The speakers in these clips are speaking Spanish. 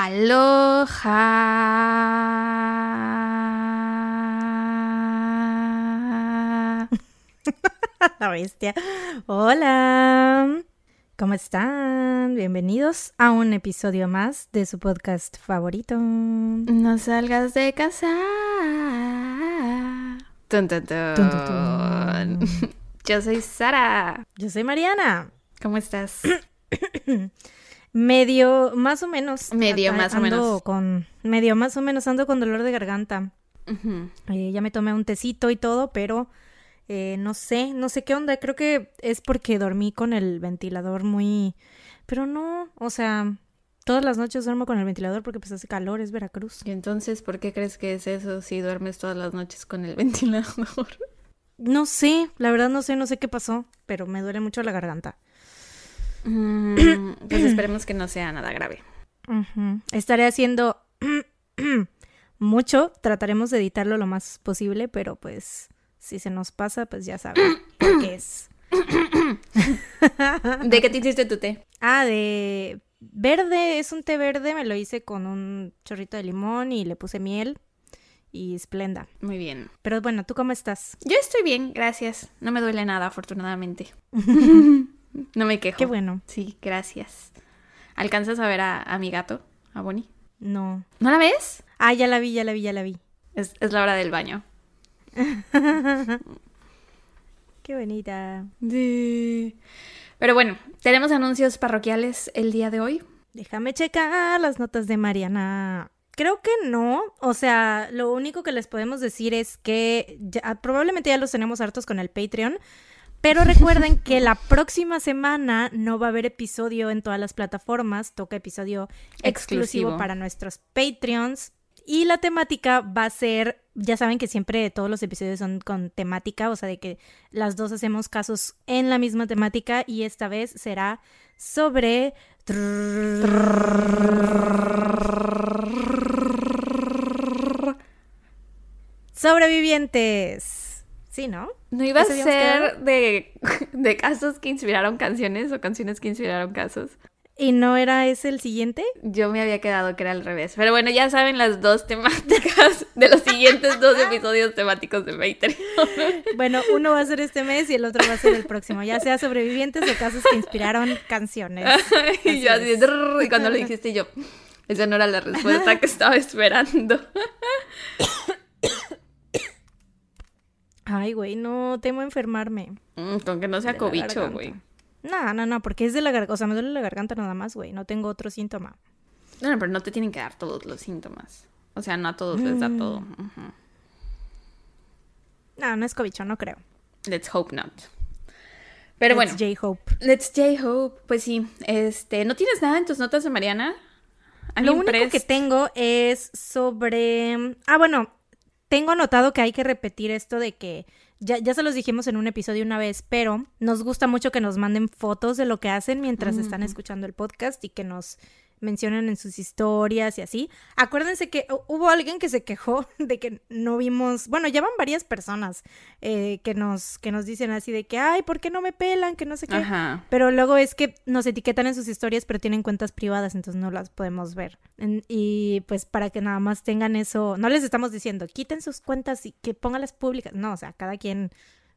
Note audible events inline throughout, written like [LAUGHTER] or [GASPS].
Aloha. [LAUGHS] La bestia. Hola. ¿Cómo están? Bienvenidos a un episodio más de su podcast favorito. No salgas de casa. Tun, tun. [LAUGHS] Yo soy Sara. Yo soy Mariana. ¿Cómo estás? [CLEARS THROAT] Medio, más o menos. Medio, más o menos. Con, medio, más o menos ando con dolor de garganta. Eh, ya me tomé un tecito y todo, pero eh, no sé, no sé qué onda. Creo que es porque dormí con el ventilador muy... Pero no, o sea, todas las noches duermo con el ventilador porque pues hace calor, es Veracruz. Y entonces, ¿por qué crees que es eso si duermes todas las noches con el [LAUGHS] ventilador? No sé, la verdad no sé, no sé qué pasó, pero me duele mucho la garganta. Mm, pues esperemos que no sea nada grave. Estaré haciendo [CLEARS THROAT] mucho, trataremos de editarlo lo más posible, pero pues si se nos pasa, pues ya saben [CLEARS THROAT] qué es. ¿De qué te hiciste tu té? Ah, de verde, es un té verde, me lo hice con un chorrito de limón y le puse miel y esplenda. Muy bien. Pero bueno, ¿tú cómo estás? Yo estoy bien, gracias. No me duele nada, afortunadamente. [LAUGHS] no me quejo. Qué bueno. Sí, gracias. ¿Alcanzas a ver a, a mi gato, a Bonnie? No. ¿No la ves? Ah, ya la vi, ya la vi, ya la vi. Es, es la hora del baño. [LAUGHS] Qué bonita. Pero bueno, tenemos anuncios parroquiales el día de hoy. Déjame checar las notas de Mariana. Creo que no. O sea, lo único que les podemos decir es que ya- probablemente ya los tenemos hartos con el Patreon. Pero recuerden que la próxima semana no va a haber episodio en todas las plataformas. Toca episodio exclusivo, Exclusivo. para nuestros Patreons. Y la temática va a ser, ya saben que siempre todos los episodios son con temática, o sea, de que las dos hacemos casos en la misma temática y esta vez será sobre... Sobrevivientes. Sí, ¿no? ¿No iba a ¿Ese habíamos ser de, [LAUGHS] de casos que inspiraron canciones o canciones que inspiraron casos? ¿Y no era ese el siguiente? Yo me había quedado que era al revés. Pero bueno, ya saben las dos temáticas de los siguientes dos [LAUGHS] episodios temáticos de Patreon. [LAUGHS] Bueno, uno va a ser este mes y el otro va a ser el próximo, ya sea sobrevivientes o casos que inspiraron canciones. y yo Así y cuando lo dijiste yo, esa no era la respuesta que estaba esperando. Ay, güey, no temo enfermarme. Mm, Con que no sea cobicho, güey. No, no, no, porque es de la garganta, o sea, me duele la garganta nada más, güey, no tengo otro síntoma. No, no, pero no te tienen que dar todos los síntomas. O sea, no a todos les da Mm. todo. No, no es cobicho, no creo. Let's hope not. Pero bueno, It's J-Hope. let's J-Hope. Pues sí, este, ¿no tienes nada en tus notas de Mariana? I'm Lo único que tengo es sobre... Ah, bueno, tengo anotado que hay que repetir esto de que ya, ya se los dijimos en un episodio una vez, pero nos gusta mucho que nos manden fotos de lo que hacen mientras están escuchando el podcast y que nos mencionen en sus historias y así. Acuérdense que hu- hubo alguien que se quejó [LAUGHS] de que no vimos, bueno, ya van varias personas eh, que nos que nos dicen así de que, ay, ¿por qué no me pelan? Que no sé qué. Ajá. Pero luego es que nos etiquetan en sus historias, pero tienen cuentas privadas, entonces no las podemos ver. En- y pues para que nada más tengan eso, no les estamos diciendo, quiten sus cuentas y que pónganlas públicas. No, o sea, cada quien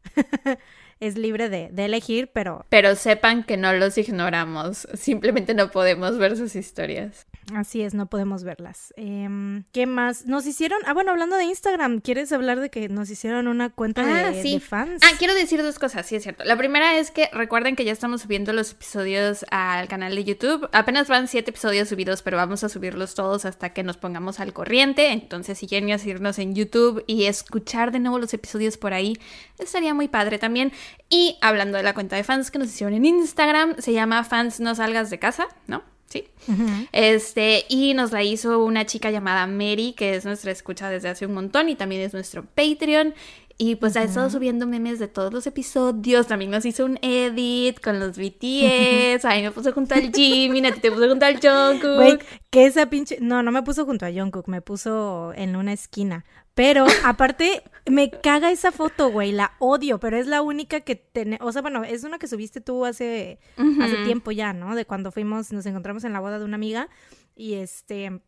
[LAUGHS] es libre de, de elegir, pero Pero sepan que no los ignoramos. Simplemente no podemos ver sus historias. Así es, no podemos verlas. Em, ¿Qué más? Nos hicieron, ah, bueno, hablando de Instagram, ¿quieres hablar de que nos hicieron una cuenta de, de fans? Ah, quiero decir dos cosas, sí es cierto. La primera es que recuerden que ya estamos subiendo los episodios al canal de YouTube. Apenas van siete episodios subidos, pero vamos a subirlos todos hasta que nos pongamos al corriente. Entonces, si quieren seguirnos en YouTube y escuchar de nuevo los episodios por ahí, estaría muy padre también. Y hablando de la cuenta de fans que nos hicieron en Instagram, se llama Fans No Salgas de Casa, ¿no? Sí. Este, y nos la hizo una chica llamada Mary, que es nuestra escucha desde hace un montón y también es nuestro Patreon. Y pues ha estado subiendo memes de todos los episodios. También nos hizo un edit con los BTS. Ahí me puso junto al Jimin, a ti te puso junto al Jungkook. Güey, que esa pinche. No, no me puso junto a Jungkook, me puso en una esquina. Pero aparte, me caga esa foto, güey, la odio, pero es la única que tiene. O sea, bueno, es una que subiste tú hace, hace tiempo ya, ¿no? De cuando fuimos, nos encontramos en la boda de una amiga. Y este,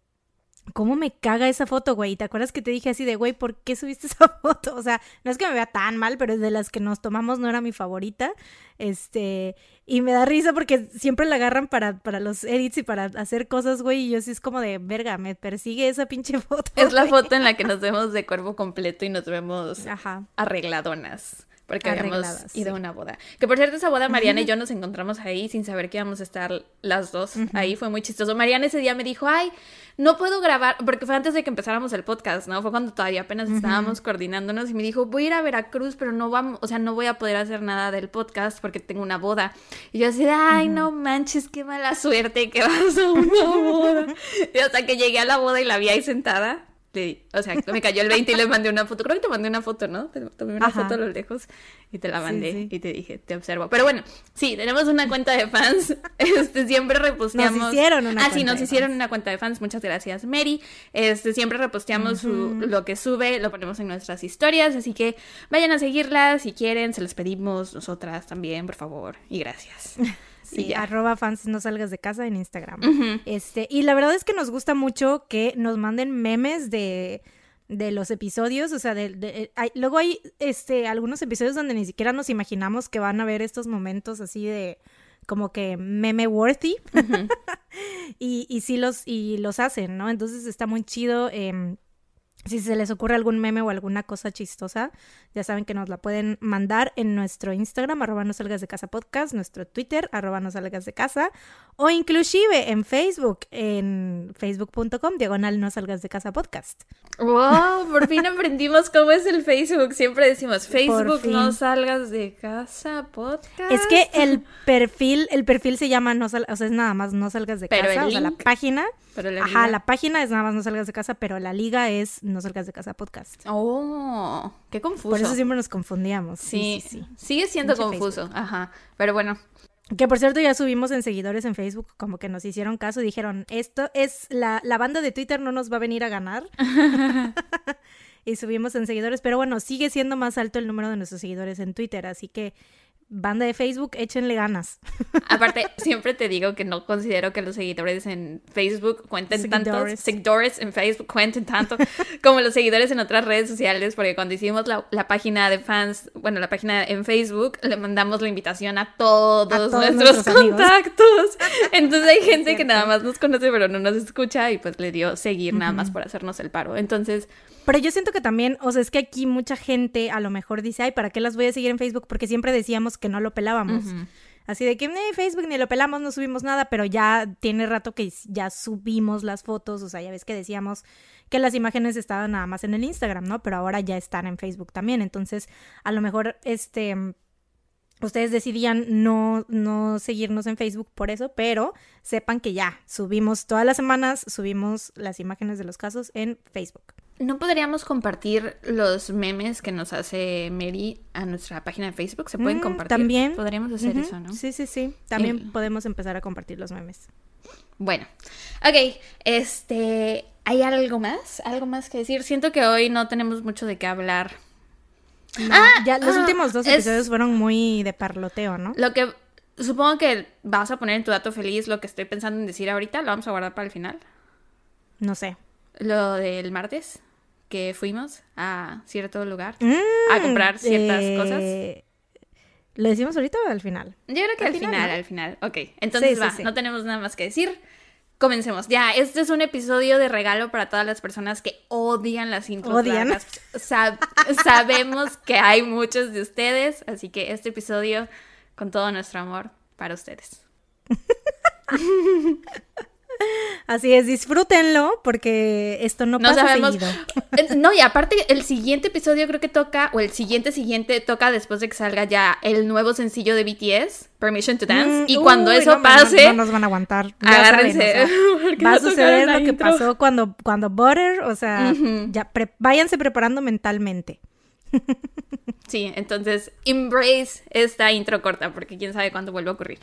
¿Cómo me caga esa foto, güey? ¿Te acuerdas que te dije así de, güey, ¿por qué subiste [LAUGHS] esa foto? O sea, no es que me vea tan mal, pero es de las que nos tomamos no era mi favorita. Este, y me da risa porque siempre la agarran para, para los edits y para hacer cosas, güey, y yo sí es como de, verga, me persigue esa pinche [LAUGHS] foto. Es la foto en la que nos vemos de cuerpo completo y nos vemos Ajá. arregladonas. Porque habíamos ido a una boda. Que por cierto, esa boda, Mariana y yo nos encontramos ahí sin saber que íbamos a estar las dos. Ahí fue muy chistoso. Mariana ese día me dijo, ay, no puedo grabar, porque fue antes de que empezáramos el podcast, ¿no? Fue cuando todavía apenas estábamos coordinándonos y me dijo, voy a ir a Veracruz, pero no vamos, o sea, no voy a poder hacer nada del podcast porque tengo una boda. Y yo así, ay, no manches, qué mala suerte que vas a una boda. [LAUGHS] y hasta que llegué a la boda y la vi ahí sentada, o sea, me cayó el 20 y le mandé una foto. Creo que te mandé una foto, ¿no? Te tomé una foto a lo lejos y te la mandé y te dije, te observo. Pero bueno, sí, tenemos una cuenta de fans. [LAUGHS] Este, siempre reposteamos. Nos hicieron una Ah, sí, nos hicieron una cuenta de fans. Muchas gracias, Mary. Este, siempre reposteamos lo que sube, lo ponemos en nuestras historias. Así que vayan a seguirla si quieren. Se les pedimos nosotras también, por favor. Y gracias. [LAUGHS] Sí, arroba fans no salgas de casa en Instagram. Este, y la verdad es que nos gusta mucho que nos manden memes de, de los episodios. O sea, de, luego hay este, algunos episodios donde ni siquiera nos imaginamos que van a haber estos momentos así de como que meme worthy. [LAUGHS] y, y sí los, y los hacen, ¿no? Entonces está muy chido. Eh, si se les ocurre algún meme o alguna cosa chistosa, ya saben que nos la pueden mandar en nuestro Instagram, arroba no salgas de casa podcast, nuestro Twitter, arroba no salgas de casa, o inclusive en Facebook, en facebook.com, diagonal no salgas de casa podcast. ¡Wow! Por fin aprendimos cómo es el Facebook. Siempre decimos Facebook no salgas de casa podcast. Es que el perfil, el perfil se llama no salgas, o sea, es nada más no salgas de casa, o sea, la página. Ajá, la página es nada más no salgas de casa, pero la liga es no salgas de casa podcast. Oh, qué confuso. Por eso siempre nos confundíamos. Sí, sí, sigue siendo confuso. Ajá, pero bueno. Que por cierto ya subimos en seguidores en Facebook, como que nos hicieron caso y dijeron, esto es, la, la banda de Twitter no nos va a venir a ganar. [LAUGHS] [LAUGHS] y subimos en seguidores, pero bueno, sigue siendo más alto el número de nuestros seguidores en Twitter, así que banda de Facebook, échenle ganas. [LAUGHS] Aparte, siempre te digo que no considero que los seguidores en Facebook cuenten tanto, seguidores en Facebook cuenten tanto como los seguidores en otras redes sociales, porque cuando hicimos la, página de fans, bueno, la página en Facebook, le mandamos la invitación a todos, nuestros, contactos. Entonces hay [LAUGHS] gente que nada más nos conoce pero no nos escucha y pues le dio seguir nada más por hacernos el paro. Entonces... Pero yo siento que también, o sea, es que aquí mucha gente a lo mejor dice, ay, ¿para qué las voy a seguir en Facebook? Porque siempre decíamos que no lo pelábamos. Así de que en Facebook ni lo pelamos, no subimos nada, pero ya tiene rato que ya subimos las fotos, o sea, ya ves que decíamos que las imágenes estaban nada más en el Instagram, ¿no? Pero ahora ya están en Facebook también, entonces a lo mejor este ustedes decidían no, no seguirnos en Facebook por eso, pero sepan que ya subimos todas las semanas, subimos las imágenes de los casos en Facebook. ¿No podríamos compartir los memes que nos hace Mary a nuestra página de Facebook? ¿Se pueden mm, compartir? También. Podríamos hacer eso, ¿no? Sí, sí, sí. También podemos empezar a compartir los memes. Bueno, ok, este, ¿hay algo más? ¿Algo más que decir? Siento que hoy no tenemos mucho de qué hablar. ah, ya los ah, últimos dos episodios fueron muy de parloteo, ¿no? Lo que supongo que vas a poner en tu dato feliz lo que estoy pensando en decir ahorita, lo vamos a guardar para el final. No sé. Lo del martes que fuimos a cierto lugar a comprar ciertas eh, cosas. ¿Lo decimos ahorita o al final? Yo creo que al, final, al final. Ok, entonces va, no tenemos nada más que decir. Comencemos. Ya, este es un episodio de regalo para todas las personas que odian las intros ¿Odian? sabemos que hay muchos de ustedes, así que este episodio con todo nuestro amor para ustedes. [LAUGHS] Así es, disfrútenlo porque esto no, pasa sabemos. [LAUGHS] No, y aparte el siguiente episodio creo que toca, o el siguiente siguiente toca después de que salga ya el nuevo sencillo de BTS, Permission to Dance. Mm, y cuando eso pase... No, nos van a aguantar. agárrense. [LAUGHS] va a suceder lo que pasó cuando, cuando Butter, o sea, ya váyanse preparando mentalmente. [LAUGHS] sí, entonces embrace esta intro corta porque quién sabe cuándo vuelve a ocurrir.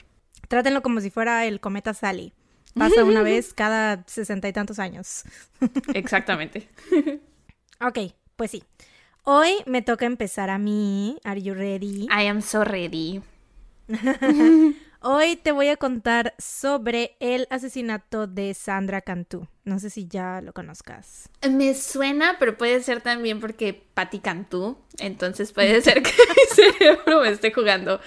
Trátenlo como si fuera el cometa Sally. Pasa una [LAUGHS] vez cada sesenta y tantos años. [LAUGHS] Exactamente. ok, pues sí. Hoy me toca empezar a mí. Are you ready? I am so ready. [LAUGHS] Hoy te voy a contar sobre el asesinato de Sandra Cantú. No sé si ya lo conozcas. Me suena, pero puede ser también porque Patti Cantú. Entonces puede ser que [LAUGHS] mi cerebro me esté jugando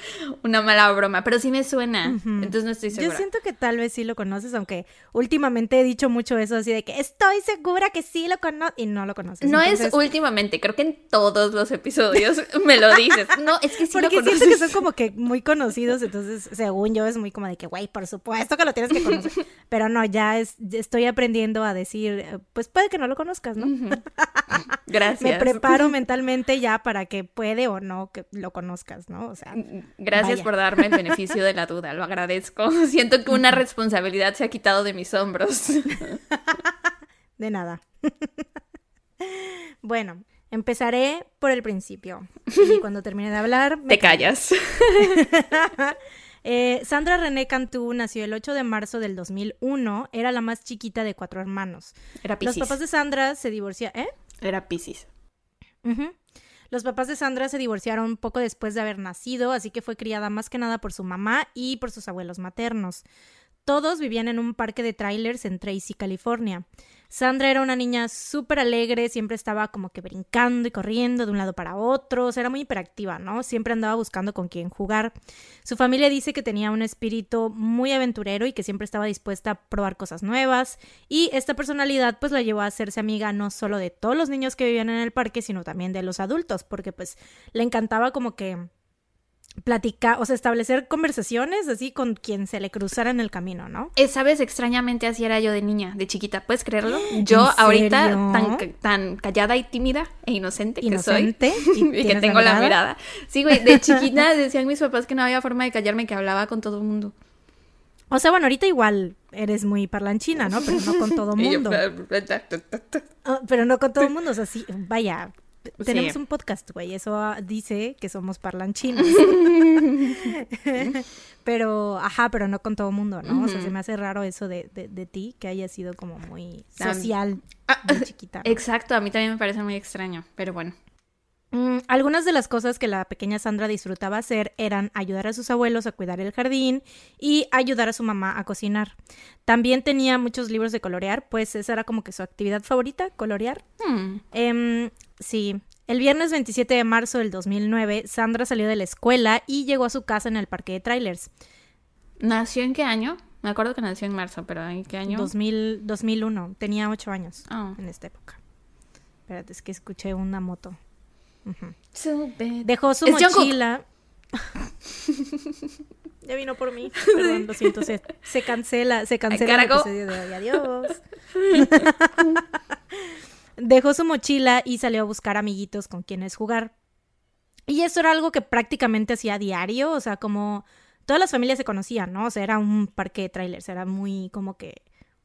una mala broma. Pero sí me suena. Entonces no estoy segura. Yo siento que tal vez sí lo conoces, aunque últimamente he dicho mucho eso así de que estoy segura que sí lo conozco y no lo conoces. No es últimamente, creo que en todos los episodios [LAUGHS] me lo dices. No, es que sí porque lo siento que son como que muy conocidos, entonces según yo es muy como de que, güey, por supuesto que lo tienes que conocer. [LAUGHS] Pero no, ya es, estoy aprendiendo a decir, eh, pues puede que no lo conozcas, ¿no? [LAUGHS] Gracias. Me preparo mentalmente ya para que puede o no que lo conozcas, ¿no? O sea. Gracias por darme el beneficio de la duda, lo agradezco. [LAUGHS] Siento que una responsabilidad se ha quitado de mis hombros. [LAUGHS] De nada. Bueno, empezaré por el principio. Y cuando termine de hablar. Te callas. Eh, Sandra René Cantú nació el 8 de marzo del 2001. Era la más chiquita de cuatro hermanos. Era Piscis. Los papás de Sandra se divorciaron. ¿Eh? Era Piscis. Los papás de Sandra se divorciaron poco después de haber nacido, así que fue criada más que nada por su mamá y por sus abuelos maternos. Todos vivían en un parque de trailers en Tracy, California. Sandra era una niña súper alegre, siempre estaba como que brincando y corriendo de un lado para otro, era muy hiperactiva, ¿no? Siempre andaba buscando con quién jugar. Su familia dice que tenía un espíritu muy aventurero y que siempre estaba dispuesta a probar cosas nuevas, y esta personalidad pues la llevó a hacerse amiga no solo de todos los niños que vivían en el parque, sino también de los adultos, porque pues le encantaba como que platicar, o sea, establecer conversaciones así con quien se le cruzara en el camino, ¿no? Eh, Sabes, extrañamente así era yo de niña, de chiquita, ¿puedes creerlo? [GASPS] Yo ahorita tan, tan callada y tímida e inocente, que soy [LAUGHS] y, que tengo la mirada. Sí, güey, de [LAUGHS] chiquita decían mis papás que no había forma de callarme, que hablaba con todo el mundo. O sea, bueno, ahorita igual eres muy parlanchina, ¿no? Pero no con todo [LAUGHS] el mundo. Ah, pero no con todo el mundo, o sea, sí, vaya, tenemos un podcast, güey. Eso ah, dice que somos parlanchinos. [LAUGHS] [LAUGHS] pero, ajá, pero no con todo mundo, ¿no? O sea, se me hace raro eso de, de, ti, que haya sido como muy social, ah, chiquita. [LAUGHS] Exacto, a mí también me parece muy extraño, pero bueno. Mm, algunas de las cosas que la pequeña Sandra disfrutaba hacer eran ayudar a sus abuelos a cuidar el jardín y ayudar a su mamá a cocinar. También tenía muchos libros de colorear, pues esa era como que su actividad favorita, colorear. Hmm. Em, sí. El viernes 27 de marzo del 2009, Sandra salió de la escuela y llegó a su casa en el parque de trailers. ¿Nació en qué año? Me acuerdo que nació en marzo, pero ¿en qué año? 2000, 2001. Tenía ocho años oh. en esta época. Espérate, es que escuché una moto. Dejó su mochila. [LAUGHS] ya vino por mí. [LAUGHS] Perdón, lo siento. Se, cancela, se cancela el episodio de hoy. Adiós. [LAUGHS] Dejó su mochila y salió a buscar amiguitos con quienes jugar. Y eso era algo que prácticamente hacía diario, o sea, como todas las familias se conocían, ¿no? O sea, era un parque de trailers, era muy como que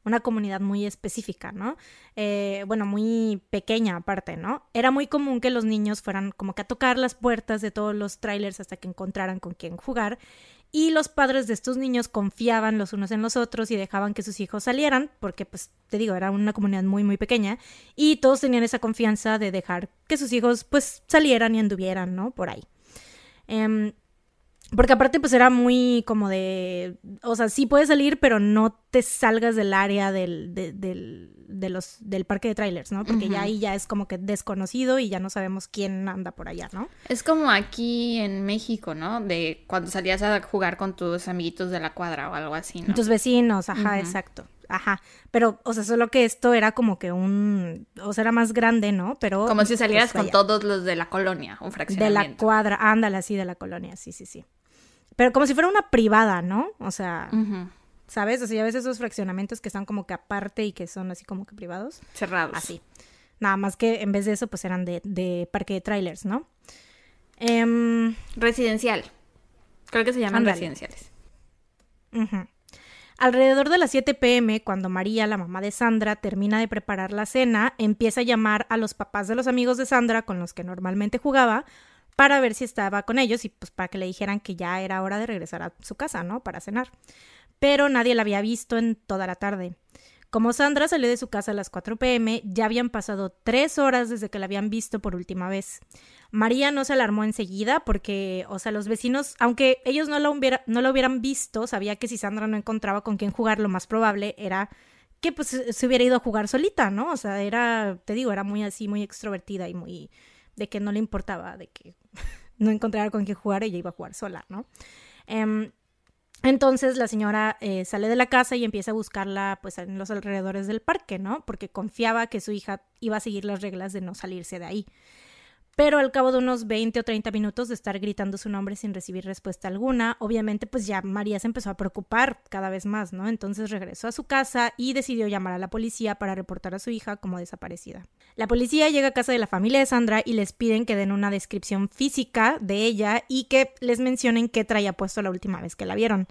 una comunidad muy específica, ¿no? Eh, bueno, muy pequeña aparte, ¿no? Era muy común que los niños fueran como que a tocar las puertas de todos los trailers hasta que encontraran con quién jugar y los padres de estos niños confiaban los unos en los otros y dejaban que sus hijos salieran, porque pues te digo, era una comunidad muy muy pequeña y todos tenían esa confianza de dejar que sus hijos pues salieran y anduvieran, ¿no? Por ahí. Em, porque aparte pues era muy como de, o sea, sí puedes salir, pero no te salgas del área del, del, de los, del parque de trailers, ¿no? Porque ya ahí ya es como que desconocido y ya no sabemos quién anda por allá, ¿no? Es como aquí en México, ¿no? De cuando salías a jugar con tus amiguitos de la cuadra o algo así, ¿no? Tus vecinos, ajá, exacto. Ajá, pero, o sea, solo que esto era como que un, o sea, era más grande, ¿no? Pero... Como si salieras pues, con todos los de la colonia, un fraccionamiento. De la cuadra, ándale, así, de la colonia, sí, sí, sí. Pero como si fuera una privada, ¿no? O sea, ¿sabes? O sea, ya ves esos fraccionamientos que están como que aparte y que son así como que privados. Cerrados. Así. Nada más que en vez de eso, pues eran de, de parque de trailers, ¿no? Em, Residencial. Creo que se llaman residenciales. Alrededor de las 7 pm, cuando María, la mamá de Sandra, termina de preparar la cena, empieza a llamar a los papás de los amigos de Sandra con los que normalmente jugaba para ver si estaba con ellos y pues para que le dijeran que ya era hora de regresar a su casa, ¿no? Para cenar. Pero nadie la había visto en toda la tarde. Como Sandra salió de su casa a las 4 pm, ya habían pasado tres horas desde que la habían visto por última vez. María no se alarmó enseguida porque, o sea, los vecinos, aunque ellos no la, no hubieran visto, sabía que si Sandra no encontraba con quién jugar, lo más probable era que pues se hubiera ido a jugar solita, ¿no? O sea, era, te digo, era muy así, muy extrovertida y muy de que no le importaba, de que [LAUGHS] no encontrara con quién jugar, ella iba a jugar sola, ¿no? Em, entonces la señora eh, sale de la casa y empieza a buscarla pues en los alrededores del parque, ¿no? Porque confiaba que su hija iba a seguir las reglas de no salirse de ahí. Pero al cabo de unos 20 o 30 minutos de estar gritando su nombre sin recibir respuesta alguna, obviamente pues ya María se empezó a preocupar cada vez más, ¿no? Entonces regresó a su casa y decidió llamar a la policía para reportar a su hija como desaparecida. La policía llega a casa de la familia de Sandra y les piden que den una descripción física de ella y que les mencionen qué traía puesto la última vez que la vieron.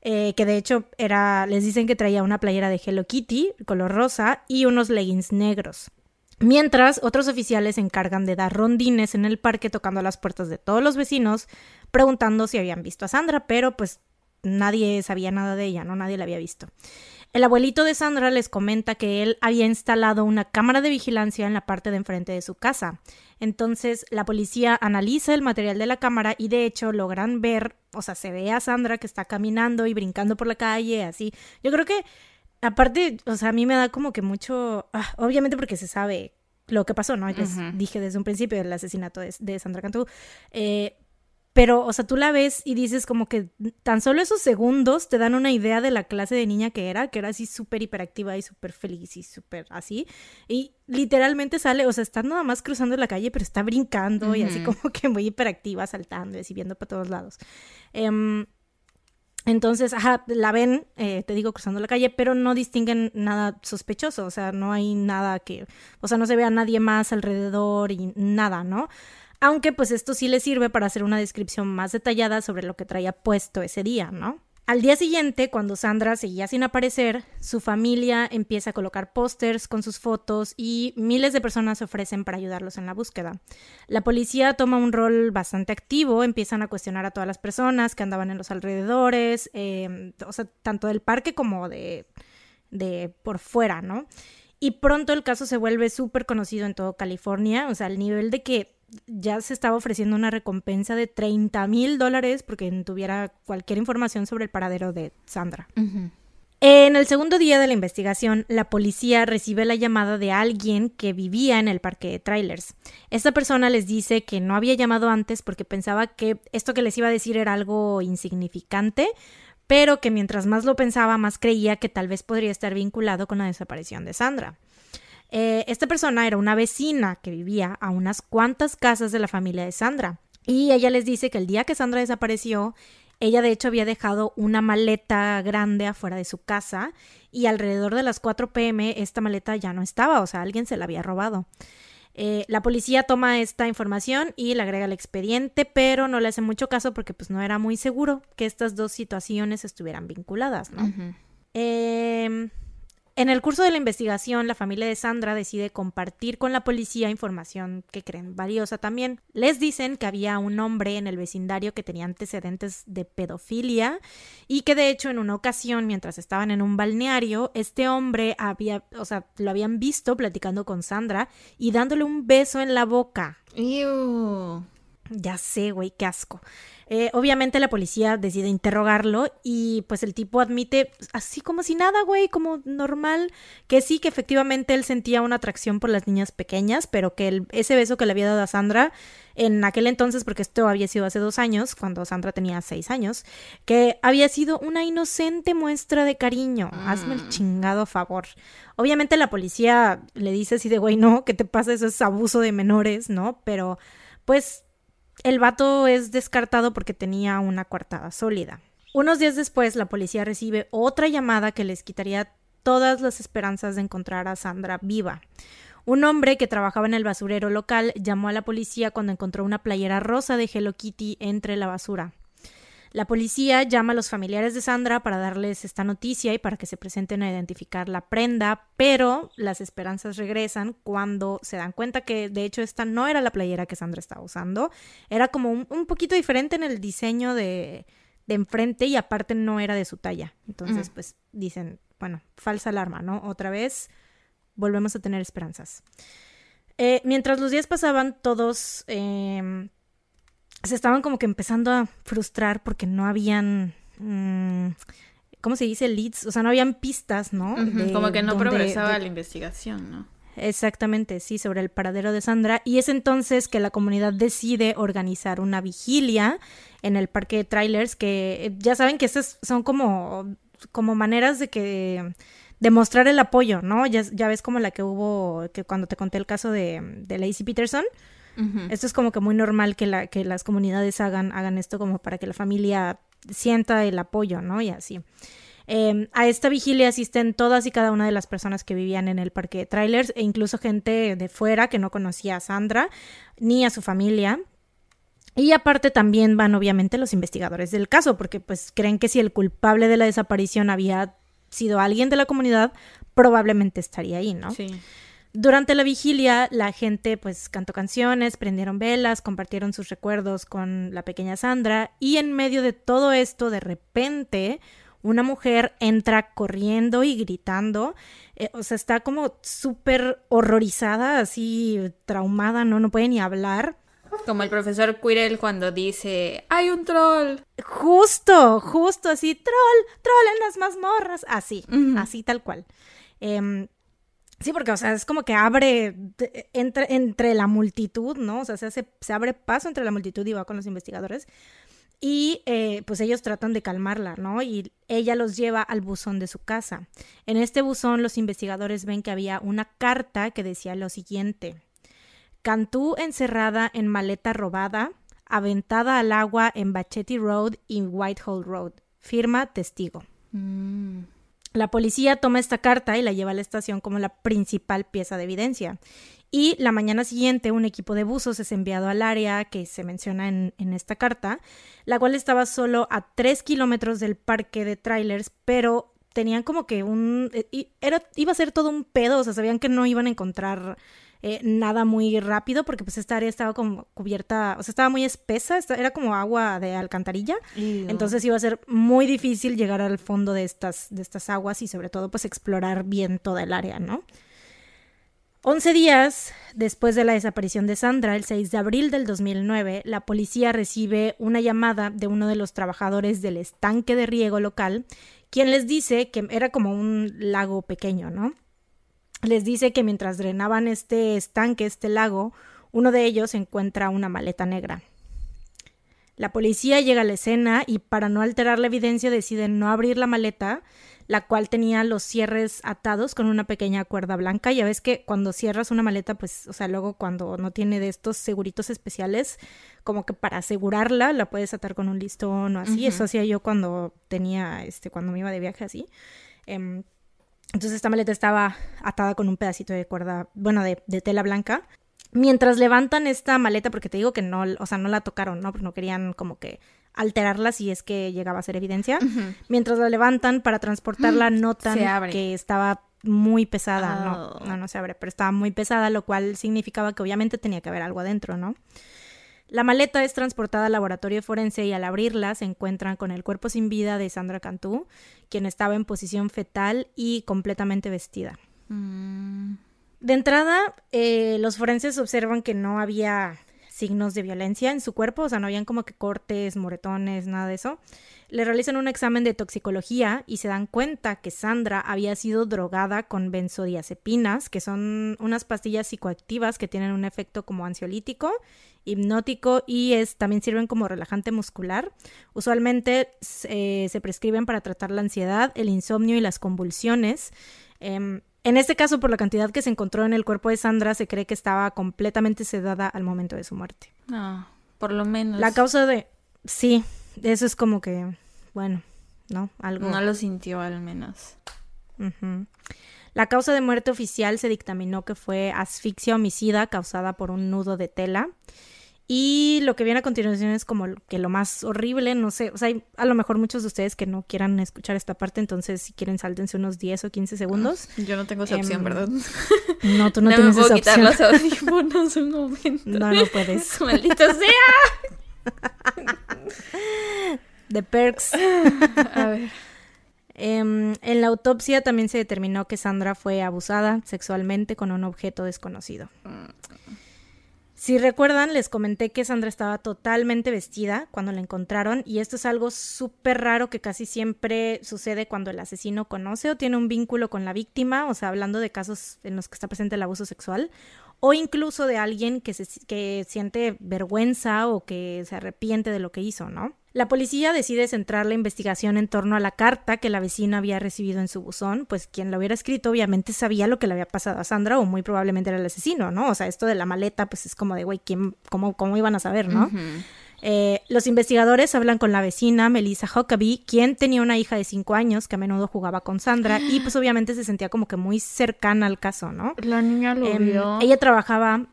Eh, que de hecho era, les dicen que traía una playera de Hello Kitty, color rosa, y unos leggings negros. Mientras, otros oficiales se encargan de dar rondines en el parque tocando las puertas de todos los vecinos, preguntando si habían visto a Sandra, pero pues nadie sabía nada de ella, ¿no? Nadie la había visto. El abuelito de Sandra les comenta que él había instalado una cámara de vigilancia en la parte de enfrente de su casa. Entonces, la policía analiza el material de la cámara y de hecho logran ver, o sea, se ve a Sandra que está caminando y brincando por la calle, así. Yo creo que aparte, o sea, a mí me da como que mucho, ah, obviamente porque se sabe lo que pasó, ¿no? Les dije desde un principio el asesinato de, Sandra Cantú. Eh, pero, o sea, tú la ves y dices como que tan solo esos segundos te dan una idea de la clase de niña que era, que era así súper hiperactiva y súper feliz y súper así. Y literalmente sale, o sea, está nada más cruzando la calle, pero está brincando y así como que muy hiperactiva, saltando y así viendo para todos lados. Eh, entonces, ajá, la ven, eh, te digo, cruzando la calle, pero no distinguen nada sospechoso, o sea, no hay nada que, o sea, no se ve a nadie más alrededor y nada, ¿no? Aunque pues esto sí le sirve para hacer una descripción más detallada sobre lo que traía puesto ese día, ¿no? Al día siguiente, cuando Sandra seguía sin aparecer, su familia empieza a colocar pósters con sus fotos y miles de personas se ofrecen para ayudarlos en la búsqueda. La policía toma un rol bastante activo, empiezan a cuestionar a todas las personas que andaban en los alrededores, em, o sea, tanto del parque como de, de por fuera, ¿no? Y pronto el caso se vuelve súper conocido en todo California, o sea, al nivel de que ya se estaba ofreciendo una recompensa de 30 mil dólares porque tuviera cualquier información sobre el paradero de Sandra. En el segundo día de la investigación, la policía recibe la llamada de alguien que vivía en el parque de trailers. Esta persona les dice que no había llamado antes porque pensaba que esto que les iba a decir era algo insignificante, pero que mientras más lo pensaba, más creía que tal vez podría estar vinculado con la desaparición de Sandra. Eh, esta persona era una vecina que vivía a unas cuantas casas de la familia de Sandra. Y ella les dice que el día que Sandra desapareció, ella de hecho había dejado una maleta grande afuera de su casa y alrededor de las 4 pm esta maleta ya no estaba, o sea, alguien se la había robado. Eh, la policía toma esta información y la agrega al expediente, pero no le hace mucho caso porque pues no era muy seguro que estas dos situaciones estuvieran vinculadas, ¿no? En el curso de la investigación, la familia de Sandra decide compartir con la policía información que creen valiosa también. Les dicen que había un hombre en el vecindario que tenía antecedentes de pedofilia y que de hecho en una ocasión, mientras estaban en un balneario, este hombre había, o sea, lo habían visto platicando con Sandra y dándole un beso en la boca. Ya sé, güey, qué asco. Eh, obviamente la policía decide interrogarlo y pues el tipo admite así como si nada, güey, como normal, que sí, que efectivamente él sentía una atracción por las niñas pequeñas, pero que ese beso que le había dado a Sandra en aquel entonces, porque esto había sido hace dos años, cuando Sandra tenía seis años, que había sido una inocente muestra de cariño. Hazme el mm. chingado favor. Obviamente la policía le dice así de, güey, no, ¿qué te pasa? Eso es abuso de menores, ¿no? Pero pues el vato es descartado porque tenía una coartada sólida. Unos días después, la policía recibe otra llamada que les quitaría todas las esperanzas de encontrar a Sandra viva. Un hombre que trabajaba en el basurero local llamó a la policía cuando encontró una playera rosa de Hello Kitty entre la basura. La policía llama a los familiares de Sandra para darles esta noticia y para que se presenten a identificar la prenda, pero las esperanzas regresan cuando se dan cuenta que de hecho esta no era la playera que Sandra estaba usando, era como un, poquito diferente en el diseño de, de, enfrente y aparte no era de su talla. Entonces, pues dicen, bueno, falsa alarma, ¿no? Otra vez volvemos a tener esperanzas. Eh, mientras los días pasaban, todos em, se estaban como que empezando a frustrar porque no habían... Mm, ¿Cómo se dice? Leads, o sea, no habían pistas, ¿no? como que no progresaba la investigación, ¿no? Exactamente, sí, sobre el paradero de Sandra. Y es entonces que la comunidad decide organizar una vigilia en el parque de trailers, que eh, ya saben que estas son como, como maneras de que demostrar el apoyo, ¿no? Ya, ya ves como la que hubo, que cuando te conté el caso de, de Lacey Peterson. Esto es como que muy normal que, la, que las comunidades hagan, hagan esto como para que la familia sienta el apoyo, ¿no? Y así. Em, a esta vigilia asisten todas y cada una de las personas que vivían en el parque de trailers e incluso gente de fuera que no conocía a Sandra ni a su familia. Y aparte también van obviamente los investigadores del caso, porque pues creen que si el culpable de la desaparición había sido alguien de la comunidad, probablemente estaría ahí, ¿no? Sí. Durante la vigilia, la gente pues cantó canciones, prendieron velas, compartieron sus recuerdos con la pequeña Sandra y en medio de todo esto, de repente, una mujer entra corriendo y gritando, eh, o sea, está como súper horrorizada, así traumada, ¿no? No puede ni hablar. Como el profesor Quirrell cuando dice, hay un troll. Justo, justo así, troll, troll en las mazmorras, así, así tal cual. Eh, Sí, porque, o sea, es como que abre entre, entre la multitud, ¿no? O sea, se, hace, se abre paso entre la multitud y va con los investigadores. Y eh, pues ellos tratan de calmarla, ¿no? Y ella los lleva al buzón de su casa. En este buzón los investigadores ven que había una carta que decía lo siguiente. Cantú encerrada en maleta robada, aventada al agua en Bachetti Road y Whitehall Road. Firma testigo. Mm. La policía toma esta carta y la lleva a la estación como la principal pieza de evidencia. Y la mañana siguiente un equipo de buzos es enviado al área que se menciona en, esta carta, la cual estaba solo a tres kilómetros del parque de trailers, pero tenían como que un... Eh, era, iba a ser todo un pedo, o sea, sabían que no iban a encontrar eh, nada muy rápido porque pues esta área estaba como cubierta, o sea, estaba muy espesa, era como agua de alcantarilla, entonces iba a ser muy difícil llegar al fondo de estas, de estas aguas y sobre todo pues explorar bien toda el área, ¿no? Once días después de la desaparición de Sandra, el 6 de abril del 2009, la policía recibe una llamada de uno de los trabajadores del estanque de riego local, quien les dice que era como un lago pequeño, ¿no? Les dice que mientras drenaban este estanque, este lago, uno de ellos encuentra una maleta negra. La policía llega a la escena y para no alterar la evidencia deciden no abrir la maleta, la cual tenía los cierres atados con una pequeña cuerda blanca. Ya ves que cuando cierras una maleta, pues, o sea, luego cuando no tiene de estos seguritos especiales, como que para asegurarla la puedes atar con un listón o así. Eso hacía yo cuando tenía, este, cuando me iba de viaje así. Em, entonces esta maleta estaba atada con un pedacito de cuerda, bueno, de, tela blanca. Mientras levantan esta maleta, porque te digo que no, o sea, no la tocaron, ¿no? Porque no querían como que alterarla si es que llegaba a ser evidencia. Mientras la levantan para transportarla, notan que estaba muy pesada. No, oh. no, no se abre, pero estaba muy pesada, lo cual significaba que obviamente tenía que haber algo adentro, ¿no? La maleta es transportada al laboratorio forense y al abrirla se encuentran con el cuerpo sin vida de Sandra Cantú, quien estaba en posición fetal y completamente vestida. Mm. De entrada, eh, los forenses observan que no había signos de violencia en su cuerpo, o sea, no habían como que cortes, moretones, nada de eso. Le realizan un examen de toxicología y se dan cuenta que Sandra había sido drogada con benzodiazepinas, que son unas pastillas psicoactivas que tienen un efecto como ansiolítico hipnótico y es, también sirven como relajante muscular. Usualmente eh, se prescriben para tratar la ansiedad, el insomnio y las convulsiones. Em, en este caso, por la cantidad que se encontró en el cuerpo de Sandra, se cree que estaba completamente sedada al momento de su muerte. Ah, por lo menos. La causa de... Sí, eso es como que, bueno, ¿no? Algo... No lo sintió al menos. La causa de muerte oficial se dictaminó que fue asfixia homicida causada por un nudo de tela. Y lo que viene a continuación es como que lo más horrible, no sé, o sea, hay a lo mejor muchos de ustedes que no quieran escuchar esta parte, entonces si quieren sáltense unos 10 o 15 segundos. Yo no tengo esa opción, em, ¿verdad? No, tú no, [LAUGHS] tienes me puedo esa quitar los audífonos un momento. No, no puedes. [LAUGHS] ¡Maldito sea! [LAUGHS] [LAUGHS] The perks. [LAUGHS] A ver. Em, en la autopsia también se determinó que Sandra fue abusada sexualmente con un objeto desconocido. Si recuerdan, les comenté que Sandra estaba totalmente vestida cuando la encontraron y esto es algo súper raro que casi siempre sucede cuando el asesino conoce o tiene un vínculo con la víctima, o sea, hablando de casos en los que está presente el abuso sexual, o incluso de alguien que, se, que siente vergüenza o que se arrepiente de lo que hizo, ¿no? La policía decide centrar la investigación en torno a la carta que la vecina había recibido en su buzón, pues quien la hubiera escrito obviamente sabía lo que le había pasado a Sandra o muy probablemente era el asesino, ¿no? O sea, esto de la maleta pues es como de, güey, ¿quién, cómo, cómo iban a saber, no? Eh, los investigadores hablan con la vecina Melissa Huckabee, quien tenía una hija de cinco años que a menudo jugaba con Sandra y pues obviamente se sentía como que muy cercana al caso, ¿no? La niña lo Em, vio. Ella trabajaba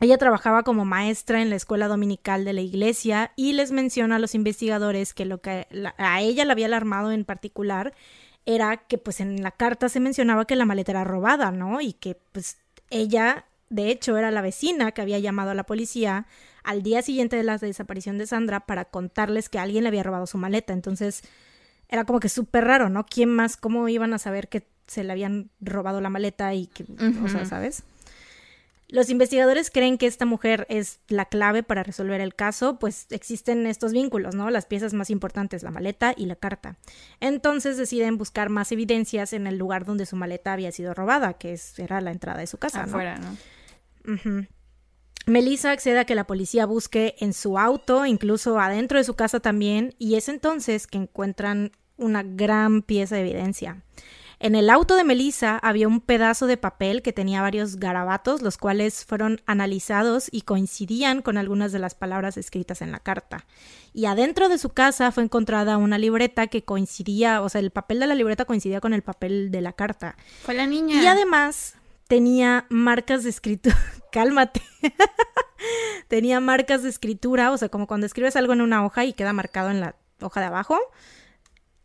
ella trabajaba como maestra en la escuela dominical de la iglesia y les menciona a los investigadores que lo que la- a ella la había alarmado en particular era que pues en la carta se mencionaba que la maleta era robada, ¿no? Y que pues ella de hecho era la vecina que había llamado a la policía al día siguiente de la desaparición de Sandra para contarles que alguien le había robado su maleta. Entonces era como que súper raro, ¿no? ¿Quién más, cómo iban a saber que se le habían robado la maleta y que, o sea, Ujú. ¿sabes? Los investigadores creen que esta mujer es la clave para resolver el caso, pues existen estos vínculos, ¿no? Las piezas más importantes, la maleta y la carta. Entonces deciden buscar más evidencias en el lugar donde su maleta había sido robada, que es- era la entrada de su casa, ¿no? Afuera, ¿no? Ujú. Melissa accede a que la policía busque en su auto, incluso adentro de su casa también, y es entonces que encuentran una gran pieza de evidencia. En el auto de Melissa había un pedazo de papel que tenía varios garabatos, los cuales fueron analizados y coincidían con algunas de las palabras escritas en la carta. Y adentro de su casa fue encontrada una libreta que coincidía, o sea, el papel de la libreta coincidía con el papel de la carta. Fue la niña. Y además tenía marcas de escritura. [LAUGHS] Cálmate. [LAUGHS] tenía marcas de escritura, o sea, como cuando escribes algo en una hoja y queda marcado en la hoja de abajo.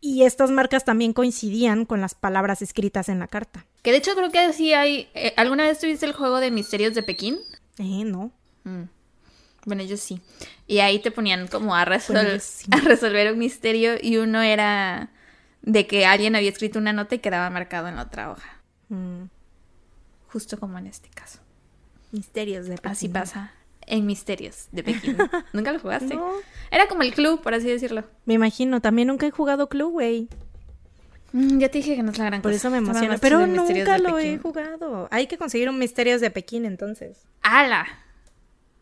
Y estas marcas también coincidían con las palabras escritas en la carta. Que de hecho creo que sí hay... eh, ¿Alguna vez tuviste el juego de Misterios de Pekín? Eh, no. Mm. Bueno, yo sí. Y ahí te ponían como a, resol- Bueno, yo sí. a resolver un misterio y uno era de que alguien había escrito una nota y quedaba marcado en la otra hoja. Mm, Justo como en este caso. misterios de Así Pekín. pasa en Misterios de Pekín. [LAUGHS] ¿Nunca lo jugaste? No, Era como el club, por así decirlo. me imagino. También nunca he jugado Club, güey. Mm, ya te dije que no es la gran Por cosa. eso me emociona. Pero nunca lo he jugado. Hay que conseguir un Misterios de Pekín entonces. ¡Hala!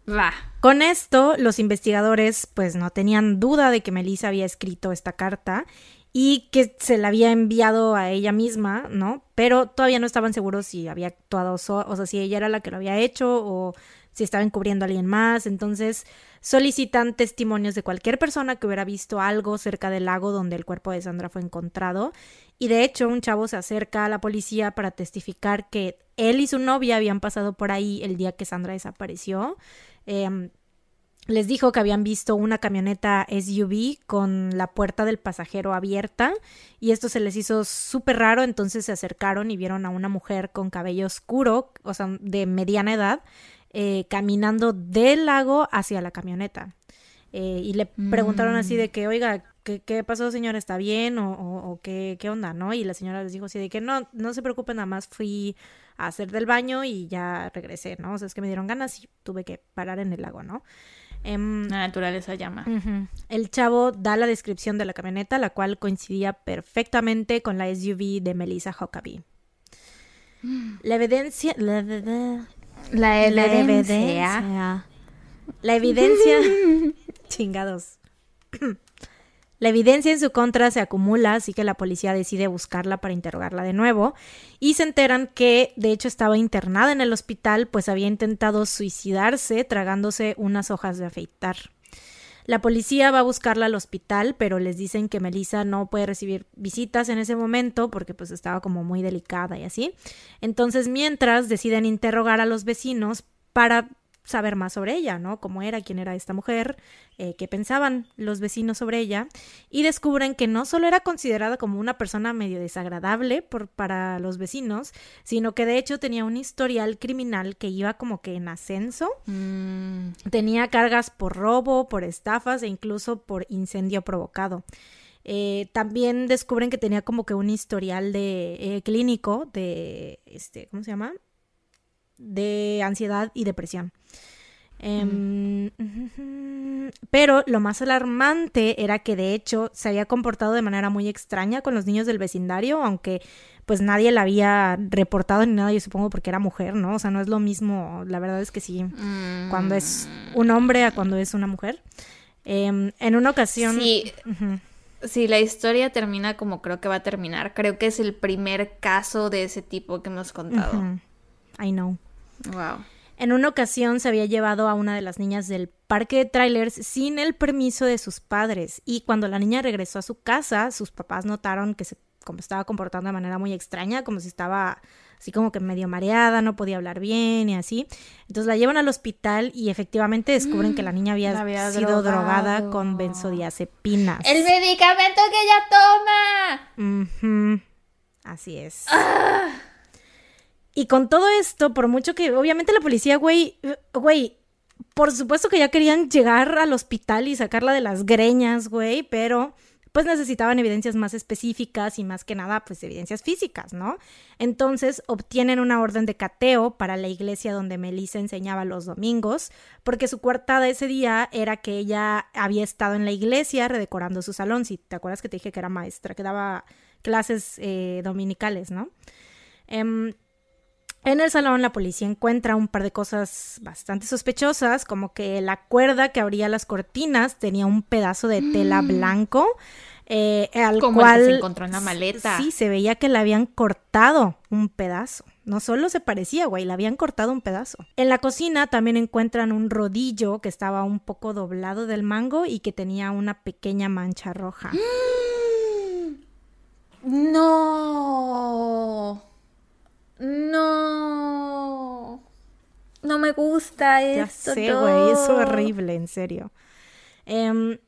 Va. Con esto, los investigadores pues no tenían duda de que Melissa había escrito esta carta y que se la había enviado a ella misma, ¿no? Pero todavía no estaban seguros si había actuado, so- o sea, si ella era la que lo había hecho o si estaba encubriendo a alguien más. Entonces solicitan testimonios de cualquier persona que hubiera visto algo cerca del lago donde el cuerpo de Sandra fue encontrado. Y de hecho, un chavo se acerca a la policía para testificar que él y su novia habían pasado por ahí el día que Sandra desapareció. Em, les dijo que habían visto una camioneta SUV con la puerta del pasajero abierta y esto se les hizo súper raro, entonces se acercaron y vieron a una mujer con cabello oscuro, o sea, de mediana edad, eh, caminando del lago hacia la camioneta. Eh, y le preguntaron así de que, oiga, ¿qué, qué pasó, señora? ¿Está bien? ¿O, o- o qué, qué onda? ¿No? Y la señora les dijo así de que no, no se preocupen, nada más fui a hacer del baño y ya regresé, ¿no? O sea, es que me dieron ganas y tuve que parar en el lago, ¿no? Em, La naturaleza llama. El chavo da la descripción de la camioneta, la cual coincidía perfectamente con la SUV de Melissa Huckabee. La evidencia. La, la- evidencia. La evidencia. [LAUGHS] Chingados. La evidencia en su contra se acumula, así que la policía decide buscarla para interrogarla de nuevo y se enteran que de hecho estaba internada en el hospital pues había intentado suicidarse tragándose unas hojas de afeitar. La policía va a buscarla al hospital, pero les dicen que Melissa no puede recibir visitas en ese momento porque pues estaba como muy delicada y así. Entonces, mientras deciden interrogar a los vecinos para saber más sobre ella, ¿no? Cómo era, quién era esta mujer, eh, qué pensaban los vecinos sobre ella, y descubren que no solo era considerada como una persona medio desagradable por, para los vecinos, sino que de hecho tenía un historial criminal que iba como que en ascenso. Mm, Tenía cargas por robo, por estafas e incluso por incendio provocado. Eh, también descubren que tenía como que un historial de eh, clínico de, este, ¿cómo se llama? De ansiedad y depresión. Em, [LAUGHS] pero lo más alarmante era que de hecho se había comportado de manera muy extraña con los niños del vecindario, aunque pues nadie la había reportado ni nada, yo supongo porque era mujer, ¿no? O sea, no es lo mismo, la verdad es que sí, cuando es Mm. un hombre a cuando es una mujer. Em, en una ocasión... Sí. Sí, la historia termina como creo que va a terminar. Creo que es el primer caso de ese tipo que hemos contado. I know. Wow. En una ocasión se había llevado a una de las niñas del parque de trailers sin el permiso de sus padres y cuando la niña regresó a su casa, sus papás notaron que se como estaba comportando de manera muy extraña, como si estaba así como que medio mareada, no podía hablar bien y así. Entonces la llevan al hospital y efectivamente descubren que la niña había, La había sido drogada con benzodiazepinas. El medicamento que ella toma. Así es. Y con todo esto, por mucho que obviamente la policía, güey, güey, por supuesto que ya querían llegar al hospital y sacarla de las greñas, güey, pero pues necesitaban evidencias más específicas y más que nada, pues evidencias físicas, ¿no? Entonces obtienen una orden de cateo para la iglesia donde Melissa enseñaba los domingos, porque su coartada ese día era que ella había estado en la iglesia redecorando su salón. Si te acuerdas que te dije que era maestra, que daba clases eh, dominicales, ¿no? Em, en el salón la policía encuentra un par de cosas bastante sospechosas, como que la cuerda que abría las cortinas tenía un pedazo de tela blanco, eh, al Como el que cual se encontró en la maleta. Sí, se veía que le habían cortado un pedazo. No solo se parecía, güey, le habían cortado un pedazo. En la cocina también encuentran un rodillo que estaba un poco doblado del mango y que tenía una pequeña mancha roja. [GASPS] No. No. No me gusta Ya esto. sé, no. güey, es horrible, en serio. Em,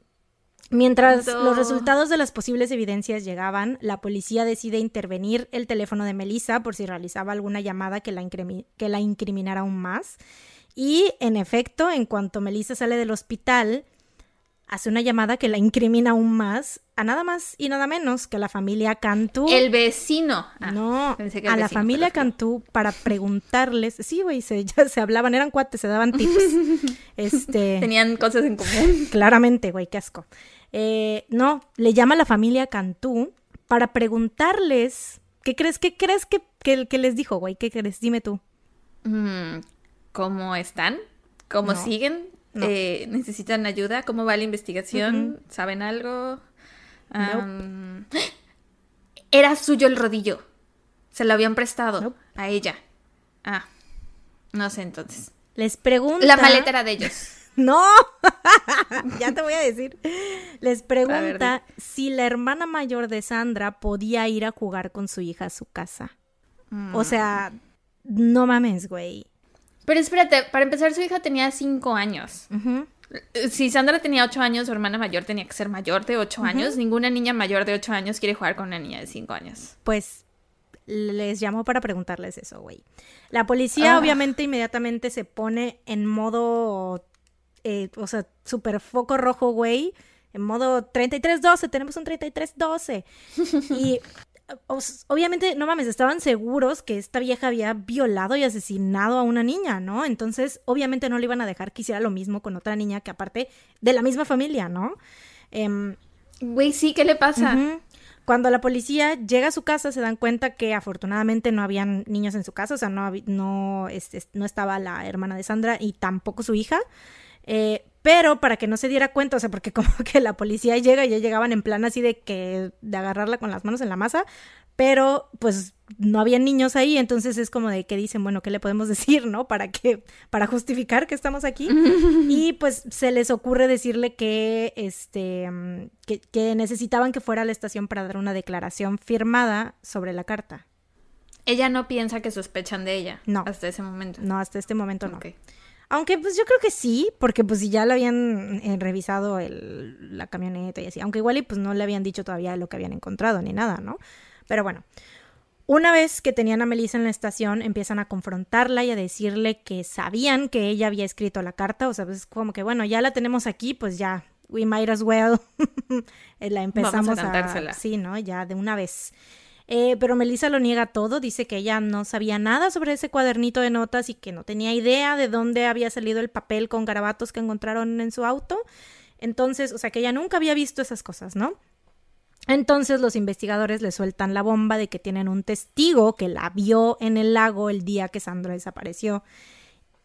mientras No. los resultados de las posibles evidencias llegaban, la policía decide intervenir el teléfono de Melissa por si realizaba alguna llamada que la, que la incriminara aún más. Y, en efecto, en cuanto Melissa sale del hospital, hace una llamada que la incrimina aún más a nada más y nada menos que a la familia Cantú. El vecino. Ah, no, pensé que a la familia. Cantú para preguntarles, sí, güey, se, ya se hablaban, eran cuates, se daban tips. [LAUGHS] este, Tenían cosas en común. [LAUGHS] claramente, güey, qué asco. Eh, no, le llama a la familia Cantú para preguntarles, ¿qué crees, qué crees que, que, que les dijo, güey? ¿Qué crees? Dime tú. Mm, ¿Cómo están? ¿Cómo No. siguen? No. Eh, ¿Necesitan ayuda? ¿Cómo va la investigación? ¿Saben algo? Era suyo el rodillo. Se lo habían prestado Nope. a ella. Ah, no sé entonces. Les pregunta... La maleta era de ellos. [LAUGHS] No, [LAUGHS] ya te voy a decir. Les pregunta si la hermana mayor de Sandra podía ir a jugar con su hija a su casa. Mm. O sea, no mames, güey. Pero espérate, para empezar, su hija tenía cinco años. Ujú. Si Sandra tenía ocho años, su hermana mayor tenía que ser mayor de ocho años. Ninguna niña mayor de ocho años quiere jugar con una niña de cinco años. Pues les llamó para preguntarles eso, güey. La policía Ah. obviamente inmediatamente se pone en modo, eh, o sea, super foco rojo, güey. En modo 3312, tenemos un 3312. y [LAUGHS] obviamente, no mames, estaban seguros que esta vieja había violado y asesinado a una niña, ¿no? Entonces, obviamente no le iban a dejar que hiciera lo mismo con otra niña que aparte de la misma familia, ¿no? Em, Güey, sí, ¿qué le pasa? Cuando la policía llega a su casa se dan cuenta que afortunadamente no habían niños en su casa, o sea, no, no, este, no estaba la hermana de Sandra y tampoco su hija. Eh, pero para que no se diera cuenta, o sea, porque [LAUGHS] como que la policía llega y ya llegaban en plan así de que de agarrarla con las manos en la masa, pero pues no había niños ahí, entonces es como de que dicen, bueno, ¿qué le podemos [LAUGHS] decir, no? Para que para justificar que estamos aquí. [LAUGHS] y pues se les ocurre decirle que este que, que necesitaban que fuera a la estación para dar una declaración firmada sobre la carta. Ella no piensa que sospechan de ella. No. Hasta ese momento. No, hasta este momento no. Aunque pues yo creo que sí, porque pues si ya le habían eh, revisado el, la camioneta y así, aunque igual y pues no le habían dicho todavía lo que habían encontrado ni nada, ¿no? Pero bueno, una vez que tenían a Melissa en la estación, empiezan a confrontarla y a decirle que sabían que ella había escrito la carta, o sea, pues es como que bueno, ya la tenemos aquí, pues ya, we might as well. [LAUGHS] la empezamos Vamos a, Sí, ¿no? Ya de una vez. Eh, pero Melissa lo niega todo, dice que ella no sabía nada sobre ese cuadernito de notas y que no tenía idea de dónde había salido el papel con garabatos que encontraron en su auto. Entonces, o sea, que ella nunca había visto esas cosas, ¿no? Entonces los investigadores le sueltan la bomba de que tienen un testigo que la vio en el lago el día que Sandra desapareció.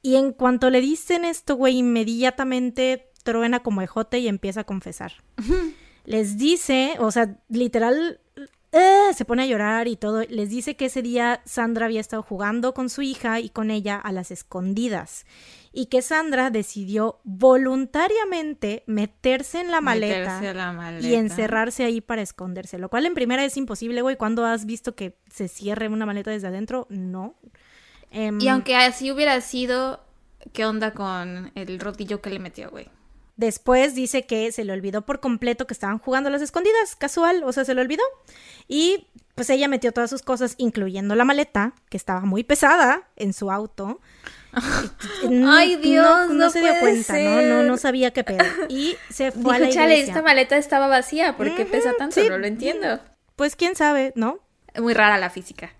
Y en cuanto le dicen esto, güey, inmediatamente truena como ejote y empieza a confesar. Les dice, o sea, literal, eh, se pone a llorar y todo. Les dice que ese día Sandra había estado jugando con su hija y con ella a las escondidas. Y que Sandra decidió voluntariamente meterse en la maleta, y encerrarse ahí para esconderse. Lo cual en primera es imposible, güey. ¿Cuándo has visto que se cierre una maleta desde adentro? No. Em, y aunque así hubiera sido, ¿qué onda con el rodillo que le metió, güey? Después dice que se le olvidó por completo que estaban jugando a las escondidas, casual, o sea, se le olvidó. Y pues ella metió todas sus cosas, incluyendo la maleta, que estaba muy pesada en su auto. [LAUGHS] Ay, Dios, no, se dio cuenta, ¿no? ¿no? No sabía qué pedo. Y se [LAUGHS] fue a la iglesia. Chale, esta maleta estaba vacía, ¿por qué pesa tanto? no lo entiendo. Pues quién sabe, ¿no? Muy rara la física.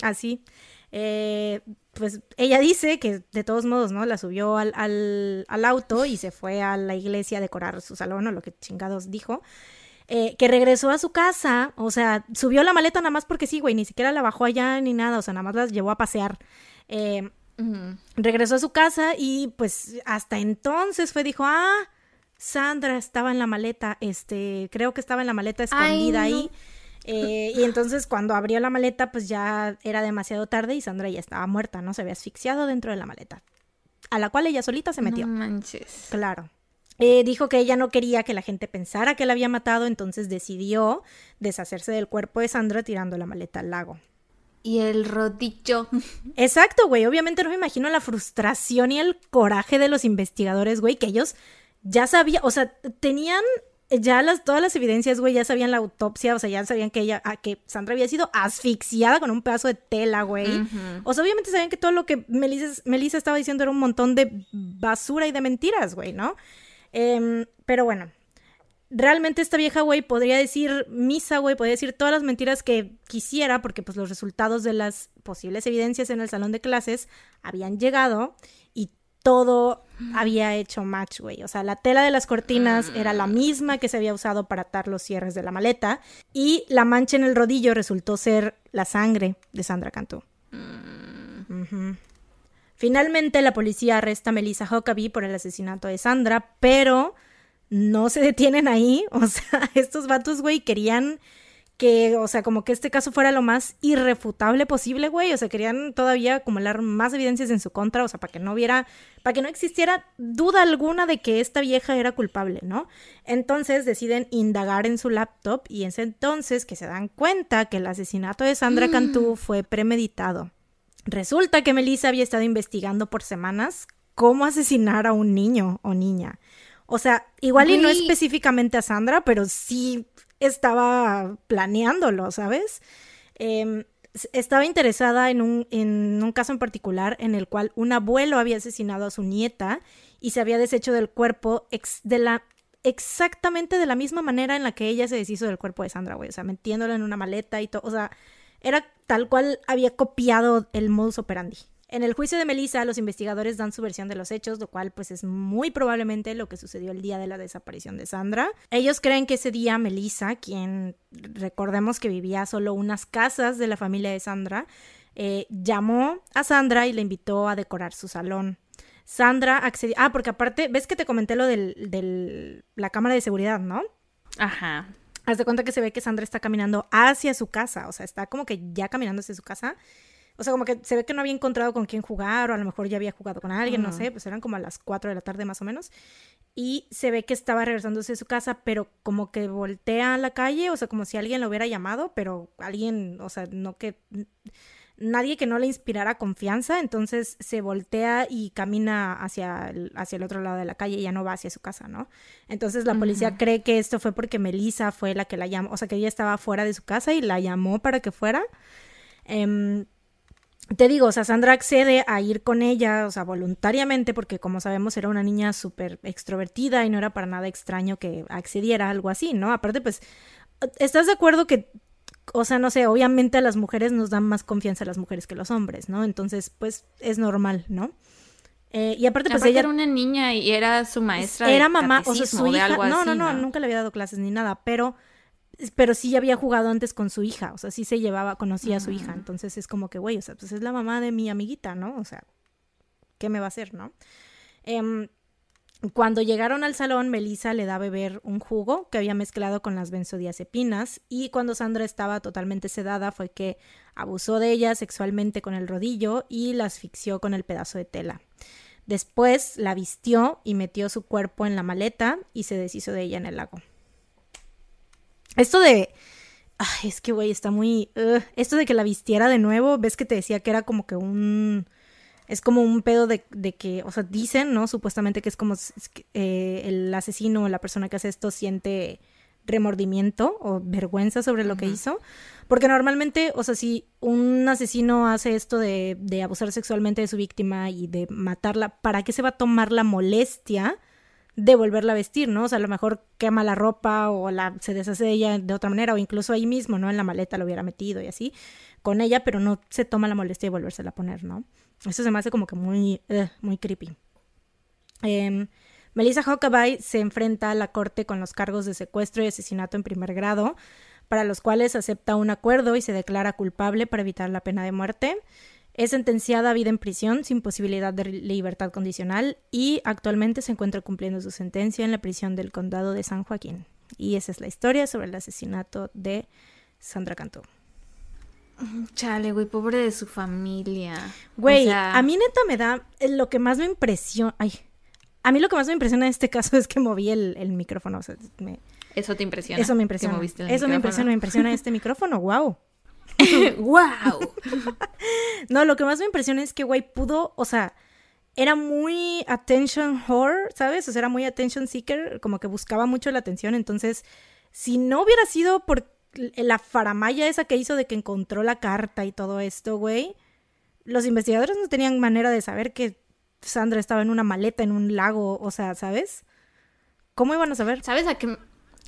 así. Eh, pues ella dice que de todos modos, ¿no? La subió al, al, auto y se fue a la iglesia a decorar su salón o lo que chingados dijo. Eh, que regresó a su casa, o sea, subió la maleta nada más porque sí, güey, ni siquiera la bajó allá ni nada, o sea, nada más la llevó a pasear. Eh, regresó a su casa y pues hasta entonces fue, dijo, ah, Sandra estaba en la maleta, este, creo que estaba en la maleta escondida ahí. Eh, y entonces cuando abrió la maleta, pues ya era demasiado tarde y Sandra ya estaba muerta, ¿no? Se había asfixiado dentro de la maleta. A la cual ella solita se metió. No manches. Claro. Eh, dijo que ella no quería que la gente pensara que la había matado, entonces decidió deshacerse del cuerpo de Sandra tirando la maleta al lago. Y el rodillo. [LAUGHS] Exacto, güey. Obviamente no me imagino la frustración y el coraje de los investigadores, güey, que ellos ya sabían, o sea, tenían ya las, todas las evidencias, güey, ya sabían la autopsia, o sea, ya sabían que ella, que Sandra había sido asfixiada con un pedazo de tela, güey. O sea, obviamente sabían que todo lo que Melissa, estaba diciendo era un montón de basura y de mentiras, güey, ¿no? Em, pero bueno, realmente esta vieja, güey, podría decir misa, güey, podría decir todas las mentiras que quisiera, porque pues los resultados de las posibles evidencias en el salón de clases habían llegado todo había hecho match, güey. O sea, la tela de las cortinas era la misma que se había usado para atar los cierres de la maleta y la mancha en el rodillo resultó ser la sangre de Sandra Cantú. Finalmente, la policía arresta a Melissa Huckabee por el asesinato de Sandra, pero no se detienen ahí. [LAUGHS] O sea, estos vatos, güey, querían que, o sea, como que este caso fuera lo más irrefutable posible, güey. O sea, querían todavía acumular más evidencias en su contra, o sea, para que no hubiera, para que no existiera duda alguna de que esta vieja era culpable, ¿no? Entonces deciden indagar en su laptop y es entonces que se dan cuenta que el asesinato de Sandra Cantú mm. fue premeditado. Resulta que Melissa había estado investigando por semanas cómo asesinar a un niño o niña. O sea, igual y no específicamente a Sandra, pero sí estaba planeándolo, ¿sabes? Em, estaba interesada en un, en un caso en particular en el cual un abuelo había asesinado a su nieta y se había deshecho del cuerpo de la exactamente de la misma manera en la que ella se deshizo del cuerpo de Sandra, güey. O sea, metiéndolo en una maleta y todo. O sea, era tal cual había copiado el modus operandi. En el juicio de Melissa, los investigadores dan su versión de los hechos, lo cual pues es muy probablemente lo que sucedió el día de la desaparición de Sandra. Ellos creen que ese día Melissa, quien recordemos que vivía solo unas casas de la familia de Sandra, eh, llamó a Sandra y le invitó a decorar su salón. Sandra accedió. Ah, porque aparte, ves que te comenté lo de la cámara de seguridad, ¿no? Ajá. Haz de cuenta que se ve que Sandra está caminando hacia su casa, o sea, está como que ya caminando hacia su casa o sea, como que se ve que no había encontrado con quién jugar, o a lo mejor ya había jugado con alguien, no sé, pues eran como a las 4 de la tarde más o menos. Y se ve que estaba regresándose a su casa, pero como que voltea a la calle, o sea, como si alguien lo hubiera llamado, pero alguien, o sea, no que nadie que no le inspirara confianza, entonces se voltea y camina hacia el, hacia el otro lado de la calle y ya no va hacia su casa, ¿no? Entonces la policía cree que esto fue porque Melissa fue la que la llamó, o sea, que ella estaba fuera de su casa y la llamó para que fuera. Eh, te digo, o sea, Sandra accede a ir con ella, o sea, voluntariamente, porque como sabemos era una niña súper extrovertida y no era para nada extraño que accediera a algo así, ¿no? Aparte, pues, ¿estás de acuerdo que, o sea, no sé, obviamente a las mujeres nos dan más confianza a las mujeres que a los hombres, ¿no? Entonces, pues, es normal, ¿no? Eh, y aparte, pues ella era una niña y era su maestra. Era mamá, o sea, su hija. no, no, no, nunca le había dado clases ni nada, pero pero sí había jugado antes con su hija, o sea, sí se llevaba, conocía a su hija, entonces es como que, güey, o sea, pues es la mamá de mi amiguita, ¿no? O sea, ¿qué me va a hacer, no? Em, cuando llegaron al salón, Melissa le da a beber un jugo que había mezclado con las benzodiazepinas y cuando Sandra estaba totalmente sedada fue que abusó de ella sexualmente con el rodillo y la asfixió con el pedazo de tela. Después la vistió y metió su cuerpo en la maleta y se deshizo de ella en el lago. Esto de... Ay, es que, güey, está muy... esto de que la vistiera de nuevo, ves que te decía que era como que un... Es como un pedo de, que, o sea, dicen, ¿no? Supuestamente que es como eh, el asesino o la persona que hace esto siente remordimiento o vergüenza sobre lo que hizo. Porque normalmente, o sea, si un asesino hace esto de, de abusar sexualmente de su víctima y de matarla, ¿para qué se va a tomar la molestia de volverla a vestir, ¿no? O sea, a lo mejor quema la ropa o la, se deshace de ella de otra manera o incluso ahí mismo, ¿no? En la maleta lo hubiera metido y así con ella, pero no se toma la molestia de volvérsela a poner, ¿no? Eso se me hace como que muy, muy creepy. Eh, Melissa Huckabee se enfrenta a la corte con los cargos de secuestro y asesinato en primer grado, para los cuales acepta un acuerdo y se declara culpable para evitar la pena de muerte. Es sentenciada a vida en prisión sin posibilidad de libertad condicional y actualmente se encuentra cumpliendo su sentencia en la prisión del condado de San Joaquín. Y esa es la historia sobre el asesinato de Sandra Cantó. Chale, güey, pobre de su familia. Güey, a mí neta me da eh, lo que más me impresiona. Ay, a mí lo que más me impresiona en este caso [LAUGHS] es que moví el, micrófono. Eso te impresiona. Eso me impresiona. Eso me impresiona, me impresiona este micrófono. Wow. [LAUGHS] ¡Wow! [LAUGHS] no, lo que más me impresiona es que, güey, pudo, o sea, era muy attention whore, ¿sabes? O sea, era muy attention seeker, como que buscaba mucho la atención. Entonces, si no hubiera sido por la faramaya esa que hizo de que encontró la carta y todo esto, güey, los investigadores no tenían manera de saber que Sandra estaba en una maleta en un lago, o sea, ¿sabes? ¿Cómo iban a saber? ¿Sabes a qué,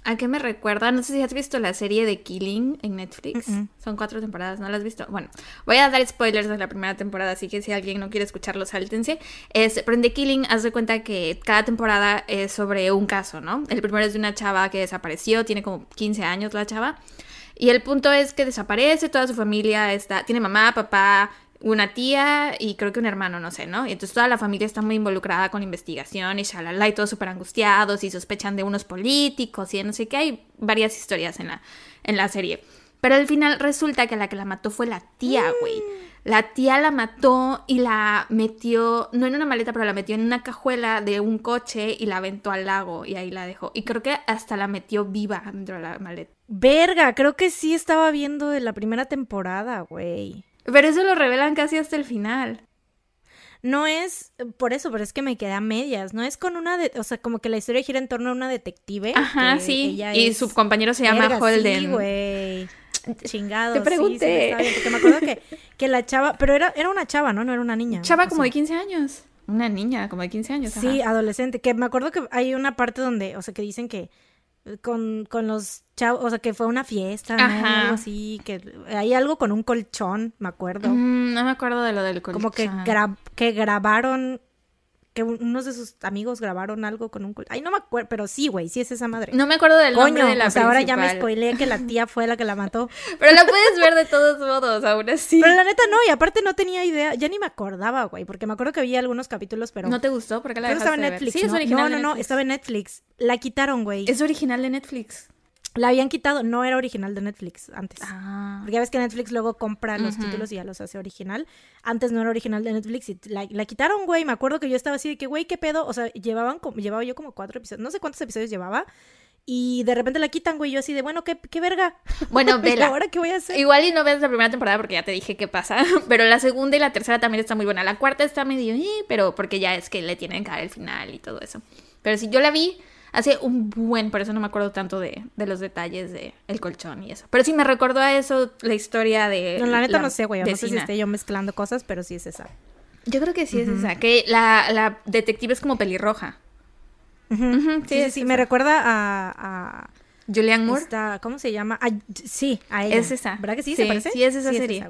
¿A qué me recuerda? No sé si has visto la serie de Killing en Netflix. Son cuatro temporadas, ¿no la has visto? Bueno, voy a dar spoilers de la primera temporada, así que si alguien no quiere escucharlo, sáltense. Es, Prende Killing, haz de cuenta que cada temporada es sobre un caso, ¿no? El primero es de una chava que desapareció, tiene como 15 años la chava. Y el punto es que desaparece, toda su familia está, tiene mamá, papá, una tía y creo que un hermano, no sé, ¿no? Y entonces toda la familia está muy involucrada con la investigación y shalala y todos súper angustiados y sospechan de unos políticos y no sé qué. Hay varias historias en la, en la serie. Pero al final resulta que la que la mató fue la tía, güey. La tía la mató y la metió, no en una maleta, pero la metió en una cajuela de un coche y la aventó al lago y ahí la dejó. Y creo que hasta la metió viva dentro de la maleta. Verga, creo que sí estaba viendo de la primera temporada, güey. Pero eso lo revelan casi hasta el final. No es por eso, pero es que me quedé a medias. No es con una de, o sea, como que la historia gira en torno a una detective. Ajá, sí. y su compañero se llama Holden. Sí, güey. Chingado. Te pregunté. Sí, porque me acuerdo que, que, la chava, pero era, era una chava, ¿no? No era una niña. Chava como de 15 años. Una niña como de 15 años. Sí, adolescente. Que me acuerdo que hay una parte donde, o sea, que dicen que con, con los chavos, o sea, que fue una fiesta, ¿no? Algo así, que hay algo con un colchón, me acuerdo. Mm, no me acuerdo de lo del colchón. Como que, que grabaron que unos de sus amigos grabaron algo con un... Ay, no me acuerdo, pero sí, güey, sí es esa madre. No me acuerdo del nombre de la o sea, ahora ya me spoileé que la tía fue la que la mató. [LAUGHS] pero la puedes ver de todos modos, aún así. Pero la neta no, y aparte no tenía idea, ya ni me acordaba, güey, porque me acuerdo que había algunos capítulos, pero... ¿No te gustó? porque la dejaste estaba en Netflix, Sí, es original No, no, no, estaba en Netflix. La quitaron, güey. Es original de Netflix. La habían quitado, no era original de Netflix antes. Ah. Porque ya ves que Netflix luego compra los títulos y ya los hace original. Antes no era original de Netflix y la, quitaron, güey. Me acuerdo que yo estaba así de que, güey, ¿qué pedo? O sea, llevaban, llevaba yo como cuatro episodios, no sé cuántos episodios llevaba. Y de repente la quitan, güey. Yo así de, bueno, ¿qué, qué verga? [LAUGHS] Bueno, vela. ¿Ahora qué voy a hacer? Igual y no ves la primera temporada porque ya te dije qué pasa. [LAUGHS] Pero la segunda y la tercera también está muy buena. La cuarta está medio, eh, pero porque ya es que le tienen que dar el final y todo eso. Pero si yo la vi, Hace un buen, por eso no me acuerdo tanto de, de los detalles de el colchón y eso. Pero sí me recordó a eso la historia de. No, la neta no sé, güey. No sé si esté yo mezclando cosas, pero sí es esa. Yo creo que sí es esa. Que la, la detective es como pelirroja. sí, sí, me recuerda a, a... Julianne Moore. ¿Cómo se llama? sí, a ella. Es esa. ¿Verdad que sí? sí ¿Se parece? Sí, es esa serie.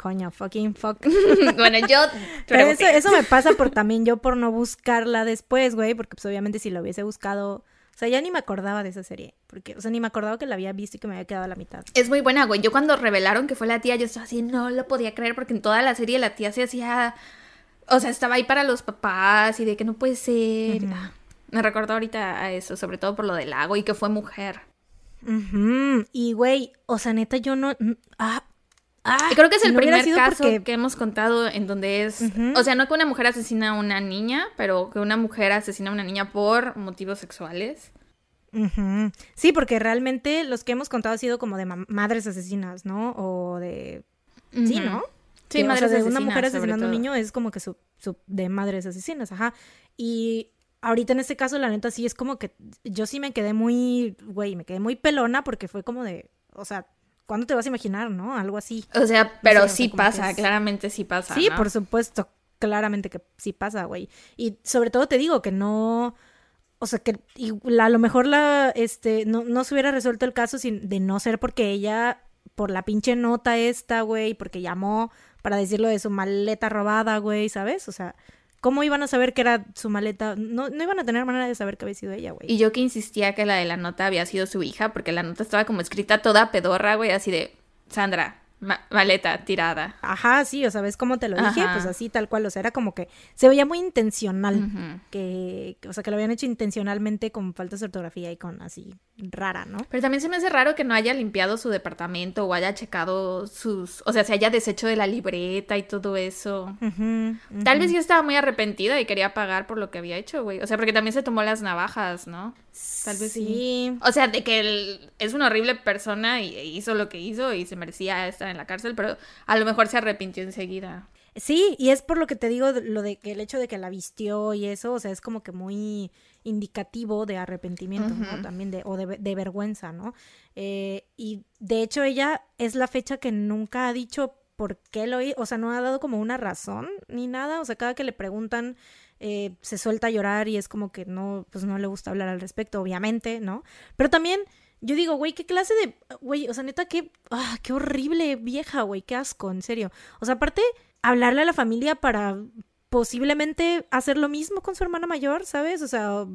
Coño, fucking fuck. [LAUGHS] bueno, yo... Pero eso, eso me pasa por [LAUGHS] también yo por no buscarla después, güey, porque pues obviamente si lo hubiese buscado... O sea, ya ni me acordaba de esa serie. Porque, o sea, ni me acordaba que la había visto y que me había quedado a la mitad. Es muy buena, güey. Yo cuando revelaron que fue la tía, yo estaba así, no lo podía creer porque en toda la serie la tía se hacía... O sea, estaba ahí para los papás y de que no puede ser. Me recordó ahorita a eso, sobre todo por lo del lago y que fue mujer. Y, güey, o sea, neta, yo no... Ah, Ah, creo que es el primer caso que hemos contado en donde es, o sea, no que una mujer asesina a una niña, pero que una mujer asesina a una niña por motivos sexuales. Sí, porque realmente los que hemos contado ha sido como de madres asesinas, ¿no? O de... Sí, ¿no? Sí, madres de una mujer asesinando a un niño es como que su, su, de madres asesinas, ajá. Y ahorita en este caso, la neta, sí es como que yo sí me quedé muy, güey, me quedé muy pelona porque fue como de, o sea, ¿cuándo te vas a imaginar, no? Algo así. O sea, pero sí pasa, claramente sí pasa. Sí, por supuesto, claramente que sí pasa, güey. Y sobre todo te digo que no, o sea, que a lo mejor la, este, no, no se hubiera resuelto el caso sin, de no ser porque ella, por la pinche nota esta, güey, porque llamó para decirlo de su maleta robada, güey, ¿sabes? O sea, ¿Cómo iban a saber que era su maleta? No, no iban a tener manera de saber que había sido ella, güey. Y yo que insistía que la de la nota había sido su hija, porque la nota estaba como escrita toda pedorra, güey, así de, Sandra, maleta tirada. Ajá, sí, o sea, ¿ves cómo te lo dije? Pues así, tal cual, o sea, era como que se veía muy intencional, que, o sea, que lo habían hecho intencionalmente con faltas de ortografía y con así, rara, ¿no? Pero también se me hace raro que no haya limpiado su departamento o haya checado sus, o sea, se haya deshecho de la libreta y todo eso. Tal vez yo estaba muy arrepentida y quería pagar por lo que había hecho, güey. O sea, porque también se tomó las navajas, ¿no? Tal vez sí. O sea, de que él es una horrible persona y hizo lo que hizo y se merecía estar en la cárcel, pero a lo mejor se arrepintió enseguida. Sí, y es por lo que te digo lo de que el hecho de que la vistió y eso, o sea, es como que muy indicativo de arrepentimiento, ¿no? También de, o de, vergüenza, ¿no? Eh, y de hecho ella es la fecha que nunca ha dicho por qué lo hizo, o sea, no ha dado como una razón ni nada, o sea, cada que le preguntan eh, se suelta a llorar y es como que no, pues no le gusta hablar al respecto, obviamente, ¿no? Pero también yo digo, güey, ¿qué clase de... Güey, o sea, neta, qué... Ah, qué horrible vieja, güey, qué asco, en serio. O sea, aparte, hablarle a la familia para posiblemente hacer lo mismo con su hermana mayor, ¿sabes? O sea,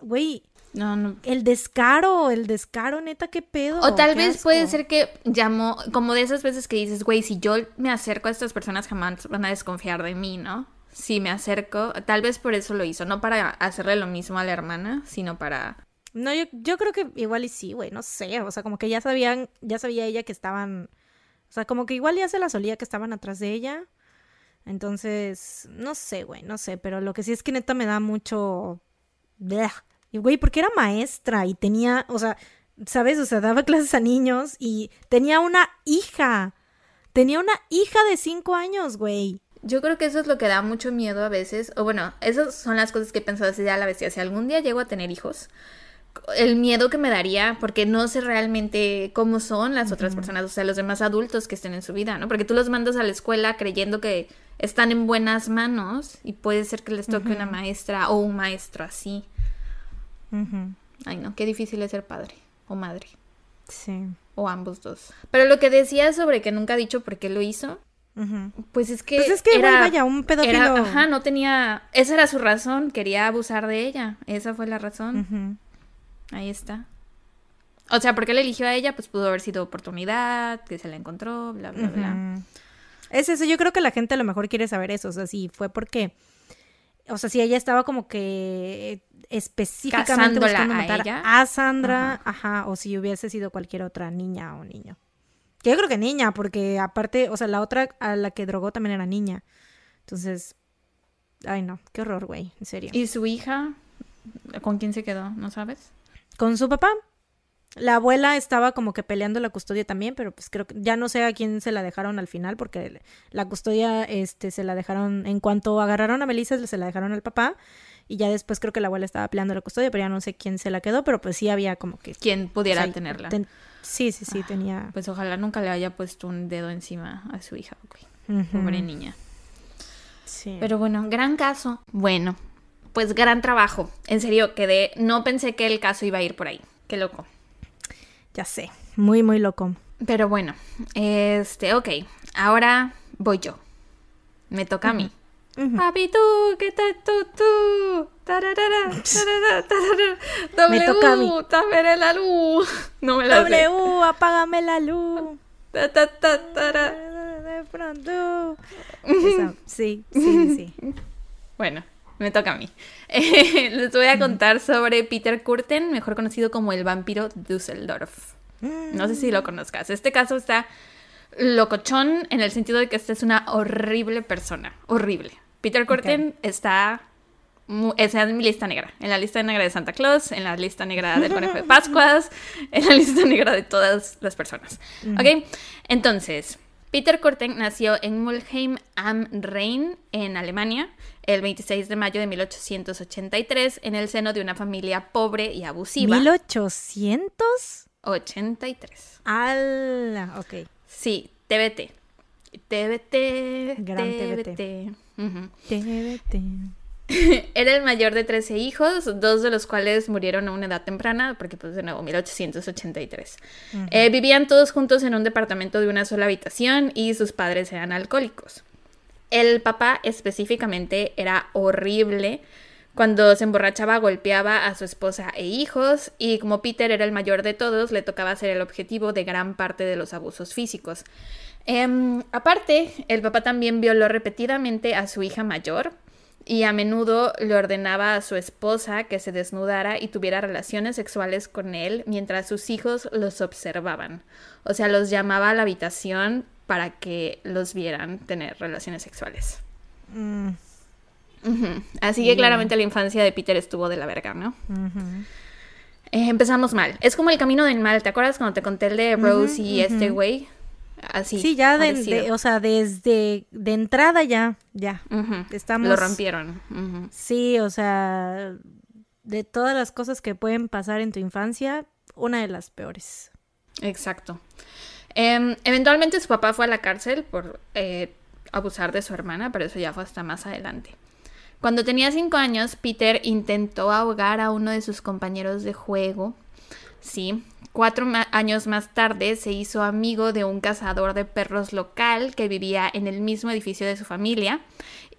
güey... No, no. El descaro, el descaro, neta, qué pedo. O tal vez puede ser que llamó, como de esas veces que dices, güey, si yo me acerco a estas personas jamás van a desconfiar de mí, ¿no? Si me acerco, tal vez por eso lo hizo, no para hacerle lo mismo a la hermana, sino para no, yo, yo creo que igual y sí, güey, no sé, o sea, como que ya sabían, ya sabía ella que estaban, o sea, como que igual ya se la solía que estaban atrás de ella. Entonces, no sé, güey, no sé, pero lo que sí es que neta me da mucho... Y, güey, porque era maestra y tenía, o sea, ¿sabes? O sea, daba [LAUGHS] clases a niños y tenía una hija. Tenía una hija de cinco años, güey. Yo creo que eso es lo que da mucho miedo a veces. O bueno, esas son las cosas que he pensado así a la vez. Si algún día llego a tener hijos, el miedo que me daría, porque no sé realmente cómo son las otras personas, o sea, los demás adultos que estén en su vida, ¿no? Porque tú los mandas a la escuela creyendo que están en buenas manos y puede ser que les toque una maestra o un maestro así. Ay, no, qué difícil es ser padre o madre. Sí. O ambos dos. Pero lo que decía sobre que nunca ha dicho por qué lo hizo, pues es que. Pues es que era, vaya, un pedófilo. ajá, no tenía. Esa era su razón, quería abusar de ella. Esa fue la razón. Ahí está. O sea, ¿por qué le eligió a ella? Pues pudo haber sido oportunidad, que se la encontró, bla, bla, bla. Es eso, yo creo que la gente a lo mejor quiere saber eso. O sea, si fue porque. O sea, si ella estaba como que específicamente buscando matar a, Sandra, ajá. o si hubiese sido cualquier otra niña o niño. Yo creo que niña, porque aparte, o sea, la otra a la que drogó también era niña. Entonces, ay no, qué horror, güey, en serio. ¿Y su hija? ¿Con quién se quedó? ¿No sabes? Con su papá. La abuela estaba como que peleando la custodia también, pero pues creo que ya no sé a quién se la dejaron al final, porque la custodia este, se la dejaron, en cuanto agarraron a Melissa, se la dejaron al papá. y ya después creo que la abuela estaba peleando la custodia, pero ya no sé quién se la quedó, pero pues sí había como que... Quien pudiera o sea, tenerla. ten- sí, sí, sí, tenía... Pues ojalá nunca le haya puesto un dedo encima a su hija, güey. Pobre niña. Sí. Pero bueno, gran caso. Bueno, pues gran trabajo. En serio, quedé. No pensé que el caso iba a ir por ahí. Qué loco. Ya sé, muy, muy loco. Pero bueno, este, ok. Ahora voy yo. Me toca a mí. Papi, tú, ¿qué tal tú, tú? Tararara, tarara, tarara. Me toca a mí. W, la luz. No me la sé. W, apágame la luz. Ta, ta, ta. De pronto. Esa, sí, sí, sí. Bueno, me toca a mí. [LAUGHS] Eh, les voy a contar sobre Peter Kurten, mejor conocido como el vampiro Dusseldorf. No sé si lo conozcas. Este caso está locochón en el sentido de que esta es una horrible persona. Horrible. Peter Kurten está. Está en mi lista negra. En la lista negra de Santa Claus, en la lista negra del Conejo de [LAUGHS] Pascuas, en la lista negra de todas las personas. ¿Ok? Entonces, Peter Kurten nació en Mulheim am Rhein, en Alemania, el 26 de mayo de 1883, en el seno de una familia pobre y abusiva. ¿1800? 83. ¡Ala! Ok. Sí, TBT. TBT. Gran TBT. Ujú. TBT. [LAUGHS] Era el mayor de 13 hijos, dos de los cuales murieron a una edad temprana, porque pues de nuevo, 1883. Eh, vivían todos juntos en un departamento de una sola habitación y sus padres eran alcohólicos. El papá específicamente era horrible. Cuando se emborrachaba golpeaba a su esposa e hijos y como Peter era el mayor de todos le tocaba ser el objetivo de gran parte de los abusos físicos. Em, aparte, el papá también violó repetidamente a su hija mayor y a menudo le ordenaba a su esposa que se desnudara y tuviera relaciones sexuales con él mientras sus hijos los observaban. O sea, los llamaba a la habitación para que los vieran tener relaciones sexuales. Mm. Así que claramente la infancia de Peter estuvo de la verga, ¿no? Eh, empezamos mal. Es como el camino del mal. ¿Te acuerdas cuando te conté el de Rose y este güey? Así. Sí, ya de, o sea, desde de entrada ya, ya. Ujú. estamos- Lo rompieron. Sí, o sea, de todas las cosas que pueden pasar en tu infancia, una de las peores. Exacto. Em, eventualmente su papá fue a la cárcel por eh, abusar de su hermana, pero eso ya fue hasta más adelante. Cuando tenía cinco años, Peter intentó ahogar a uno de sus compañeros de juego. Sí. Cuatro años más tarde se hizo amigo de un cazador de perros local que vivía en el mismo edificio de su familia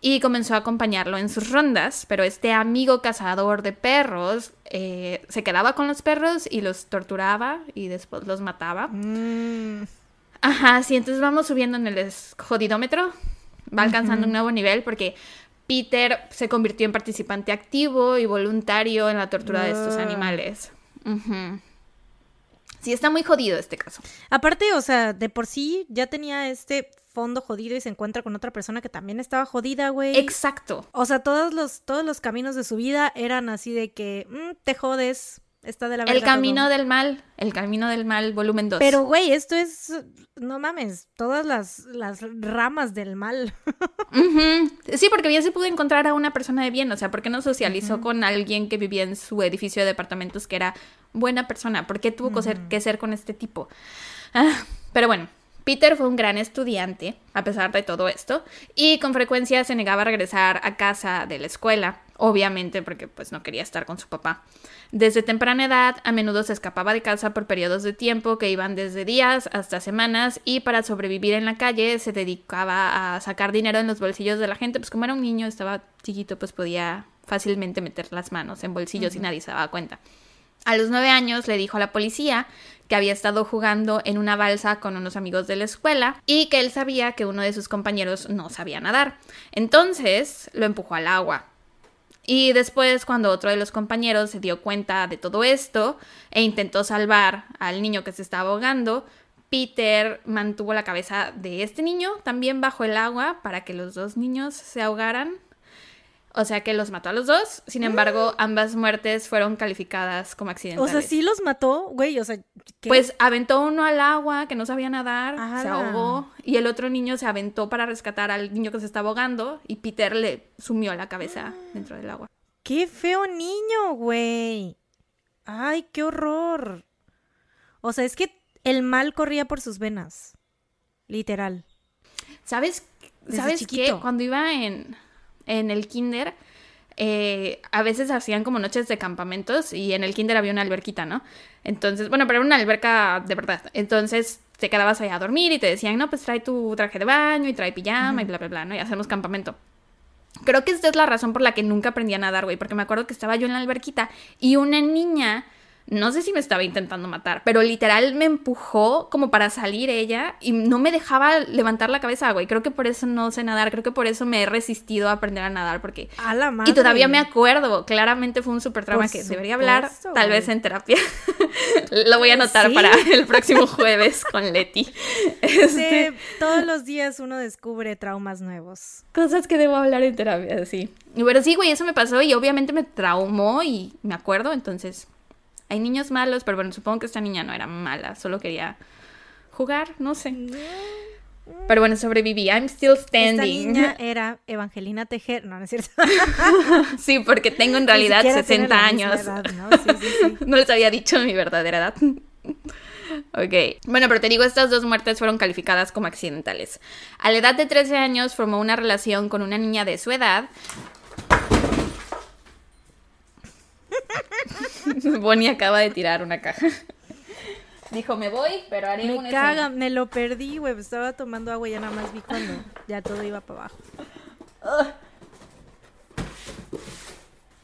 y comenzó a acompañarlo en sus rondas, pero este amigo cazador de perros eh, se quedaba con los perros y los torturaba y después los mataba. Mm, Ajá, sí, entonces vamos subiendo en el jodidómetro, va alcanzando un nuevo nivel porque Peter se convirtió en participante activo y voluntario en la tortura de estos Ah. animales. Ujú. Sí, está muy jodido este caso. Aparte, o sea, de por sí ya tenía este fondo jodido y se encuentra con otra persona que también estaba jodida, güey. Exacto. O sea, todos los, todos los caminos de su vida eran así de que mm, te jodes, está de la El camino todo. del mal, el camino del mal, volumen 2. Pero, güey, esto es, no mames, todas las, las ramas del mal. [LAUGHS] Sí, porque bien se pudo encontrar a una persona de bien, o sea, ¿por qué no socializó con alguien que vivía en su edificio de departamentos que era buena persona? ¿Por qué tuvo que ser, que ser con este tipo? Ah, pero bueno, Peter fue un gran estudiante, a pesar de todo esto, y con frecuencia se negaba a regresar a casa de la escuela, obviamente porque pues no quería estar con su papá. Desde temprana edad, a menudo se escapaba de casa por periodos de tiempo que iban desde días hasta semanas y para sobrevivir en la calle se dedicaba a sacar dinero en los bolsillos de la gente, pues como era un niño, estaba chiquito, pues podía fácilmente meter las manos en bolsillos y nadie se daba cuenta. A los nueve años le dijo a la policía que había estado jugando en una balsa con unos amigos de la escuela y que él sabía que uno de sus compañeros no sabía nadar. Entonces lo empujó al agua. Y después, cuando otro de los compañeros se dio cuenta de todo esto e intentó salvar al niño que se estaba ahogando, Peter mantuvo la cabeza de este niño también bajo el agua para que los dos niños se ahogaran. O sea que los mató a los dos. Sin embargo, ambas muertes fueron calificadas como O accidentales. sea, sí los mató, güey, o sea, ¿qué? Pues aventó uno al agua que no sabía nadar, se ahogó y el otro niño se aventó para rescatar al niño que se estaba ahogando y Peter le sumió la cabeza dentro del agua. Qué feo niño, güey. Ay, qué horror. O sea, es que el mal corría por sus venas. Literal. ¿Sabes, ¿sabes qué? Cuando iba en, en el kinder, eh, a veces hacían como noches de campamentos y en el kinder había una alberquita, ¿no? Entonces, bueno, pero era una alberca de verdad. Entonces te quedabas ahí a dormir y te decían, no, pues trae tu traje de baño y trae pijama y bla, bla, bla, ¿no? Y hacemos campamento. Creo que esta es la razón por la que nunca aprendí a nadar, güey, porque me acuerdo que estaba yo en la alberquita y una niña no sé si me estaba intentando matar, pero literal me empujó como para salir ella y no me dejaba levantar la cabeza, güey. Creo que por eso no sé nadar, creo que por eso me he resistido a aprender a nadar, porque... A la madre. Y todavía me acuerdo, claramente fue un super trauma que debería hablar, tal vez en terapia. [LAUGHS] Lo voy a anotar para el próximo jueves con Leti. [LAUGHS] Este... todos los días uno descubre traumas nuevos. Cosas que debo hablar en terapia, sí. Bueno, sí, güey, eso me pasó y obviamente me traumó y me acuerdo, entonces hay niños malos, pero bueno, supongo que esta niña no era mala, solo quería jugar, no sé. Pero bueno, sobreviví. I'm still standing. Esta niña [LAUGHS] era Evangelina Tejer. No, no es cierto. [LAUGHS] sí, porque tengo en realidad 60 años. ¿no? Sí, sí, sí. [LAUGHS] no les había dicho mi verdadera edad. Ok. Bueno, pero te digo, estas dos muertes fueron calificadas como accidentales. A la edad de 13 años formó una relación con una niña de su edad [LAUGHS] Bonnie acaba de tirar una caja. Dijo, me voy, pero haré Me caga, me lo perdí, güey. Estaba tomando agua y ya nada más vi cuando ya todo iba para abajo.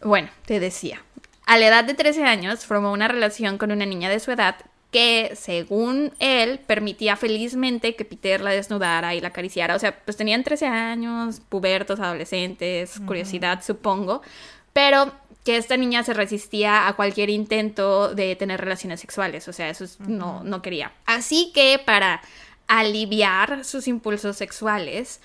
Bueno, te decía. A la edad de 13 años formó una relación con una niña de su edad que, según él, permitía felizmente que Peter la desnudara y la acariciara. O sea, pues tenían 13 años, pubertos, adolescentes, curiosidad, supongo. Pero que esta niña se resistía a cualquier intento de tener relaciones sexuales, o sea, eso no, no quería. Así que para aliviar sus impulsos sexuales,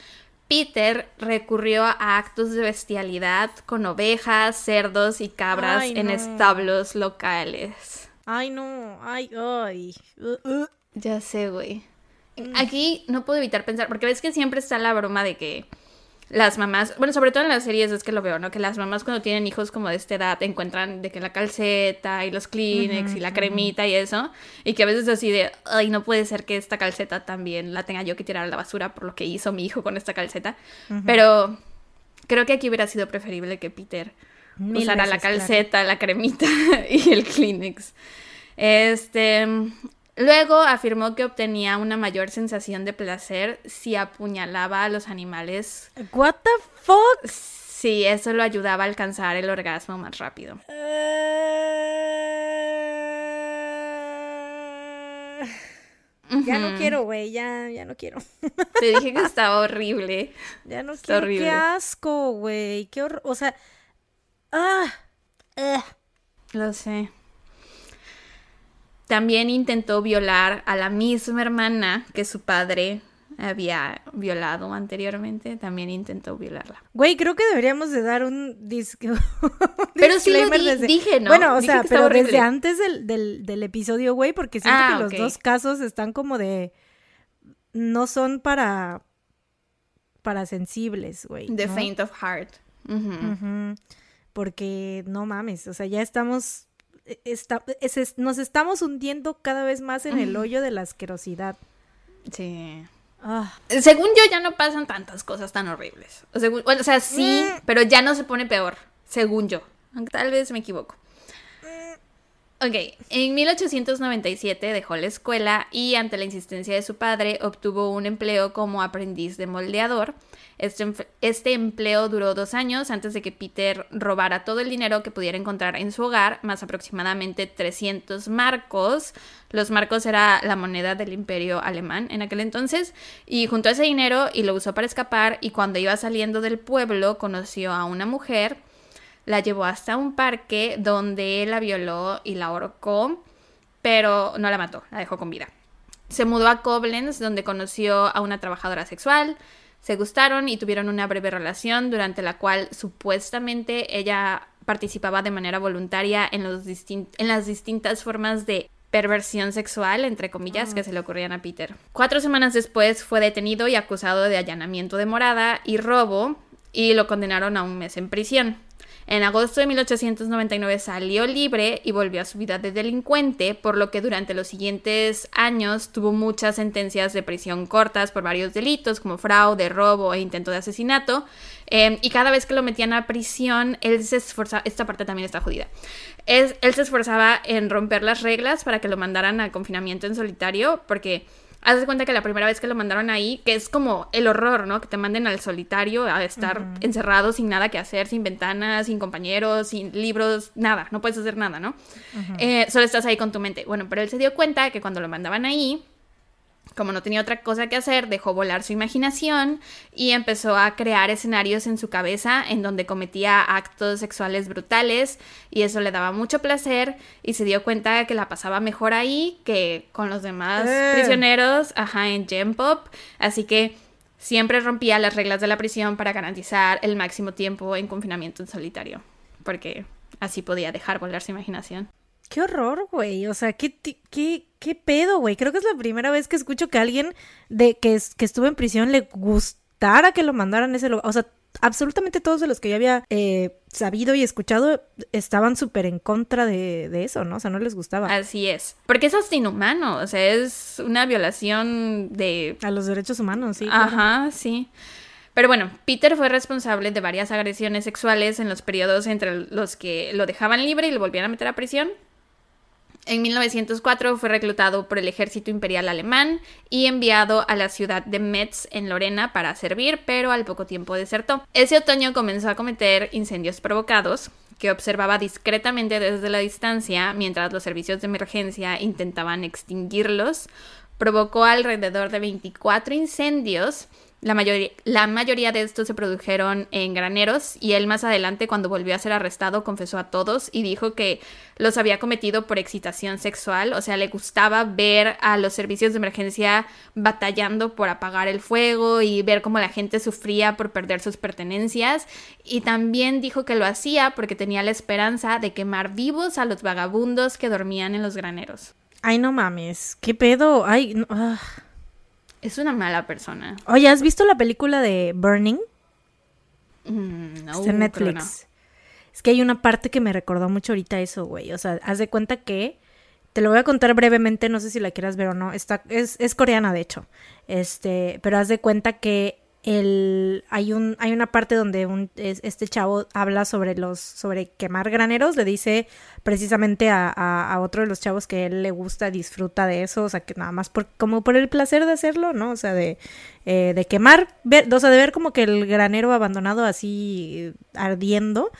Peter recurrió a actos de bestialidad con ovejas, cerdos y cabras en establos locales. Ay, no, ay, ay. Uh, uh. Ya sé, güey. Mm. Aquí no puedo evitar pensar, porque ves que siempre está la broma de que las mamás, bueno, sobre todo en las series es que lo veo, ¿no? Que las mamás cuando tienen hijos como de esta edad encuentran de que la calceta y los Kleenex y la cremita y eso, y que a veces así de, ay, no puede ser que esta calceta también la tenga yo que tirar a la basura por lo que hizo mi hijo con esta calceta, pero creo que aquí hubiera sido preferible que Peter usara la calceta, la cremita [LAUGHS] y el Kleenex. Este, Luego afirmó que obtenía una mayor sensación de placer si apuñalaba a los animales. What the fuck? Sí, eso lo ayudaba a alcanzar el orgasmo más rápido. Ya no quiero, güey, ya, ya no quiero. [LAUGHS] Te dije que estaba horrible. [LAUGHS] Ya no quiero. Horrible. Qué asco, güey. Qué horror. O sea. Ah. Lo sé. También intentó violar a la misma hermana que su padre había violado anteriormente, también intentó violarla. Güey, creo que deberíamos de dar un disco. [LAUGHS] pero sí lo dije, ¿no? Bueno, o sea, pero desde antes del, del, episodio, güey, porque siento ah, que los dos casos están como de... No son para... Para sensibles, güey. The faint of heart. Porque no mames, o sea, ya estamos e, nos estamos hundiendo cada vez más en el hoyo de la asquerosidad. Sí. Ah. Según yo ya no pasan tantas cosas tan horribles. O, sea, sí, mm. pero ya no se pone peor, según yo. Aunque tal vez me equivoco. Ok, en 1897 dejó la escuela y ante la insistencia de su padre obtuvo un empleo como aprendiz de moldeador. Este, este, empleo duró dos años antes de que Peter robara todo el dinero que pudiera encontrar en su hogar, más aproximadamente 300 marcos. Los marcos era la moneda del imperio alemán en aquel entonces y juntó ese dinero y lo usó para escapar y cuando iba saliendo del pueblo conoció a una mujer la llevó hasta un parque donde la violó y la ahorcó, pero no la mató, la dejó con vida. Se mudó a Koblenz, donde conoció a una trabajadora sexual, se gustaron y tuvieron una breve relación durante la cual supuestamente ella participaba de manera voluntaria en, los en las distintas formas de perversión sexual, entre comillas, que ah. se le ocurrían a Peter. Cuatro semanas después fue detenido y acusado de allanamiento de morada y robo y lo condenaron a un mes en prisión. En agosto de 1899 salió libre y volvió a su vida de delincuente, por lo que durante los siguientes años tuvo muchas sentencias de prisión cortas por varios delitos como fraude, robo e intento de asesinato. Em, y cada vez que lo metían a prisión, él se esforzaba, esta parte también está jodida, él se esforzaba en romper las reglas para que lo mandaran al confinamiento en solitario, porque Haz de cuenta que la primera vez que lo mandaron ahí, que es como el horror, ¿no? Que te manden al solitario a estar encerrado sin nada que hacer, sin ventanas, sin compañeros, sin libros, nada, no puedes hacer nada, ¿no? Eh, solo estás ahí con tu mente. Bueno, pero él se dio cuenta que cuando lo mandaban ahí, como no tenía otra cosa que hacer, dejó volar su imaginación y empezó a crear escenarios en su cabeza en donde cometía actos sexuales brutales y eso le daba mucho placer y se dio cuenta que la pasaba mejor ahí que con los demás eh. prisioneros, ajá, en Gem Pop, así que siempre rompía las reglas de la prisión para garantizar el máximo tiempo en confinamiento en solitario, porque así podía dejar volar su imaginación. Qué horror, güey. O sea, qué, qué, qué pedo, güey. Creo que es la primera vez que escucho que alguien de que, que estuvo en prisión le gustara que lo mandaran a ese lugar. O sea, absolutamente todos de los que yo había eh, sabido y escuchado estaban súper en contra de, de, eso, ¿no? O sea, no les gustaba. Así es. Porque eso es inhumano. O sea, es una violación de. A los derechos humanos, sí. Ajá, sí. Pero bueno, Peter fue responsable de varias agresiones sexuales en los periodos entre los que lo dejaban libre y lo volvían a meter a prisión. En 1904 fue reclutado por el ejército imperial alemán y enviado a la ciudad de Metz en Lorena para servir, pero al poco tiempo desertó. Ese otoño comenzó a cometer incendios provocados, que observaba discretamente desde la distancia mientras los servicios de emergencia intentaban extinguirlos. Provocó alrededor de 24 incendios la mayoría, la mayoría de estos se produjeron en graneros y él más adelante cuando volvió a ser arrestado confesó a todos y dijo que los había cometido por excitación sexual, o sea, le gustaba ver a los servicios de emergencia batallando por apagar el fuego y ver cómo la gente sufría por perder sus pertenencias y también dijo que lo hacía porque tenía la esperanza de quemar vivos a los vagabundos que dormían en los graneros. Ay, no mames, ¿qué pedo? Ay, no, ah. Es una mala persona. Oye, ¿has visto la película de Burning? Mm, no, Está en Netflix. Es que hay una parte que me recordó mucho ahorita eso, güey. O sea, haz de cuenta que. Te lo voy a contar brevemente, no sé si la quieras ver o no. Está, es, es coreana, de hecho. Este, pero haz de cuenta que hay, un, hay una parte donde un, este chavo habla sobre los sobre quemar graneros, le dice precisamente a, a, otro de los chavos que él le gusta, disfruta de eso, o sea, que nada más por, como por el placer de hacerlo, ¿no? O sea, de, eh, de quemar, ver, o sea, de ver como que el granero abandonado así ardiendo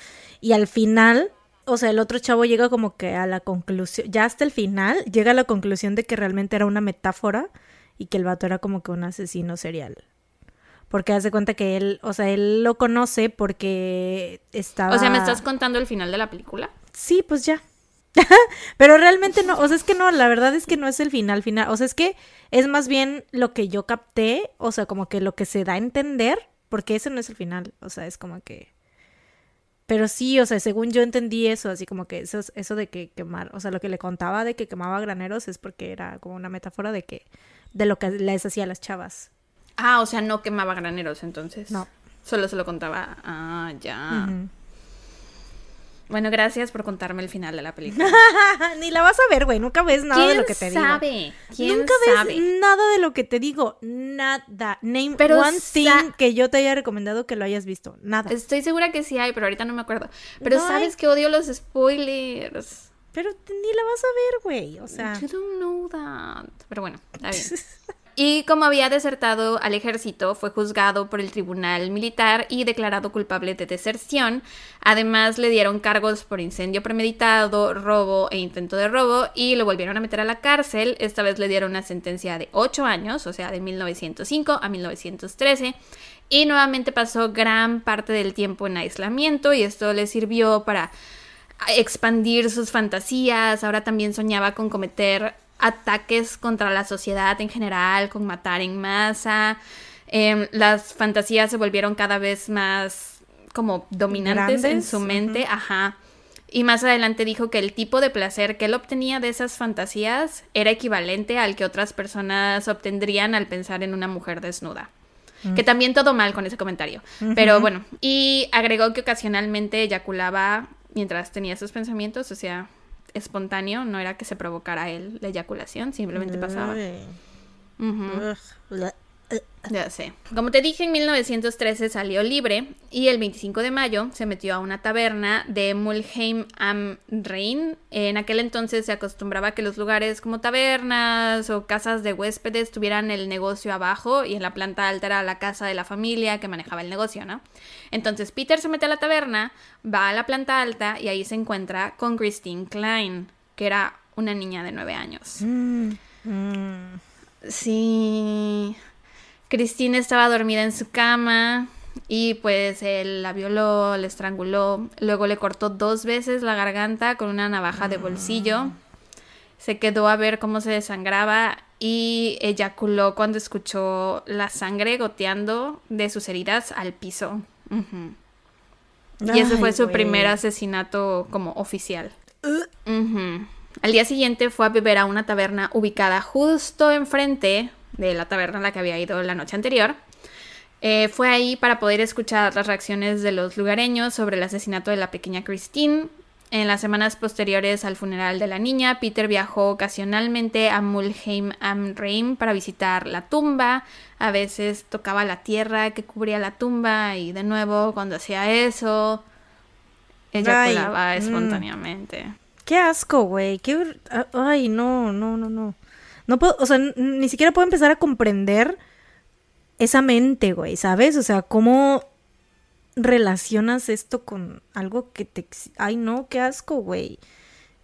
y al final... O sea, el otro chavo llega como que a la conclusión, ya hasta el final, llega a la conclusión de que realmente era una metáfora y que el vato era como que un asesino serial porque hace cuenta que él, o sea, él lo conoce porque estaba... O sea, ¿me estás contando el final de la película? Sí, pues ya. [LAUGHS] Pero realmente no, o sea, es que no, la verdad es que no es el final final, o sea, es que es más bien lo que yo capté, o sea, como que lo que se da a entender, porque ese no es el final, o sea, es como que... Pero sí, o sea, según yo entendí eso, así como que eso, eso de que quemar, o sea, lo que le contaba de que quemaba graneros es porque era como una metáfora de que, de lo que les hacía a las chavas. Ah, o sea, no quemaba graneros entonces. No. Solo se lo contaba. Ah, ya. Bueno, gracias por contarme el final de la película. [LAUGHS] Ni la vas a ver, güey. Nunca ves nada de lo que te sabe? digo. ¿Quién Nunca ves nada de lo que te digo. Nada. Name one thing que yo te haya recomendado que lo hayas visto. Nada. Estoy segura que sí hay, pero ahorita no me acuerdo. Pero sabes que odio los spoilers. Pero ni la vas a ver, güey. O sea. You don't know that. Pero bueno, está bien. [LAUGHS] Y como había desertado al ejército, fue juzgado por el tribunal militar y declarado culpable de deserción. Además, le dieron cargos por incendio premeditado, robo e intento de robo y lo volvieron a meter a la cárcel. Esta vez le dieron una sentencia de 8 años, o sea, de 1905 a 1913. Y nuevamente pasó gran parte del tiempo en aislamiento y esto le sirvió para expandir sus fantasías. Ahora también soñaba con cometer ataques contra la sociedad en general, con matar en masa. Em, las fantasías se volvieron cada vez más como dominantes en su mente, ajá. Y más adelante dijo que el tipo de placer que él obtenía de esas fantasías era equivalente al que otras personas obtendrían al pensar en una mujer desnuda. Que también todo mal con ese comentario. Pero bueno, y agregó que ocasionalmente eyaculaba mientras tenía esos pensamientos, o sea, espontáneo, no era que se provocara él la eyaculación, simplemente pasaba. Ya sé. Como te dije, en 1913 salió libre y el 25 de mayo se metió a una taberna de Mulheim am Rhein. En aquel entonces se acostumbraba que los lugares como tabernas o casas de huéspedes tuvieran el negocio abajo y en la planta alta era la casa de la familia que manejaba el negocio, ¿no? Entonces Peter se mete a la taberna, va a la planta alta y ahí se encuentra con Christine Klein, que era una niña de nueve años. Mm, mm. Sí. Cristina estaba dormida en su cama y pues él la violó, le estranguló, luego le cortó dos veces la garganta con una navaja de bolsillo. Se quedó a ver cómo se desangraba y eyaculó cuando escuchó la sangre goteando de sus heridas al piso. Y ese fue su primer asesinato como oficial. Al día siguiente fue a beber a una taberna ubicada justo enfrente de la taberna a la que había ido la noche anterior. Eh, fue ahí para poder escuchar las reacciones de los lugareños sobre el asesinato de la pequeña Christine. En las semanas posteriores al funeral de la niña, Peter viajó ocasionalmente a Mulheim am Rhein para visitar la tumba. A veces tocaba la tierra que cubría la tumba y de nuevo cuando hacía eso, ella colaba mm. espontáneamente. Qué asco, güey. Qué... Ay, no, no, no, no. No puedo, o sea, ni siquiera puedo empezar a comprender esa mente, güey, ¿sabes? O sea, cómo relacionas esto con algo que te... Ay, no, qué asco, güey.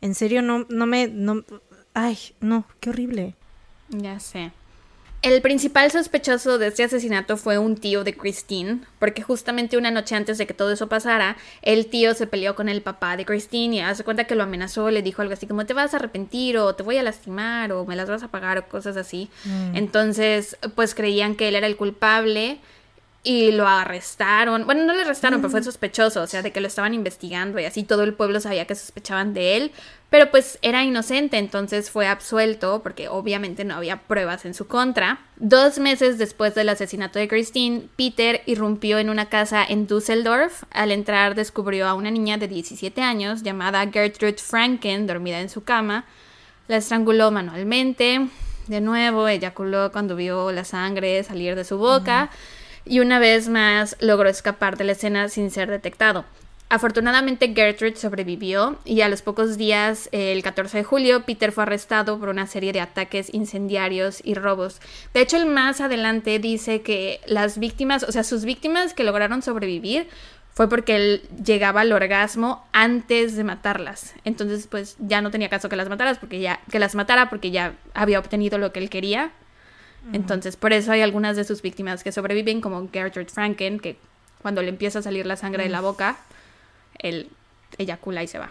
En serio, no, no me... No... Ay, no, qué horrible. Ya sé. El principal sospechoso de este asesinato fue un tío de Christine, porque justamente una noche antes de que todo eso pasara, el tío se peleó con el papá de Christine y hace cuenta que lo amenazó, le dijo algo así como te vas a arrepentir o te voy a lastimar o me las vas a pagar o cosas así. Mm. Entonces, pues creían que él era el culpable y lo arrestaron. Bueno, no lo arrestaron, pero fue mm. sospechoso, o sea, de que lo estaban investigando y así todo el pueblo sabía que sospechaban de él, pero pues era inocente, entonces fue absuelto porque obviamente no había pruebas en su contra. Dos meses después del asesinato de Christine, Peter irrumpió en una casa en Düsseldorf. Al entrar descubrió a una niña de 17 años llamada Gertrude Franken dormida en su cama. La estranguló manualmente. De nuevo, eyaculó cuando vio la sangre salir de su boca y una vez más logró escapar de la escena sin ser detectado. Afortunadamente Gertrude sobrevivió y a los pocos días, el 14 de julio, Peter fue arrestado por una serie de ataques incendiarios y robos. De hecho, el más adelante dice que las víctimas, o sea, sus víctimas que lograron sobrevivir fue porque él llegaba al orgasmo antes de matarlas. Entonces, pues ya no tenía caso que las mataras porque ya que las matara porque ya había obtenido lo que él quería entonces, por eso hay algunas de sus víctimas que sobreviven, como Gertrude Franken, que cuando le empieza a salir la sangre de la boca, él eyacula y se va.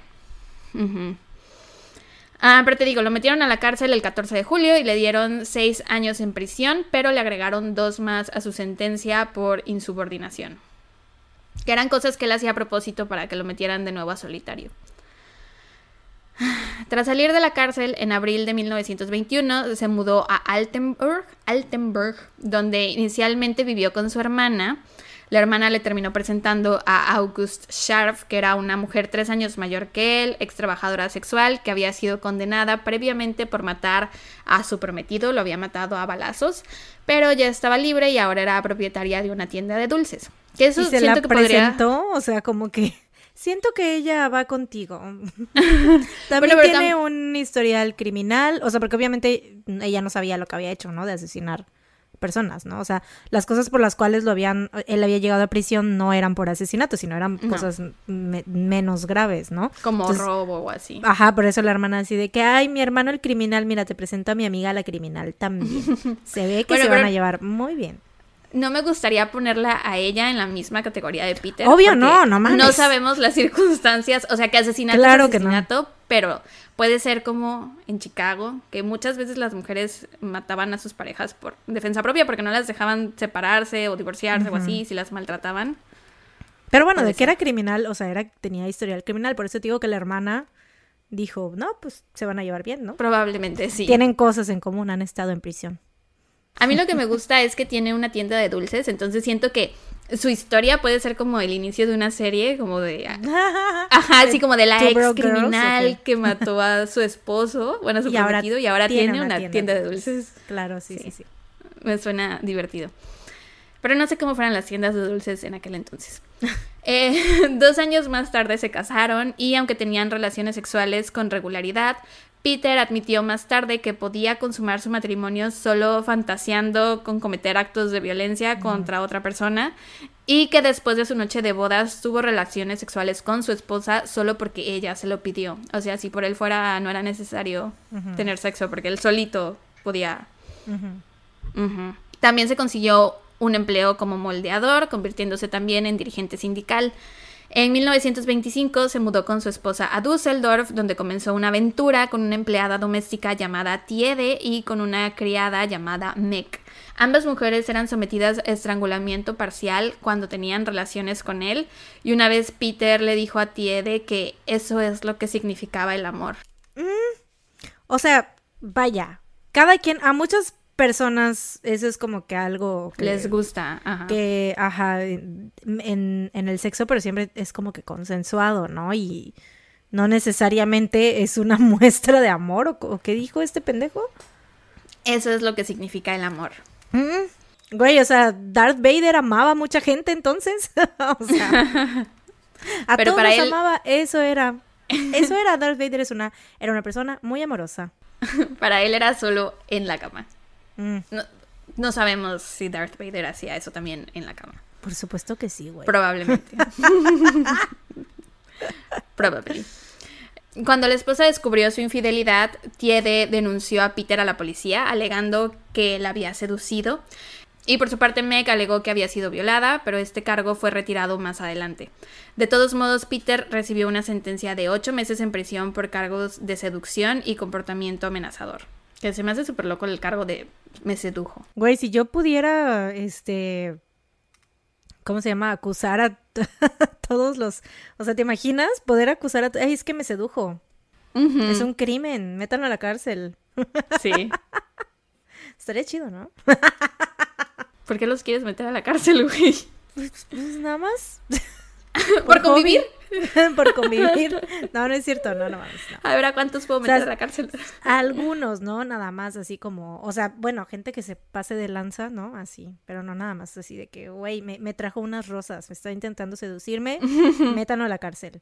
Ah, pero te digo, lo metieron a la cárcel el 14 de julio y le dieron seis años en prisión, pero le agregaron dos más a su sentencia por insubordinación. Que eran cosas que él hacía a propósito para que lo metieran de nuevo a solitario. Tras salir de la cárcel en abril de 1921, se mudó a Altenburg, Altenburg, donde inicialmente vivió con su hermana. La hermana le terminó presentando a August Scharf, que era una mujer tres años mayor que él, ex trabajadora sexual, que había sido condenada previamente por matar a su prometido, lo había matado a balazos, pero ya estaba libre y ahora era propietaria de una tienda de dulces. Que eso ¿Y se la presentó, o sea, como que [LAUGHS] Siento que ella va contigo. [LAUGHS] También tiene un historial criminal, o sea, porque obviamente ella no sabía lo que había hecho, ¿no? De asesinar personas, ¿no? O sea, las cosas por las cuales lo habían, él había llegado a prisión no eran por asesinato, sino eran cosas menos graves, ¿no? Como robo o así. Ajá, por eso la hermana así de que, ay, mi hermano el criminal, mira, te presento a mi amiga la criminal también. [LAUGHS] se ve que se van a llevar muy bien no me gustaría ponerla a ella en la misma categoría de Peter. Obvio, no, no mames. No sabemos las circunstancias, o sea, que asesinato claro es asesinato, pero puede ser como en Chicago, que muchas veces las mujeres mataban a sus parejas por defensa propia porque no las dejaban separarse o divorciarse o así, si las maltrataban. Pero bueno, de que era criminal, o sea, era tenía historial criminal, por eso digo que la hermana dijo, "No, pues se van a llevar bien, ¿no?" Probablemente sí. Tienen cosas en común, han estado en prisión. A mí lo que me gusta es que tiene una tienda de dulces, entonces siento que su historia puede ser como el inicio de una serie, como de... [LAUGHS] Ajá, así como de la ex criminal que mató a su esposo, bueno, a su y prometido, y ahora tiene, una, tienda, de dulces. Claro, sí, sí, sí, Me suena divertido. Pero no sé cómo fueran las tiendas de dulces en aquel entonces. [LAUGHS] Eh, [LAUGHS] dos años más tarde se casaron y aunque tenían relaciones sexuales con regularidad, Peter admitió más tarde que podía consumar su matrimonio solo fantaseando con cometer actos de violencia contra otra persona y que después de su noche de bodas tuvo relaciones sexuales con su esposa solo porque ella se lo pidió. O sea, si por él fuera no era necesario tener sexo porque él solito podía. También se consiguió un empleo como moldeador, convirtiéndose también en dirigente sindical. En 1925 se mudó con su esposa a Düsseldorf, donde comenzó una aventura con una empleada doméstica llamada Tiede y con una criada llamada Meg. Ambas mujeres eran sometidas a estrangulamiento parcial cuando tenían relaciones con él, y una vez Peter le dijo a Tiede que eso es lo que significaba el amor. Mm. O sea, vaya, cada quien, a muchas personas eso es como que algo que les gusta, ajá. que ajá en, en, el sexo pero siempre es como que consensuado, ¿no? Y no necesariamente es una [LAUGHS] muestra de amor o, qué dijo este pendejo. Eso es lo que significa el amor. Mm, güey, o sea, Darth Vader amaba a mucha gente entonces, [LAUGHS] o sea, [LAUGHS] a pero todos para él... amaba, eso era eso era Darth Vader es una era una persona muy amorosa. para él era solo en la cama. Mm. No, sabemos si Darth Vader hacía eso también en la cama. Por supuesto que sí, güey. Probablemente. [LAUGHS] Probablemente. Cuando la esposa descubrió su infidelidad, Tiede denunció a Peter a la policía, alegando que la había seducido. Y por su parte, Meg alegó que había sido violada, pero este cargo fue retirado más adelante. De todos modos, Peter recibió una sentencia de ocho meses en prisión por cargos de seducción y comportamiento amenazador. Que se me hace súper loco el cargo de me sedujo. Güey, si yo pudiera, este, ¿cómo se llama? Acusar a [LAUGHS] todos los, o sea, ¿te imaginas poder acusar a, ay, es que me sedujo? Es un crimen, métanlo a la cárcel. [LAUGHS] Sí. Estaría chido, ¿no? ¿Por qué los quieres meter a la cárcel, güey? Pues, pues nada más. [LAUGHS] [LAUGHS] [LAUGHS] ¿Por, convivir? por [LAUGHS] convivir. No, no es cierto, no, no No. A ver, ¿a cuántos puedo meter a la cárcel? Algunos, ¿no? Nada más así como, o sea, bueno, gente que se pase de lanza, ¿no? Así, pero no nada más así de que, güey, me, me trajo unas rosas, me está intentando seducirme, métanlo a la cárcel.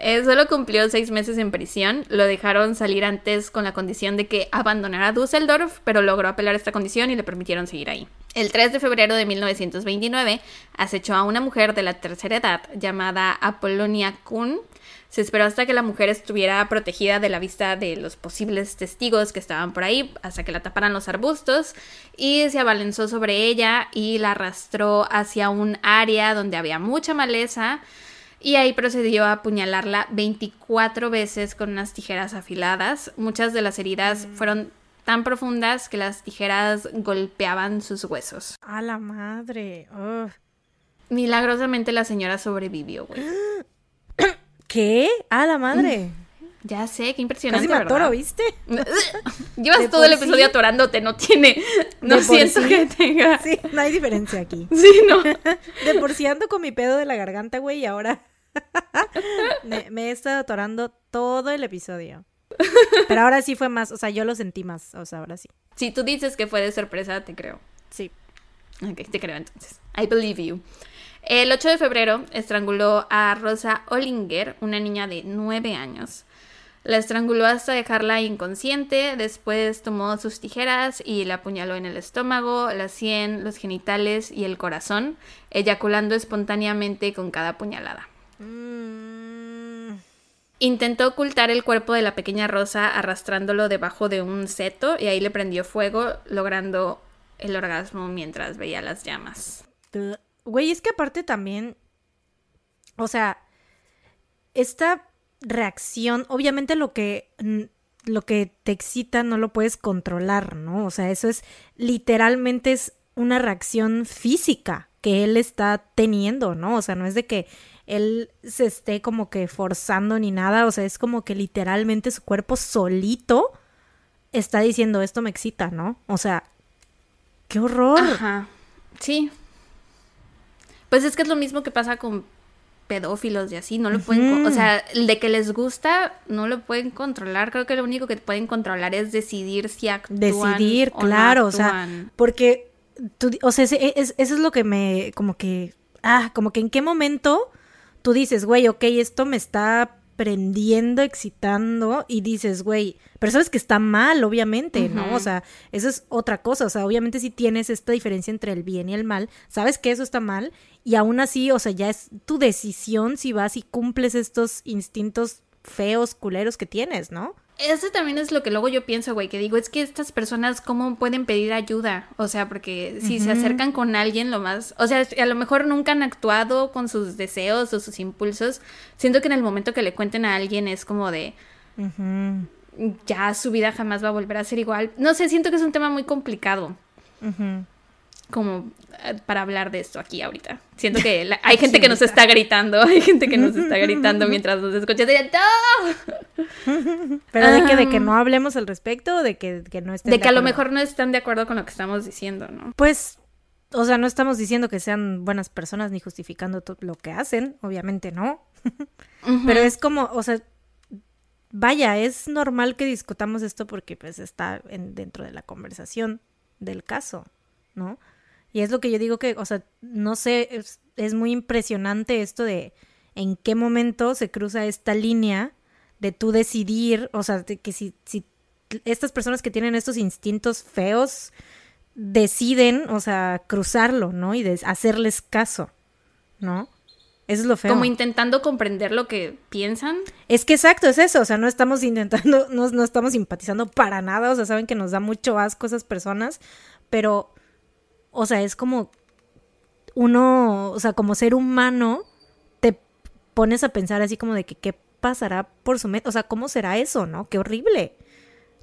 Eh, solo cumplió seis meses en prisión. Lo dejaron salir antes con la condición de que abandonara Düsseldorf, pero logró apelar esta condición y le permitieron seguir ahí. El 3 de febrero de 1929 acechó a una mujer de la tercera edad llamada Apolonia Kuhn. Se esperó hasta que la mujer estuviera protegida de la vista de los posibles testigos que estaban por ahí, hasta que la taparan los arbustos, y se abalanzó sobre ella y la arrastró hacia un área donde había mucha maleza y ahí procedió a apuñalarla 24 veces con unas tijeras afiladas. Muchas de las heridas mm. fueron tan profundas que las tijeras golpeaban sus huesos. A la madre. Milagrosamente la señora sobrevivió, güey. [COUGHS] ¿Qué? A la madre. Ya sé, qué impresionante. Casi me atoro, ¿viste? [LAUGHS] Llevas todo el episodio atorándote, no tiene. No siento que tenga. Sí, no hay diferencia aquí. [LAUGHS] Sí, no. [LAUGHS] De por sí ando con mi pedo de la garganta, güey, y ahora [LAUGHS] me, he estado atorando todo el episodio. Pero ahora sí fue más, o sea, yo lo sentí más, o sea, ahora sí. Si tú dices que fue de sorpresa, te creo. Sí. Ok, te creo entonces. I believe you. El 8 de febrero estranguló a Rosa Ollinger, una niña de 9 años. La estranguló hasta dejarla inconsciente, después tomó sus tijeras y la apuñaló en el estómago, la sien, los genitales y el corazón, eyaculando espontáneamente con cada puñalada. Mm. Intentó ocultar el cuerpo de la pequeña Rosa arrastrándolo debajo de un seto y ahí le prendió fuego, logrando el orgasmo mientras veía las llamas. Güey, es que aparte también, o sea, esta reacción, obviamente lo que lo que te excita no lo puedes controlar, ¿no? O sea, eso es literalmente es una reacción física que él está teniendo, ¿no? O sea, no es de que él se esté como que forzando ni nada, o sea, es como que literalmente su cuerpo solito está diciendo esto me excita, ¿no? O sea, qué horror. Ajá. Sí. Pues es que es lo mismo que pasa con pedófilos y así, no lo pueden, o sea, el de que les gusta, no lo pueden controlar, creo que lo único que pueden controlar es decidir si actúan Decidir, claro, o sea, porque, tú, o sea, eso es lo que me, como que, ah, como que en qué momento tú dices, güey, ok, esto me está prendiendo, excitando y dices, güey, pero sabes que está mal, obviamente, ¿no? O sea, eso es otra cosa, o sea, obviamente si tienes esta diferencia entre el bien y el mal, sabes que eso está mal y aún así, o sea, ya es tu decisión si vas y cumples estos instintos feos, culeros que tienes, ¿no? Eso también es lo que luego yo pienso, güey, que digo, es que estas personas, ¿cómo pueden pedir ayuda? O sea, porque si se acercan con alguien, lo más, o sea, a lo mejor nunca han actuado con sus deseos o sus impulsos. Siento que en el momento que le cuenten a alguien es como de, ya su vida jamás va a volver a ser igual. No sé, siento que es un tema muy complicado como eh, para hablar de esto aquí ahorita. Siento que [LAUGHS] [LAUGHS] hay gente que nos está gritando, hay gente que nos [LAUGHS] está gritando mientras nos escucha. Pero de que, de que no hablemos al respecto, o de que, no estén de, que a lo mejor no están de acuerdo con lo que estamos diciendo, ¿no? Pues, o sea, no estamos diciendo que sean buenas personas ni justificando todo lo que hacen, obviamente no. Pero es como, o sea, vaya, es normal que discutamos esto porque pues está en, dentro de la conversación del caso, ¿no? Y es lo que yo digo que, o sea, no sé, es, muy impresionante esto de en qué momento se cruza esta línea de tú decidir, o sea, de que si, si estas personas que tienen estos instintos feos deciden, o sea, cruzarlo, ¿no? Y de hacerles caso, ¿no? Eso es lo feo. Como intentando comprender lo que piensan. Es que exacto, es eso. O sea, no estamos intentando, no, no estamos simpatizando para nada. O sea, saben que nos da mucho asco esas personas. Pero o sea, es como uno, o sea, como ser humano, te pones a pensar así como de que qué pasará por su mente, o sea, ¿cómo será eso, no? Qué horrible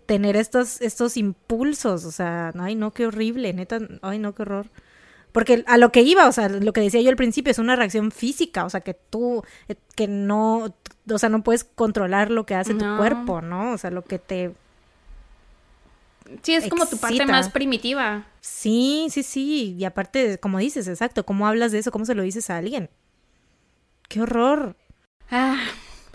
tener estos, estos impulsos, o sea, ay, no, qué horrible, neta, ay, no, qué horror. Porque a lo que iba, o sea, lo que decía yo al principio es una reacción física, o sea, que tú, eh, que no, o sea, no puedes controlar lo que hace tu cuerpo, ¿no? O sea, lo que te Sí, es como tu parte más primitiva. Sí, sí, sí. Y aparte, como dices, exacto, ¿cómo hablas de eso? ¿Cómo se lo dices a alguien? ¡Qué horror! Ah,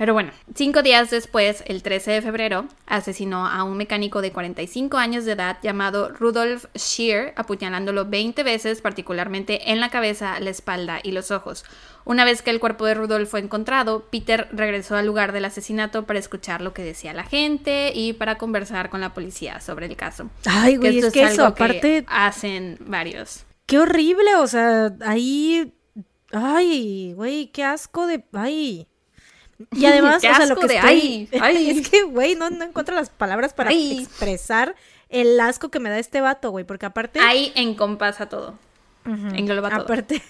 pero bueno, cinco días después, el 13 de febrero, asesinó a un mecánico de 45 años de edad llamado Rudolf Scheer, apuñalándolo 20 veces, particularmente en la cabeza, la espalda y los ojos. Una vez que el cuerpo de Rudolf fue encontrado, Peter regresó al lugar del asesinato para escuchar lo que decía la gente y para conversar con la policía sobre el caso. Ay, güey, es, que eso, aparte. hacen varios. Qué horrible, o sea, ahí. Ay, güey, qué asco de. Ay. Y además, [LAUGHS] o sea, lo que estoy... [LAUGHS] ay, es que, güey, no, encuentro las palabras para expresar el asco que me da este vato, güey, porque aparte... Ahí encompasa todo. Engloba todo. Aparte,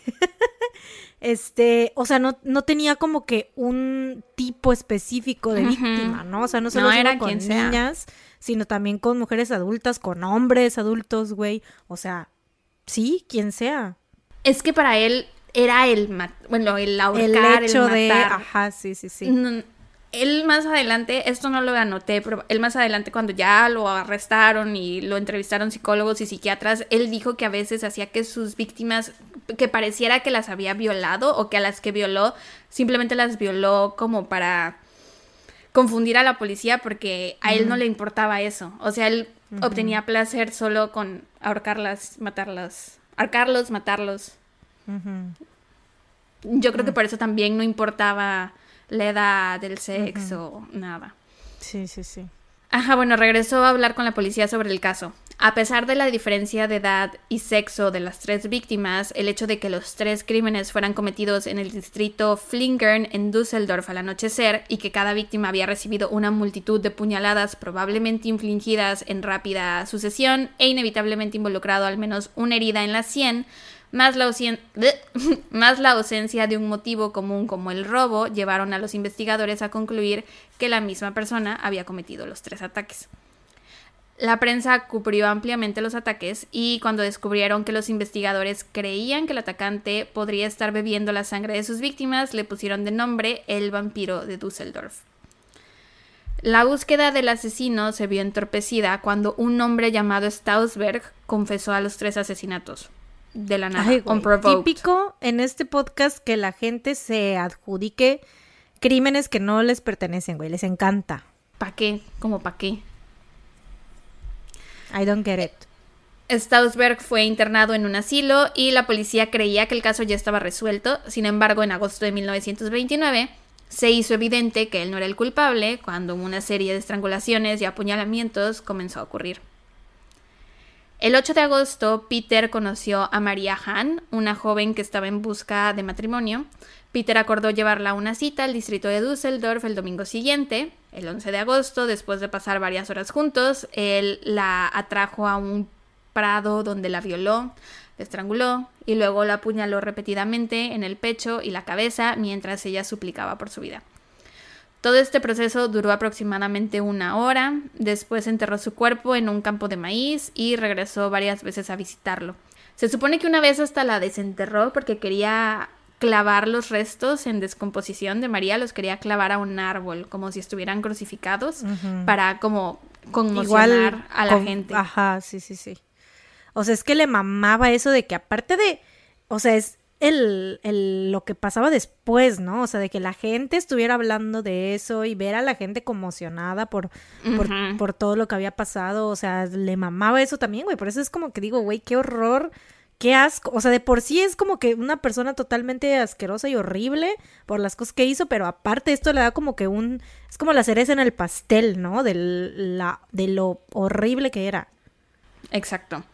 [LAUGHS] este, o sea, no, no tenía como que un tipo específico de víctima, ¿no? O sea, no solo era con niñas, sino también con mujeres adultas, con hombres adultos, güey. O sea, sí, quien sea. Es que para él era el bueno, el ahorcar, el hecho de ajá, sí, sí, sí. él más adelante, esto no lo anoté, pero él más adelante cuando ya lo arrestaron y lo entrevistaron psicólogos y psiquiatras, él dijo que a veces hacía que sus víctimas que pareciera que las había violado o que a las que violó simplemente las violó como para confundir a la policía porque a él no le importaba eso. O sea, él obtenía placer solo con ahorcarlas, matarlas, ahorcarlos, matarlos. Yo creo que mm. por eso también no importaba la edad, el sexo, nada. Sí, sí, sí. Ajá, bueno, regresó a hablar con la policía sobre el caso. A pesar de la diferencia de edad y sexo de las tres víctimas, el hecho de que los tres crímenes fueran cometidos en el distrito Flingern en Düsseldorf al anochecer y que cada víctima había recibido una multitud de puñaladas probablemente infligidas en rápida sucesión e inevitablemente involucrado al menos una herida en la sien, más la, [LAUGHS] más la, ausencia de un motivo común como el robo llevaron a los investigadores a concluir que la misma persona había cometido los tres ataques. La prensa cubrió ampliamente los ataques y cuando descubrieron que los investigadores creían que el atacante podría estar bebiendo la sangre de sus víctimas, le pusieron de nombre el vampiro de Düsseldorf. La búsqueda del asesino se vio entorpecida cuando un hombre llamado Stausberg confesó a los tres asesinatos de la nada, Ay, güey, típico en este podcast que la gente se adjudique crímenes que no les pertenecen, güey, les encanta. ¿Para qué? ¿Cómo para qué? I don't get it. Stausberg fue internado en un asilo y la policía creía que el caso ya estaba resuelto. Sin embargo, en agosto de 1929 se hizo evidente que él no era el culpable cuando una serie de estrangulaciones y apuñalamientos comenzó a ocurrir. El 8 de agosto, Peter conoció a María Hahn, una joven que estaba en busca de matrimonio. Peter acordó llevarla a una cita al distrito de Düsseldorf el domingo siguiente. El 11 de agosto, después de pasar varias horas juntos, él la atrajo a un prado donde la violó, la estranguló y luego la apuñaló repetidamente en el pecho y la cabeza mientras ella suplicaba por su vida. Todo este proceso duró aproximadamente una hora, después enterró su cuerpo en un campo de maíz y regresó varias veces a visitarlo. Se supone que una vez hasta la desenterró porque quería clavar los restos en descomposición de María, los quería clavar a un árbol, como si estuvieran crucificados, para como conmocionar a la gente. Ajá, sí, sí, sí. O sea, es que le mamaba eso de que aparte de, o sea, es el, el, lo que pasaba después, ¿no? O sea, de que la gente estuviera hablando de eso y ver a la gente conmocionada por, por, por, todo lo que había pasado. O sea, le mamaba eso también, güey. Por eso es como que digo, güey, qué horror, qué asco. O sea, de por sí es como que una persona totalmente asquerosa y horrible por las cosas que hizo, pero aparte esto le da como que un... Es como la cereza en el pastel, ¿no? De, la, de lo horrible que era. Exacto.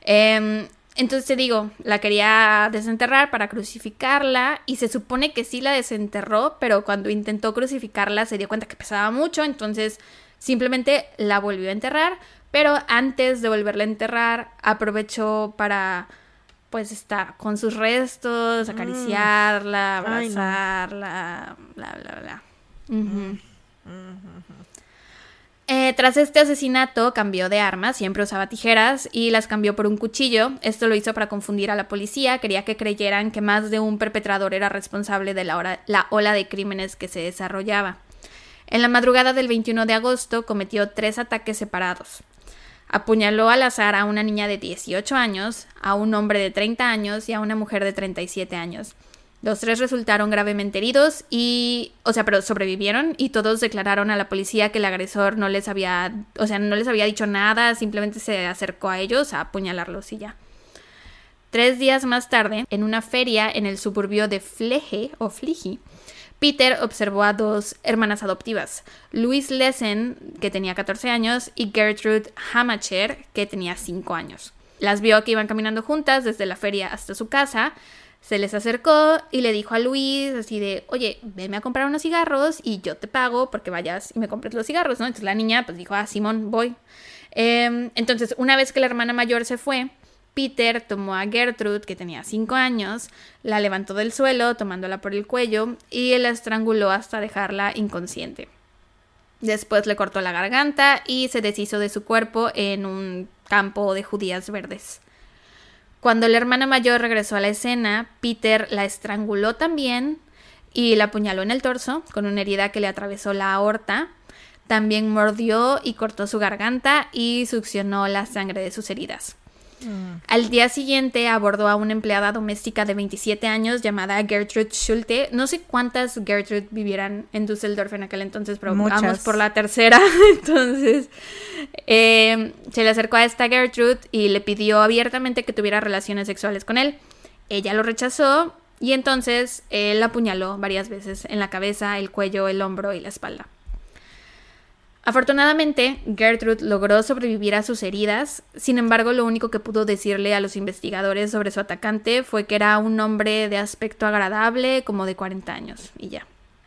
Eh, entonces te digo, la quería desenterrar para crucificarla y se supone que sí la desenterró, pero cuando intentó crucificarla se dio cuenta que pesaba mucho, entonces simplemente la volvió a enterrar, pero antes de volverla a enterrar aprovechó para pues estar con sus restos, mm. acariciarla, abrazarla, bla, bla, bla. Eh, tras este asesinato cambió de arma, siempre usaba tijeras y las cambió por un cuchillo. Esto lo hizo para confundir a la policía, quería que creyeran que más de un perpetrador era responsable de la, la ola de crímenes que se desarrollaba. En la madrugada del 21 de agosto cometió tres ataques separados. Apuñaló al azar a una niña de 18 años, a un hombre de 30 años y a una mujer de 37 años. Los tres resultaron gravemente heridos y, o sea, pero sobrevivieron y todos declararon a la policía que el agresor no les había, o sea, no les había dicho nada, simplemente se acercó a ellos a apuñalarlos y ya. Tres días más tarde, en una feria en el suburbio de Fleje o Fligi, Peter observó a dos hermanas adoptivas, Louise Lesen, que tenía 14 años, y Gertrude Hamacher, que tenía 5 años. Las vio que iban caminando juntas desde la feria hasta su casa, se les acercó y le dijo a Luis así de, oye, venme a comprar unos cigarros y yo te pago porque vayas y me compres los cigarros, ¿no? Entonces la niña pues dijo, ah, Simón, voy. Em, entonces, una vez que la hermana mayor se fue, Peter tomó a Gertrude, que tenía cinco años, la levantó del suelo, tomándola por el cuello, y la estranguló hasta dejarla inconsciente. Después le cortó la garganta y se deshizo de su cuerpo en un campo de judías verdes. Cuando la hermana mayor regresó a la escena, Peter la estranguló también y la apuñaló en el torso con una herida que le atravesó la aorta. También mordió y cortó su garganta y succionó la sangre de sus heridas. Mm. Al día siguiente abordó a una empleada doméstica de 27 años llamada Gertrude Schulte. No sé cuántas Gertrude vivieran en Düsseldorf en aquel entonces, pero vamos por la tercera. [LAUGHS] entonces eh, se le acercó a esta Gertrude y le pidió abiertamente que tuviera relaciones sexuales con él. Ella lo rechazó y entonces él la apuñaló varias veces en la cabeza, el cuello, el hombro y la espalda. Afortunadamente, Gertrude logró sobrevivir a sus heridas, sin embargo lo único que pudo decirle a los investigadores sobre su atacante fue que era un hombre de aspecto agradable, como de 40 años, y ya.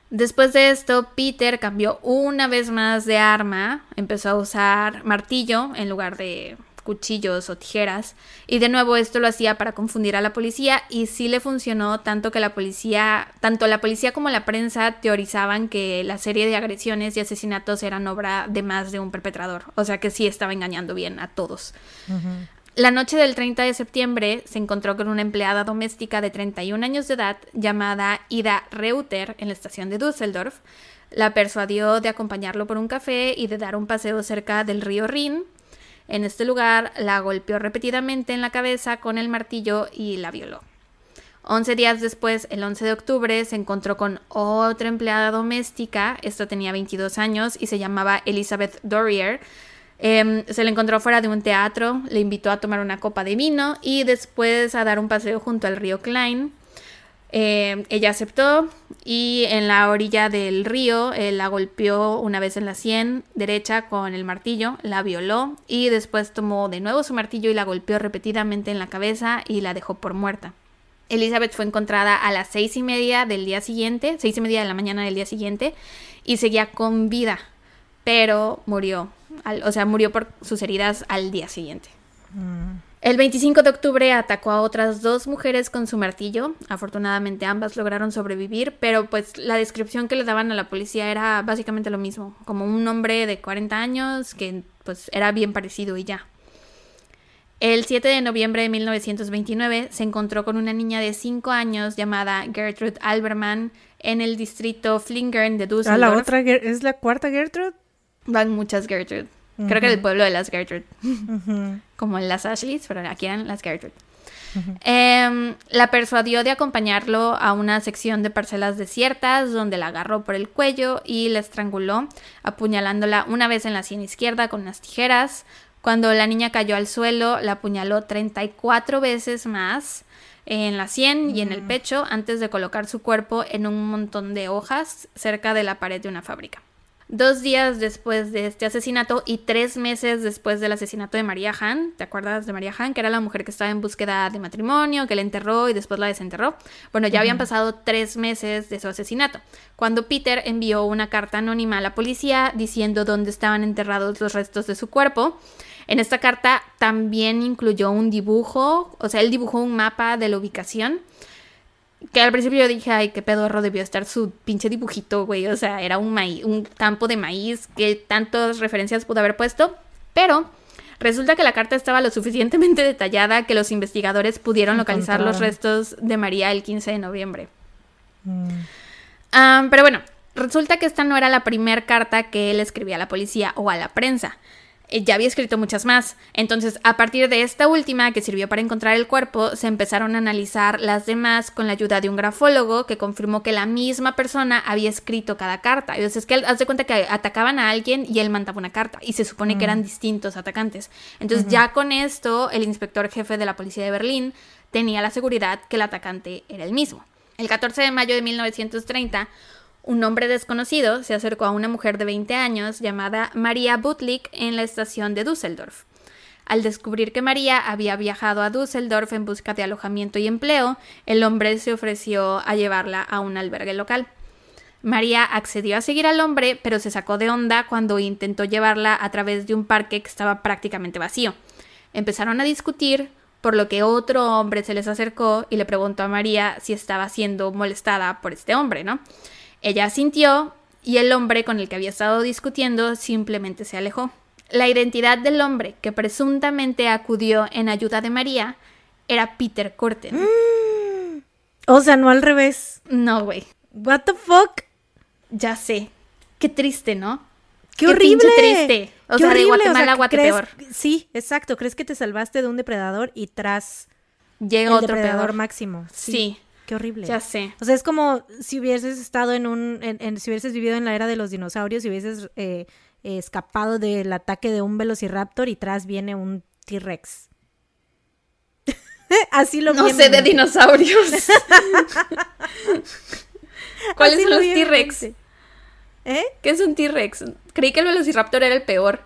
Después de esto, Peter cambió una vez más de arma, empezó a usar martillo en lugar de cuchillos o tijeras. Y de nuevo esto lo hacía para confundir a la policía y sí le funcionó tanto que la policía, tanto la policía como la prensa teorizaban que la serie de agresiones y asesinatos eran obra de más de un perpetrador. O sea que sí estaba engañando bien a todos. La noche del 30 de septiembre se encontró con una empleada doméstica de 31 años de edad llamada Ida Reuter en la estación de Düsseldorf. la persuadió de acompañarlo por un café y de dar un paseo cerca del río Rin. En este lugar la golpeó repetidamente en la cabeza con el martillo y la violó. Once días después, el 11 de octubre, se encontró con otra empleada doméstica, esta tenía 22 años y se llamaba Elizabeth Dorier. Em, se le encontró fuera de un teatro, le invitó a tomar una copa de vino y después a dar un paseo junto al río Klein. Em, ella aceptó y en la orilla del río la golpeó una vez en la sien derecha con el martillo, la violó y después tomó de nuevo su martillo y la golpeó repetidamente en la cabeza y la dejó por muerta. Elizabeth fue encontrada a las seis y media del día siguiente, seis y media de la mañana del día siguiente, y seguía con vida, pero murió, o sea, murió por sus heridas al día siguiente. Mm. El 25 de octubre atacó a otras dos mujeres con su martillo. Afortunadamente ambas lograron sobrevivir, pero pues la descripción que le daban a la policía era básicamente lo mismo, como un hombre de 40 años que pues era bien parecido y ya. El 7 de noviembre de 1929 se encontró con una niña de 5 años llamada Gertrude Alberman en el distrito Flingern de Düsseldorf. ¿Ah, la otra es la cuarta Gertrude? Van muchas Gertrude. Creo que el pueblo de las Gertrude. [LAUGHS] Como en las Ashleys, pero aquí eran las Gertrude. Em, la persuadió de acompañarlo a una sección de parcelas desiertas donde la agarró por el cuello y la estranguló, apuñalándola una vez en la sien izquierda con unas tijeras, cuando la niña cayó al suelo, la apuñaló 34 veces más en la sien y en el pecho antes de colocar su cuerpo en un montón de hojas cerca de la pared de una fábrica. Dos días después de este asesinato y tres meses después del asesinato de María Han, ¿te acuerdas de María Han? Que era la mujer que estaba en búsqueda de matrimonio, que la enterró y después la desenterró. Bueno, ya habían pasado tres meses de su asesinato, cuando Peter envió una carta anónima a la policía diciendo dónde estaban enterrados los restos de su cuerpo. En esta carta también incluyó un dibujo, o sea, él dibujó un mapa de la ubicación. Que al principio yo dije, ay, qué pedorro debió estar su pinche dibujito, güey. O sea, era un, maíz, un campo de maíz que tantas referencias pudo haber puesto. Pero resulta que la carta estaba lo suficientemente [LAUGHS] detallada que los investigadores pudieron localizar los restos de María el 15 de noviembre. Mm. Ah, pero bueno, resulta que esta no era la primera carta que él escribía a la policía o a la prensa. Eh, ya había escrito muchas más. Entonces, a partir de esta última, que sirvió para encontrar el cuerpo, se empezaron a analizar las demás con la ayuda de un grafólogo que confirmó que la misma persona había escrito cada carta. Entonces, es que él, hace cuenta que atacaban a alguien y él mandaba una carta y se supone que eran mm. distintos atacantes. Entonces, ya con esto, el inspector jefe de la policía de Berlín tenía la seguridad que el atacante era el mismo. El 14 de mayo de 1930, un hombre desconocido se acercó a una mujer de 20 años llamada María Butlik en la estación de Düsseldorf. Al descubrir que María había viajado a Düsseldorf en busca de alojamiento y empleo, el hombre se ofreció a llevarla a un albergue local. María accedió a seguir al hombre, pero se sacó de onda cuando intentó llevarla a través de un parque que estaba prácticamente vacío. Empezaron a discutir, por lo que otro hombre se les acercó y le preguntó a María si estaba siendo molestada por este hombre, ¿no? Ella sintió y el hombre con el que había estado discutiendo simplemente se alejó. La identidad del hombre que presuntamente acudió en ayuda de María era Peter Corten. Mm. [GASPS] O sea, no al revés. No, güey. What the fuck? Ya sé. Qué triste, ¿no? Qué, horrible. triste. O sea, de Guatemala a peor. Sí, exacto. Crees que te salvaste de un depredador y tras llega otro depredador máximo. sí. Qué horrible. Ya sé. O sea, es como si hubieses estado en un, en, si hubieses vivido en la era de los dinosaurios y hubieses eh, escapado del ataque de un velociraptor y tras viene un T-Rex. [LAUGHS] Así lo No sé de dinosaurios. [LAUGHS] ¿Cuáles son los T-Rex? ¿Eh? ¿Qué es un T-Rex? Creí que el velociraptor era el peor.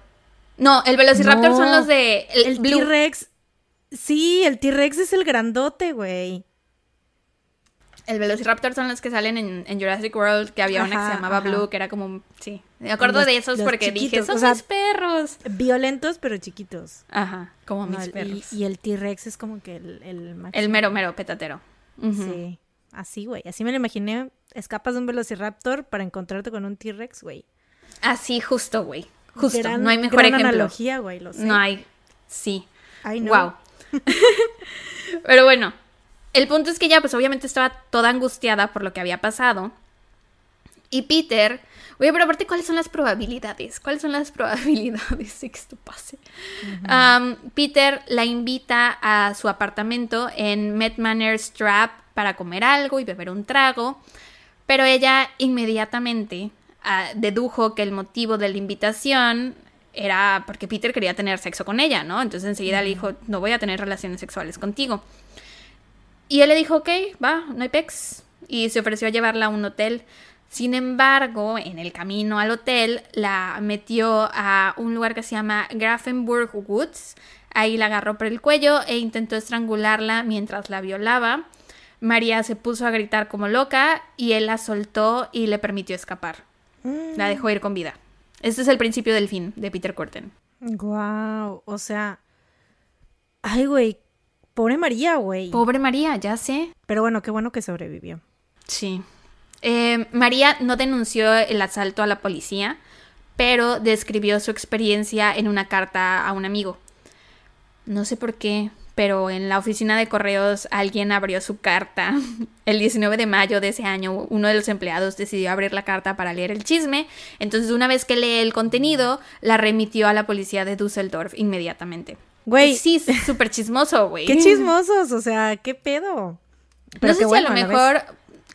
No, el velociraptor son los de el, T-Rex. Sí, el T-Rex es el grandote, güey. El Velociraptor son los que salen en, Jurassic World, que había una que se llamaba Blue, que era como, sí. Me acuerdo de esos porque dije, son mis perros. Violentos, pero chiquitos. Ajá, como mis perros. Y, el T-Rex es como que el... El, el mero, mero petatero. Sí, así, güey. Así me lo imaginé. Escapas de un Velociraptor para encontrarte con un T-Rex, güey. Así, justo, güey. Justo. no hay mejor gran ejemplo. analogía, güey, lo sé. No hay. Sí. Ay, no. Wow. [LAUGHS] pero bueno, el punto es que ella pues obviamente estaba toda angustiada por lo que había pasado. Y Peter, oye, pero aparte, ¿cuáles son las probabilidades? ¿Cuáles son las [LAUGHS] probabilidades de que esto pase? Um, Peter la invita a su apartamento en Met Manor Strap para comer algo y beber un trago, pero ella inmediatamente ah, dedujo que el motivo de la invitación era porque Peter quería tener sexo con ella, ¿no? Entonces enseguida le dijo, no voy a tener relaciones sexuales contigo. Y él le dijo, ok, va, no hay pex. Y se ofreció a llevarla a un hotel. Sin embargo, en el camino al hotel, la metió a un lugar que se llama Grafenburg Woods. Ahí la agarró por el cuello e intentó estrangularla mientras la violaba. María se puso a gritar como loca y él la soltó y le permitió escapar. La dejó ir con vida. Este es el principio del fin de Peter Corten. Wow, o sea, ay, güey, pobre María, güey. Pobre María, ya sé. Pero bueno, qué bueno que sobrevivió. Sí. Eh, María no denunció el asalto a la policía, pero describió su experiencia en una carta a un amigo. No sé por qué, pero en la oficina de correos alguien abrió su carta. [LAUGHS] El 19 de mayo de ese año, uno de los empleados decidió abrir la carta para leer el chisme. Entonces, una vez que lee el contenido, la remitió a la policía de Düsseldorf inmediatamente. Güey. Sí, súper chismoso, güey. Qué chismosos, o sea, qué pedo. no sé si a lo mejor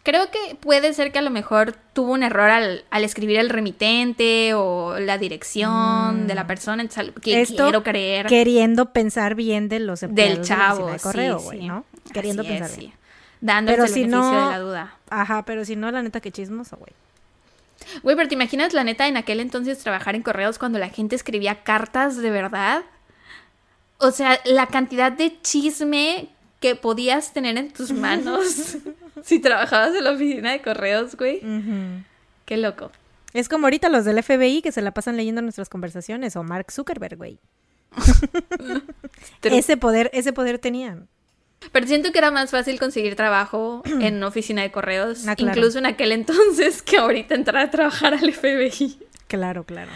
creo que puede ser que a lo mejor tuvo un error al, escribir el remitente o la dirección de la mm. persona, que quiero creer. Queriendo pensar bien de los del chavo, de correo, güey, ¿no? Queriendo pensar bien. Dándole el beneficio de la duda. Ajá, pero si no, la neta, qué chismoso, güey. Güey, pero ¿te imaginas la neta en aquel entonces trabajar en correos cuando la gente escribía cartas de verdad? O sea, la cantidad de chisme que podías tener en tus [LAUGHS] manos [LAUGHS] si trabajabas en la oficina de correos, güey. Qué loco. Es como ahorita los del FBI que se la pasan leyendo nuestras conversaciones o Mark Zuckerberg, güey. [LAUGHS] ese poder, ese poder tenían. Pero siento que era más fácil conseguir trabajo [CLEARS THROAT] en una oficina de correos, ah, incluso en aquel entonces que ahorita entrar a trabajar al FBI. Claro, claro.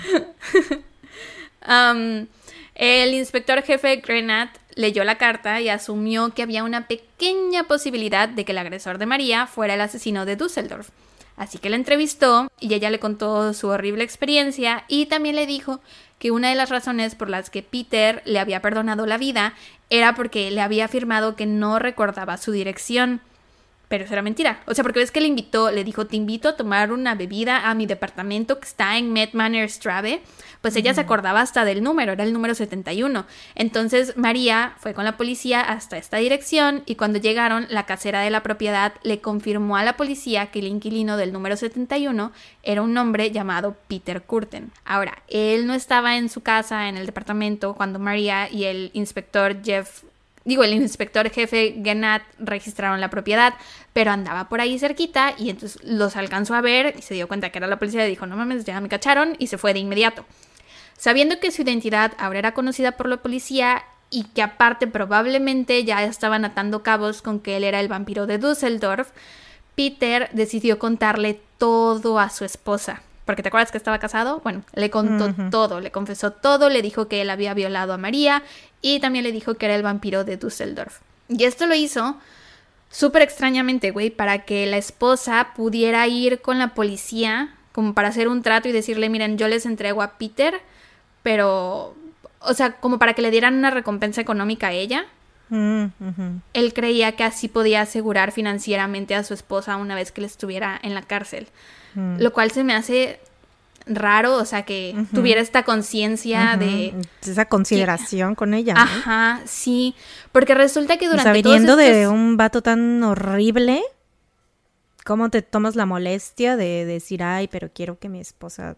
El inspector jefe Grenat leyó la carta y asumió que había una pequeña posibilidad de que el agresor de María fuera el asesino de Düsseldorf. Así que la entrevistó y ella le contó su horrible experiencia y también le dijo que una de las razones por las que Peter le había perdonado la vida era porque le había afirmado que no recordaba su dirección. Pero eso era mentira. O sea, porque ves que le invitó, le dijo, te invito a tomar una bebida a mi departamento que está en Met Manor Strave. Pues ella se acordaba hasta del número, era el número 71. Entonces María fue con la policía hasta esta dirección y cuando llegaron, la casera de la propiedad le confirmó a la policía que el inquilino del número 71 era un hombre llamado Peter Curten. Ahora, él no estaba en su casa, en el departamento, cuando María y el inspector Jeff digo, el inspector jefe Gennat registraron la propiedad, pero andaba por ahí cerquita y entonces los alcanzó a ver y se dio cuenta que era la policía y dijo, no mames, ya me cacharon y se fue de inmediato. Sabiendo que su identidad ahora era conocida por la policía y que aparte probablemente ya estaban atando cabos con que él era el vampiro de Düsseldorf, Peter decidió contarle todo a su esposa. Porque te acuerdas que estaba casado? Bueno, le contó todo, le confesó todo, le dijo que él había violado a María y también le dijo que era el vampiro de Düsseldorf. Y esto lo hizo súper extrañamente, güey, para que la esposa pudiera ir con la policía como para hacer un trato y decirle, miren, yo les entrego a Peter, pero, o sea, como para que le dieran una recompensa económica a ella. Mm, él creía que así podía asegurar financieramente a su esposa una vez que le estuviera en la cárcel. Mm. Lo cual se me hace raro, o sea, que tuviera esta conciencia de... Esa consideración con ella. Ajá, sí, porque resulta que durante... O sea, viniendo de un vato tan horrible, ¿cómo te tomas la molestia de decir, ay, pero quiero que mi esposa...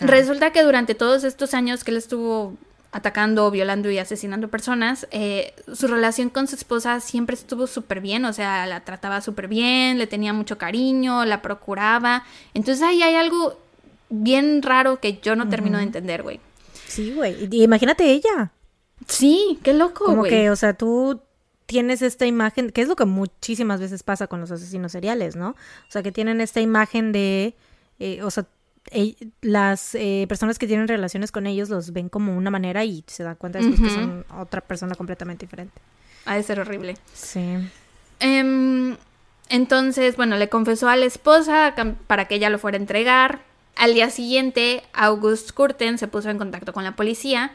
Resulta que durante todos estos años que él estuvo atacando, violando y asesinando personas, eh, su relación con su esposa siempre estuvo súper bien, o sea, la trataba súper bien, le tenía mucho cariño, la procuraba. Entonces ahí hay algo bien raro que yo no termino de entender, güey. Sí, güey. Imagínate ella. Sí, qué loco, Como que, o sea, tú tienes esta imagen, que es lo que muchísimas veces pasa con los asesinos seriales, ¿no? O sea, que tienen esta imagen de, eh, o sea, las eh, personas que tienen relaciones con ellos los ven como una manera y se dan cuenta de que son otra persona completamente diferente. Ha de ser horrible. Sí. Em, Entonces, bueno, le confesó a la esposa para que ella lo fuera a entregar. Al día siguiente, August Curten se puso en contacto con la policía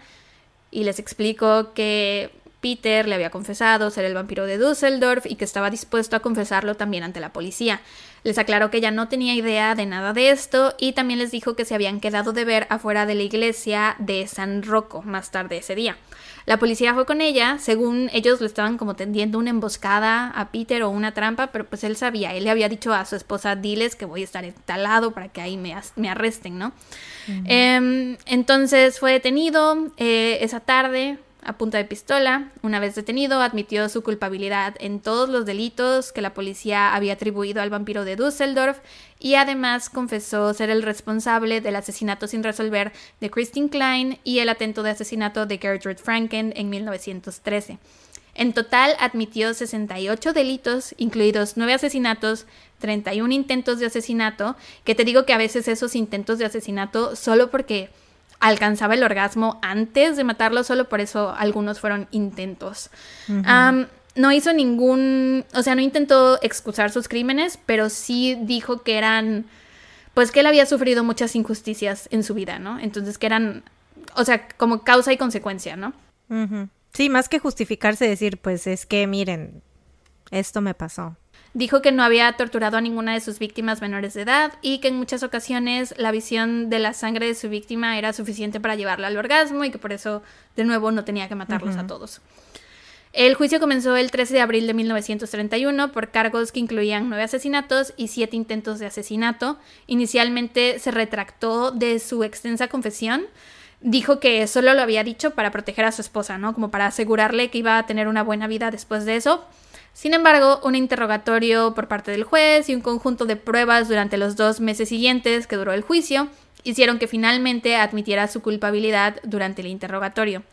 y les explicó que Peter le había confesado ser el vampiro de Düsseldorf y que estaba dispuesto a confesarlo también ante la policía. Les aclaró que ella no tenía idea de nada de esto y también les dijo que se habían quedado de ver afuera de la iglesia de San Rocco más tarde ese día. La policía fue con ella, según ellos le estaban como tendiendo una emboscada a Peter o una trampa, pero pues él sabía, él le había dicho a su esposa, diles que voy a estar instalado para que ahí me, me arresten, ¿no? Em, entonces fue detenido eh, esa tarde, a punta de pistola. Una vez detenido, admitió su culpabilidad en todos los delitos que la policía había atribuido al vampiro de Düsseldorf y además confesó ser el responsable del asesinato sin resolver de Christine Klein y el atento de asesinato de Gertrude Franken en 1913. En total admitió 68 delitos, incluidos 9 asesinatos, 31 intentos de asesinato, que te digo que a veces esos intentos de asesinato solo porque alcanzaba el orgasmo antes de matarlo, solo por eso algunos fueron intentos. no hizo ningún, o sea, no intentó excusar sus crímenes, pero sí dijo que eran, pues que él había sufrido muchas injusticias en su vida, ¿no? Entonces que eran, o sea, como causa y consecuencia, ¿no? Sí, más que justificarse, decir, pues es que miren, esto me pasó. Dijo que no había torturado a ninguna de sus víctimas menores de edad y que en muchas ocasiones la visión de la sangre de su víctima era suficiente para llevarla al orgasmo y que por eso, de nuevo, no tenía que matarlos a todos. El juicio comenzó el 13 de abril de 1931 por cargos que incluían nueve asesinatos y siete intentos de asesinato. Inicialmente se retractó de su extensa confesión. Dijo que solo lo había dicho para proteger a su esposa, ¿no? Como para asegurarle que iba a tener una buena vida después de eso. Sin embargo, un interrogatorio por parte del juez y un conjunto de pruebas durante los dos meses siguientes que duró el juicio hicieron que finalmente admitiera su culpabilidad durante el interrogatorio.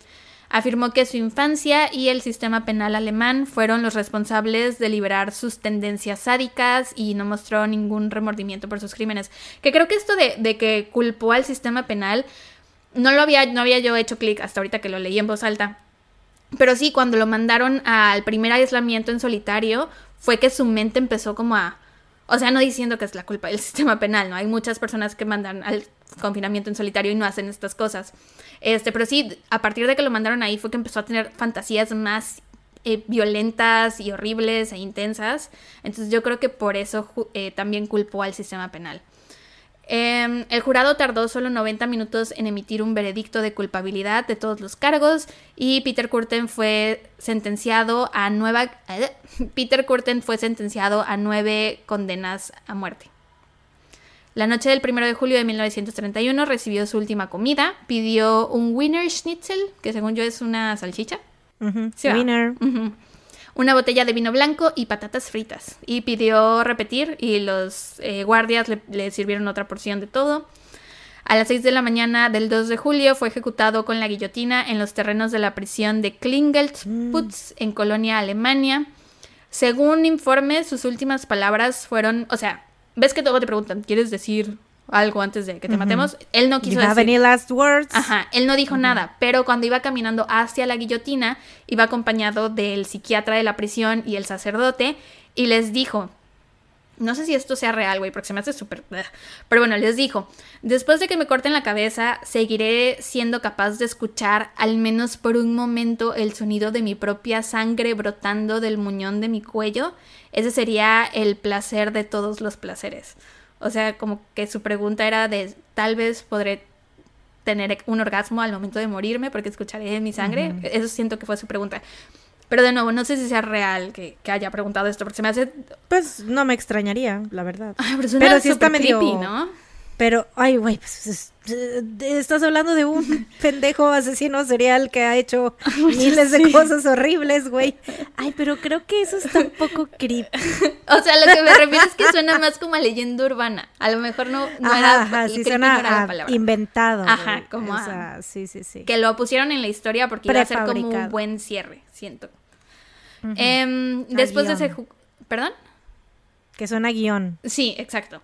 Afirmó que su infancia y el sistema penal alemán fueron los responsables de liberar sus tendencias sádicas y no mostró ningún remordimiento por sus crímenes. Que creo que esto de, de que culpó al sistema penal no lo había, no había yo hecho clic hasta ahorita que lo leí en voz alta. Pero sí, cuando lo mandaron al primer aislamiento en solitario, fue que su mente empezó como a... O sea, no diciendo que es la culpa del [LAUGHS] sistema penal, ¿no? Hay muchas personas que mandan al confinamiento en solitario y no hacen estas cosas. Este, pero sí, a partir de que lo mandaron ahí fue que empezó a tener fantasías más eh, violentas y horribles e intensas. Entonces yo creo que por eso eh, también culpó al sistema penal. Em, el jurado tardó solo 90 minutos en emitir un veredicto de culpabilidad de todos los cargos y Peter Curten fue sentenciado a nueva, eh, [LAUGHS] Peter Curten fue sentenciado a nueve condenas a muerte. La noche del 1 de julio de 1931 recibió su última comida, pidió un Wiener Schnitzel, que según yo es una salchicha. Wiener una botella de vino blanco y patatas fritas. Y pidió repetir y los eh, guardias le, sirvieron otra porción de todo. A las 6 de la mañana del 2 de julio fue ejecutado con la guillotina en los terrenos de la prisión de Klingelsputz mm. en Colonia, Alemania. Según informes, sus últimas palabras fueron, o sea, ves que todo te preguntan, ¿quieres decir algo antes de que te matemos. Él no quiso decir. any last words? Ajá, él no dijo nada, pero cuando iba caminando hacia la guillotina, iba acompañado del psiquiatra de la prisión y el sacerdote, y les dijo, no sé si esto sea real, güey, porque se me hace súper... Pero bueno, les dijo, después de que me corten la cabeza, seguiré siendo capaz de escuchar, al menos por un momento, el sonido de mi propia sangre brotando del muñón de mi cuello. Ese sería el placer de todos los placeres. O sea, como que su pregunta era de tal vez podré tener un orgasmo al momento de morirme porque escucharé mi sangre. Eso siento que fue su pregunta. Pero de nuevo, no sé si sea real que, haya preguntado esto, porque se me hace... Pues no me extrañaría, la verdad. pero, pero sí está medio... ¿no? Pero, ay, güey, pues, estás hablando de un [LAUGHS] pendejo asesino serial que ha hecho [LAUGHS] miles de cosas horribles, güey. Ay, pero creo que eso está un poco [LAUGHS] creepy. O sea, lo que me refiero es que suena más como a leyenda urbana. A lo mejor no, no era ajá, sí suena inventado. Ajá, como sí, sí, sí. Que lo pusieron en la historia porque iba a ser como un buen cierre, siento. Em, después de ese... ¿Perdón? Que suena guion. Sí, exacto.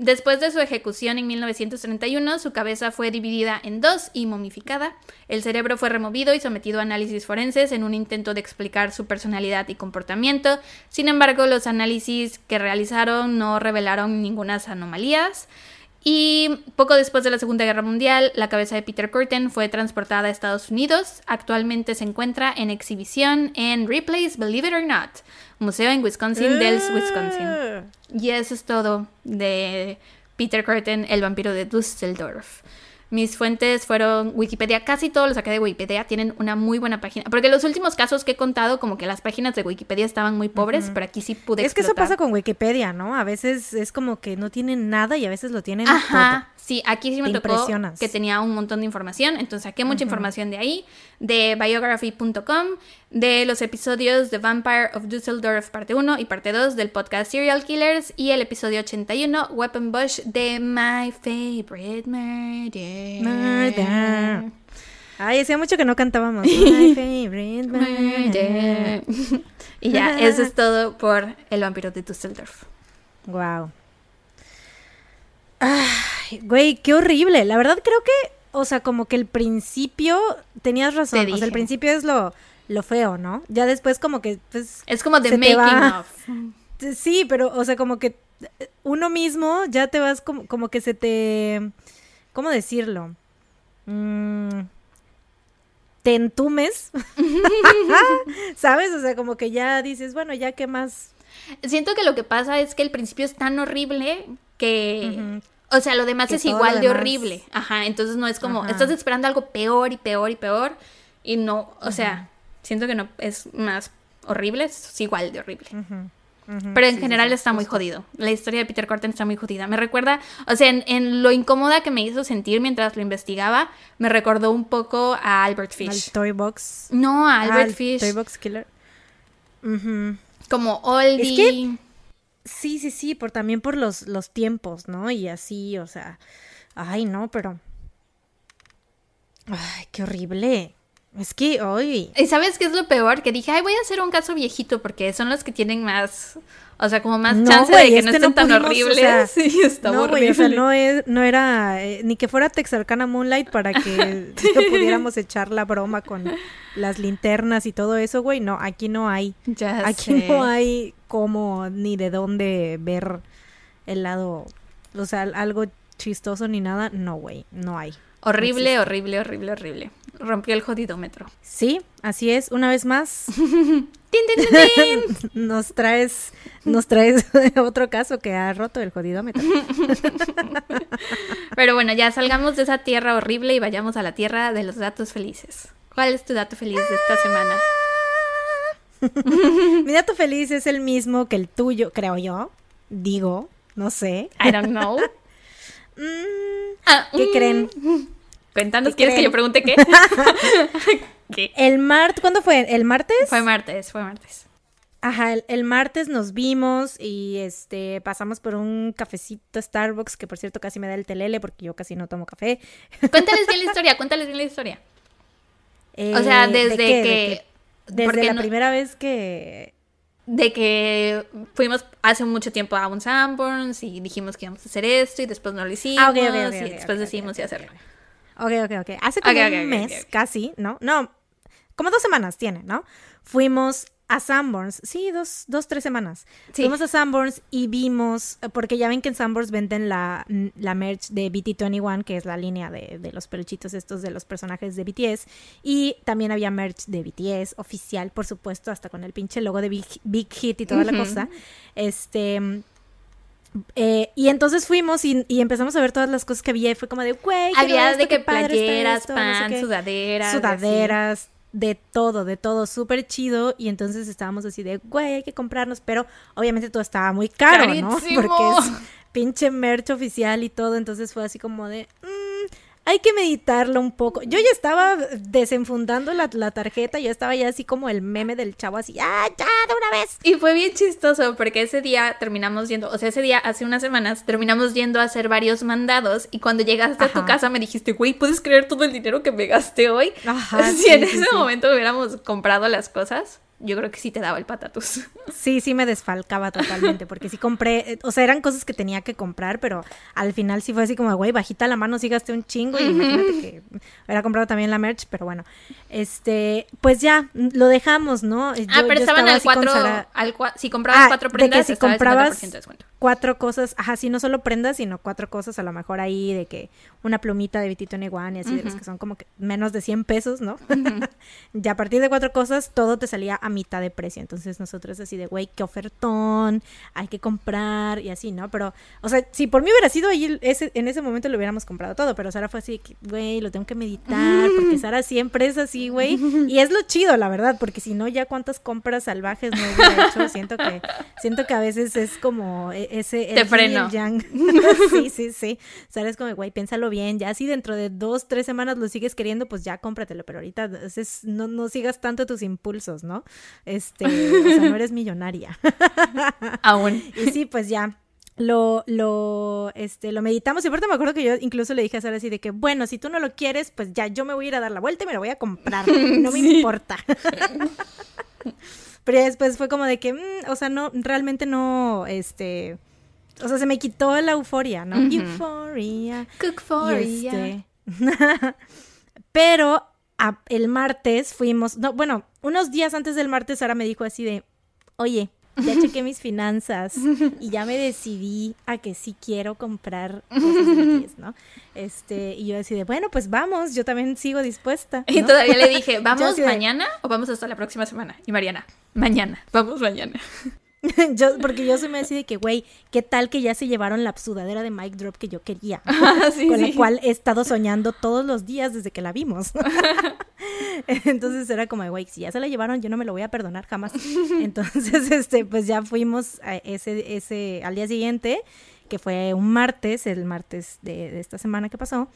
Después de su ejecución en 1931, su cabeza fue dividida en dos y momificada. El cerebro fue removido y sometido a análisis forenses en un intento de explicar su personalidad y comportamiento. Sin embargo, los análisis que realizaron no revelaron ninguna anomalías. Y poco después de la Segunda Guerra Mundial, la cabeza de Peter Curtin fue transportada a Estados Unidos. Actualmente se encuentra en exhibición en Ripley's Believe It or Not, museo en Wisconsin, Dells, Wisconsin. Eh. Y eso es todo de Peter Curtin, el vampiro de Dusseldorf. Mis fuentes fueron Wikipedia, casi todos los saqué de Wikipedia, tienen una muy buena página. Porque los últimos casos que he contado, como que las páginas de Wikipedia estaban muy pobres, pero aquí sí pude Es que eso pasa con Wikipedia, ¿no? A veces es como que no tienen nada y a veces lo tienen Ajá, sí, aquí sí me Te tocó que tenía un montón de información, entonces saqué mucha información de ahí, de biography.com, de los episodios de Vampire of Dusseldorf parte 1 y parte 2 del podcast Serial Killers y el episodio 81 Weapon Bush de My Favorite Murder. Murder. Ay, hacía mucho que no cantábamos. [LAUGHS] My favorite murder. Murder. y ya, [LAUGHS] eso es todo por El vampiro de Dusseldorf. Wow. Ay, güey, qué horrible. La verdad creo que, o sea, como que el principio tenías razón. Te O sea, el principio es lo, lo feo, ¿no? Ya después como que, pues, Es como te Making va. of. [LAUGHS] sí, pero, o sea, como que uno mismo ya te vas como, como que se te, ¿cómo decirlo? Mm, te entumes, [LAUGHS] ¿sabes? O sea, como que ya dices, bueno, ya qué más. Siento que lo que pasa es que el principio es tan horrible que... O sea, lo demás Que es igual de horrible. Ajá, entonces no es como... Ajá. Estás esperando algo peor y peor y peor. Y no, o sea, siento que no es más horrible, es igual de horrible. Pero en sí, general sí, está muy jodido. La historia de Peter Corten está muy jodida. Me recuerda, o sea, en, en lo incómoda que me hizo sentir mientras lo investigaba, me recordó un poco a Albert Al Fish. Toy Box. No, a Ah, Albert Fish. Toy Box Killer. Como oldie. Es que- Sí, sí, sí, por también por los, los tiempos, ¿no? Y así, o sea, ay, no, pero... Ay, qué horrible. Es que, ay, ¿Y sabes qué es lo peor? Que dije, ay, voy a hacer un caso viejito porque son los que tienen más, o sea, como más No, chance de que no estén no tan pudimos, o horribles. sea, [LAUGHS] sí, está no, horrible. o sea, no, es, no era eh, ni que fuera Texarkana Moonlight para que [LAUGHS] pudiéramos echar la broma con las linternas y todo eso, güey. No, aquí no hay. Ya Aquí sé. no hay cómo ni de dónde ver el lado, o sea, algo chistoso ni nada. No, güey, no hay. Horrible, horrible, horrible, horrible. Rompió el jodidómetro. Sí, así es. Una vez más, [LAUGHS] ¡Tin, tin, tin, tin! [LAUGHS] nos traes, nos traes [LAUGHS] otro caso que ha roto el jodidómetro. Pero bueno, ya salgamos de esa tierra horrible y vayamos a la tierra de los datos felices. ¿Cuál es tu dato feliz de esta semana? Mi dato feliz es el mismo que el tuyo, creo yo. Digo, no sé. I don't know. Mm, Ah, ¿Qué mm. creen? Cuéntanos, ¿Qué ¿quieres que yo pregunte qué? [LAUGHS] ¿Qué? El martes, ¿cuándo fue? ¿El martes? Fue martes, fue martes. Ajá, el, el martes nos vimos y este pasamos por un cafecito Starbucks, que por cierto casi me da el telele porque yo casi no tomo café. Cuéntales bien la historia, cuéntales bien la historia. O sea, Eh, ¿de desde qué? ¿De que... qué? Desde la no- primera vez que... de que fuimos hace mucho tiempo a un Sanborns y dijimos que íbamos a hacer esto y después no lo hicimos Ah, ok, ok, ok, y después decidimos y hacerlo. Ok, ok, ok. Hace como Ok, ok, un mes, casi, ¿no? No, como dos semanas tiene, ¿no? Fuimos a Sanborns, sí, dos, dos, tres semanas. Sí. Fuimos a Sanborns y vimos, porque ya ven que en Sanborns venden la, la merch de BT21, que es la línea de, de los peluchitos estos de los personajes de BTS, y también había merch de BTS oficial, por supuesto, hasta con el pinche logo de Big, Big Hit y toda la cosa. Este... eh, y entonces fuimos y, y empezamos a ver todas las cosas que había y fue como de, güey, Había de que playeras, esto, no sé pan, qué". sudaderas. sudaderas, de todo, de todo, súper chido. Y entonces estábamos así de, güey, hay que comprarnos, pero obviamente todo estaba muy caro, ¿no? [LAUGHS] Porque es pinche merch oficial y todo, entonces fue así como de, "Mm, hay que meditarlo un poco. Yo ya estaba desenfundando la, la tarjeta, yo estaba ya así como el meme del chavo, así, ¡ah, ya, de una vez! Y fue bien chistoso porque ese día terminamos yendo, o sea, ese día hace unas semanas terminamos yendo a hacer varios mandados y cuando llegaste a tu casa me dijiste, güey, ¿puedes creer todo el dinero que me gasté hoy? Ajá, [LAUGHS] si sí, en sí, ese sí. momento hubiéramos comprado las cosas, yo creo que sí te daba el patatus. [LAUGHS] Sí, sí me desfalcaba totalmente, porque sí compré, eh, o sea, eran cosas que tenía que comprar, pero al final sí fue así como, güey, bajita la mano, sí gasté un chingo y imagínate que hubiera comprado también la merch, pero bueno, este, pues ya, lo dejamos, ¿no? ah, pero estaban al 4, al si comprabas ah, cuatro prendas, de que si comprabas cuatro cosas, ajá, sí, no solo prendas, sino cuatro cosas, a lo mejor ahí de que una plumita de Vitito Neguán y así, de los que son como que menos de 100 pesos, ¿no? [LAUGHS] ya a partir de cuatro cosas, todo te salía a mitad de precio, entonces nosotros así de, güey, qué ofertón, hay que comprar y así, ¿no? Pero, o sea, si por mí hubiera sido ahí, ese, en ese momento lo hubiéramos comprado todo, pero Sara fue así, güey, lo tengo que meditar, porque Sara siempre es así, güey, y es lo chido, la verdad, porque si no, ya cuántas compras salvajes no hubiera hecho, siento que, siento que a veces es como e, ese... Te freno. [LAUGHS] [LAUGHS] sí, sí, sí, Sara es como, güey, piénsalo bien, ya si dentro de dos, tres semanas lo sigues queriendo, pues ya cómpratelo, pero ahorita es, no, no sigas tanto tus impulsos, ¿no? Este, o sea, no eres millonaria. [LAUGHS] Aún. Y sí, pues ya lo, lo, este, lo meditamos. Y aparte me acuerdo que yo incluso le dije a Sara así de que, bueno, si tú no lo quieres, pues ya yo me voy a ir a dar la vuelta y me lo voy a comprar. [LAUGHS] No me importa. [LAUGHS] Pero ya después fue como de que, mm, o sea, no, realmente no, este, o sea, se me quitó la euforia, ¿no? Euforia. Este, [LAUGHS] pero el martes fuimos, no, bueno, unos días antes del martes Sara me dijo así de, oye, ya chequé mis finanzas y ya me decidí a que sí quiero comprar [LAUGHS] cosas ¿no? Este, y yo decidí, bueno, pues vamos, yo también sigo dispuesta. Y todavía le dije, [LAUGHS] ¿vamos mañana o vamos hasta la próxima semana? Y Mariana, mañana, vamos mañana. [LAUGHS] yo, porque yo se me decía de que, güey, ¿qué tal que ya se llevaron la sudadera de Mike Drop que yo quería? [LAUGHS] Ah, con la cual he estado soñando todos los días desde que la vimos. [LAUGHS] Entonces era como, güey, si ya se la llevaron, yo no me lo voy a perdonar jamás. Entonces, este, pues ya fuimos a ese, ese, al día siguiente, que fue un martes, el martes de, de esta semana que pasó.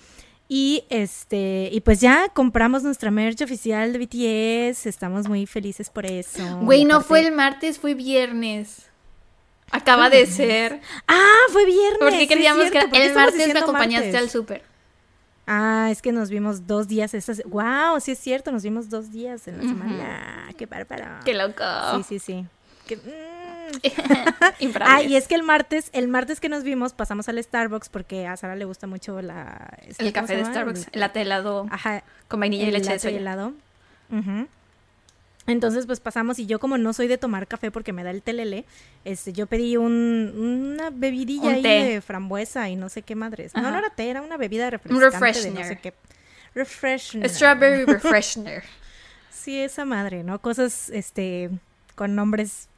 Y este, y pues ya compramos nuestra merch oficial de BTS, estamos muy felices por eso. Güey, no fue el martes, fue viernes. Acaba de ser. Ah, fue viernes. Porque queríamos que el martes me acompañaste al súper. Ah, es que nos vimos dos días. Esas... Wow, sí es cierto, nos vimos dos días en la semana. Qué bárbaro. Qué loco. Sí, sí, sí. Qué... [LAUGHS] ah, y es que el martes, el martes que nos vimos, pasamos al Starbucks porque a Sara le gusta mucho la... el café de Starbucks, el, latte helado con vainilla y leche de soya. helado. Entonces, pues pasamos y yo como no soy de tomar café porque me da el telele, este, yo pedí un, una bebidilla ahí de frambuesa y no sé qué madres. No, no era té, era una bebida refrescante. Un refreshener. no sé qué. Refreshener. Strawberry refreshener. [LAUGHS] sí, esa madre, ¿no? Cosas, este, con nombres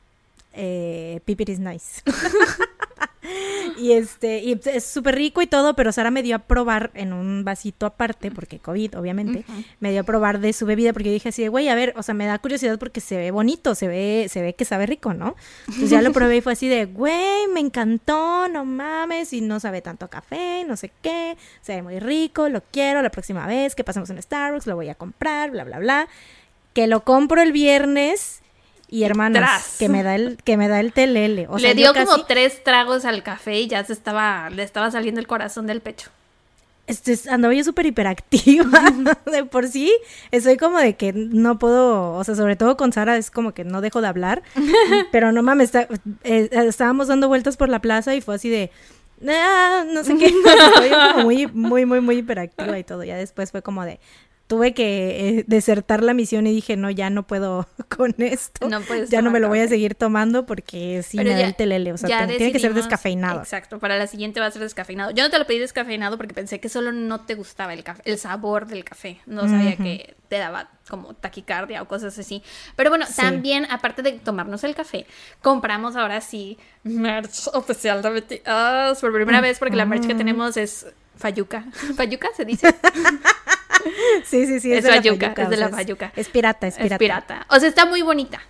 eh, is Nice. [LAUGHS] y este, y es súper rico y todo, pero Sara me dio a probar en un vasito aparte, porque COVID, obviamente, me dio a probar de su bebida, porque yo dije así, güey, a ver, o sea, me da curiosidad porque se ve bonito, se ve, se ve que sabe rico, ¿no? Entonces ya lo probé y fue así de, güey, me encantó, no mames, y no sabe tanto café, no sé qué, se ve muy rico, lo quiero, la próxima vez que pasemos en Starbucks lo voy a comprar, bla, bla, bla. Que lo compro el viernes y hermanos, que me da el, que me da el telele. le dio como tres tragos al café y ya se estaba, le estaba saliendo el corazón del pecho. Este, andaba yo súper hiperactiva. [LAUGHS] de por sí, soy como de que no puedo, o sea, sobre todo con Sara es como que no dejo de hablar. [LAUGHS] pero no mames, eh, estábamos dando vueltas por la plaza y fue así de, ah, no sé qué. [LAUGHS] Estoy como muy, muy, muy, muy hiperactiva y todo. Ya después fue como de, tuve que eh, desertar la misión y dije, no, ya no puedo [LAUGHS] con esto. No ya no me lo voy a seguir tomando porque si me da el telele. O sea, tiene que ser descafeinado. Exacto, para la siguiente va a ser descafeinado. Yo no te lo pedí descafeinado porque pensé que solo no te gustaba el café, el sabor del café. No sabía que te daba como taquicardia o cosas así. Pero bueno, también, aparte de tomarnos el café, compramos ahora sí merch oficial de BTS por primera vez porque la merch que tenemos es Fayuca. [LAUGHS] ¿Fayuca se dice? [LAUGHS] sí, sí, sí. Es, es Fayuca, es de la Fayuca. Es, pirata, es pirata. Es pirata. O sea, está muy bonita.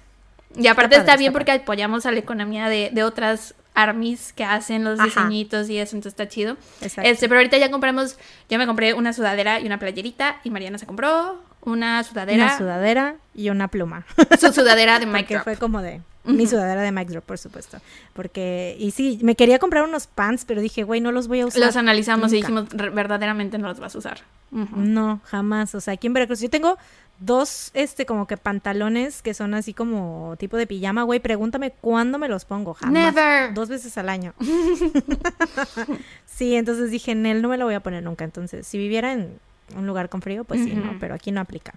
Y aparte está, bien porque apoyamos a la economía de, de otras armies que hacen los diseñitos y eso, entonces está chido. Exacto. Este, pero ahorita ya compramos, yo me compré una sudadera y una playerita y Mariana se compró una sudadera. Una sudadera y una pluma. Su sudadera de [LAUGHS] Mike fue como de... Mi sudadera de Mike Drop, por supuesto. Porque, y sí, me quería comprar unos pants, pero dije, güey, no los voy a usar. Los analizamos y dijimos, "Re- verdaderamente no los vas a usar. No, jamás. O sea, aquí en Veracruz yo tengo dos, este, como que pantalones que son así como tipo de pijama, güey. Pregúntame cuándo me los pongo. Jamás. Never. Dos veces al año. [LAUGHS] [LAUGHS] sí, entonces dije, en él no me lo voy a poner nunca. Entonces, si viviera en un lugar con frío, pues sí, ¿no? Pero aquí no aplica.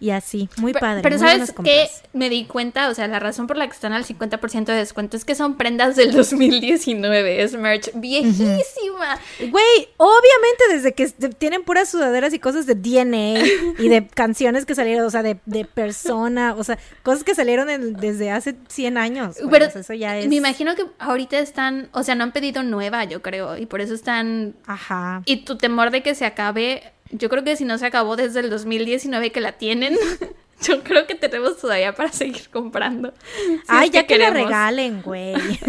Y así, muy padre. Pero muy ¿sabes qué? Me di cuenta, o sea, la razón por la que están al 50% de descuento es que son prendas del 2019, es merch viejísima. Güey, obviamente desde que tienen puras sudaderas y cosas de DNA y de [LAUGHS] canciones que salieron, o sea, de, de persona, o sea, cosas que salieron en- desde hace 100 años. Pero eso ya es... me imagino que ahorita están, o sea, no han pedido nueva, yo creo, y por eso están... Ajá. Y tu temor de que se acabe, yo creo que si no se acabó desde el 2019 que la tienen, [LAUGHS] yo creo que tenemos todavía para seguir comprando. si Ay, es ya que la regalen, güey. [LAUGHS]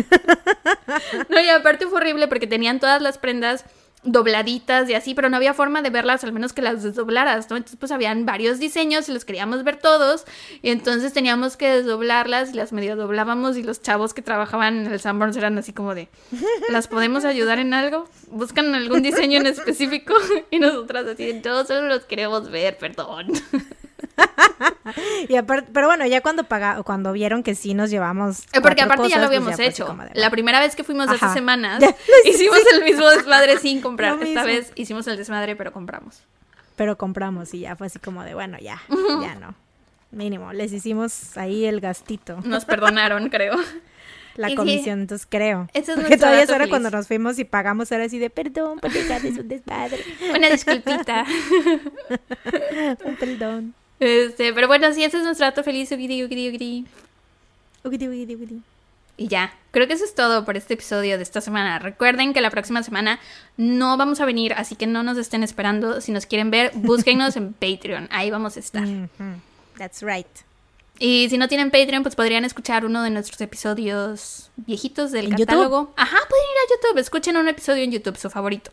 No, y aparte fue horrible porque tenían todas las prendas dobladitas y así, pero no había forma de verlas al menos que las desdoblaras, ¿no? Entonces pues habían varios diseños y los queríamos ver todos y entonces teníamos que desdoblarlas y las medio doblábamos y los chavos que trabajaban en el Sanborns eran así como de, ¿las podemos ayudar en algo? ¿Buscan algún diseño en específico? [LAUGHS] Y nosotras así, todos solo los queremos ver, perdón. [LAUGHS] [LAUGHS] Y aparte, pero bueno, ya cuando paga, cuando vieron que sí nos llevamos. Eh, Porque aparte ya lo pues habíamos hecho. de, La primera vez que fuimos hace semanas, [LAUGHS] Ya, [LAUGHS] hicimos el mismo desmadre sin comprar. Lo Esta mismo. vez hicimos el desmadre, pero compramos. Pero compramos y ya fue así como de, bueno, ya, ya no. Mínimo, les hicimos ahí el gastito, Nos perdonaron, creo. la sí, comisión, entonces creo. ese es Porque todavía feliz. cuando nos fuimos y pagamos era así de, perdón, porque ya es un desmadre. Una disculpita. Un perdón. Este, pero bueno, sí, ese es nuestro dato feliz. ugiri, ugiri, ugiri. Y ya, creo que eso es todo por este episodio de esta semana. Recuerden que la próxima semana no vamos a venir, así que no nos estén esperando. Si nos quieren ver, búsquennos en [LAUGHS] Patreon. Ahí vamos a estar. That's right. Y si no tienen Patreon, pues podrían escuchar uno de nuestros episodios viejitos del catálogo. Ajá, pueden ir a YouTube. Escuchen un episodio en YouTube, su favorito.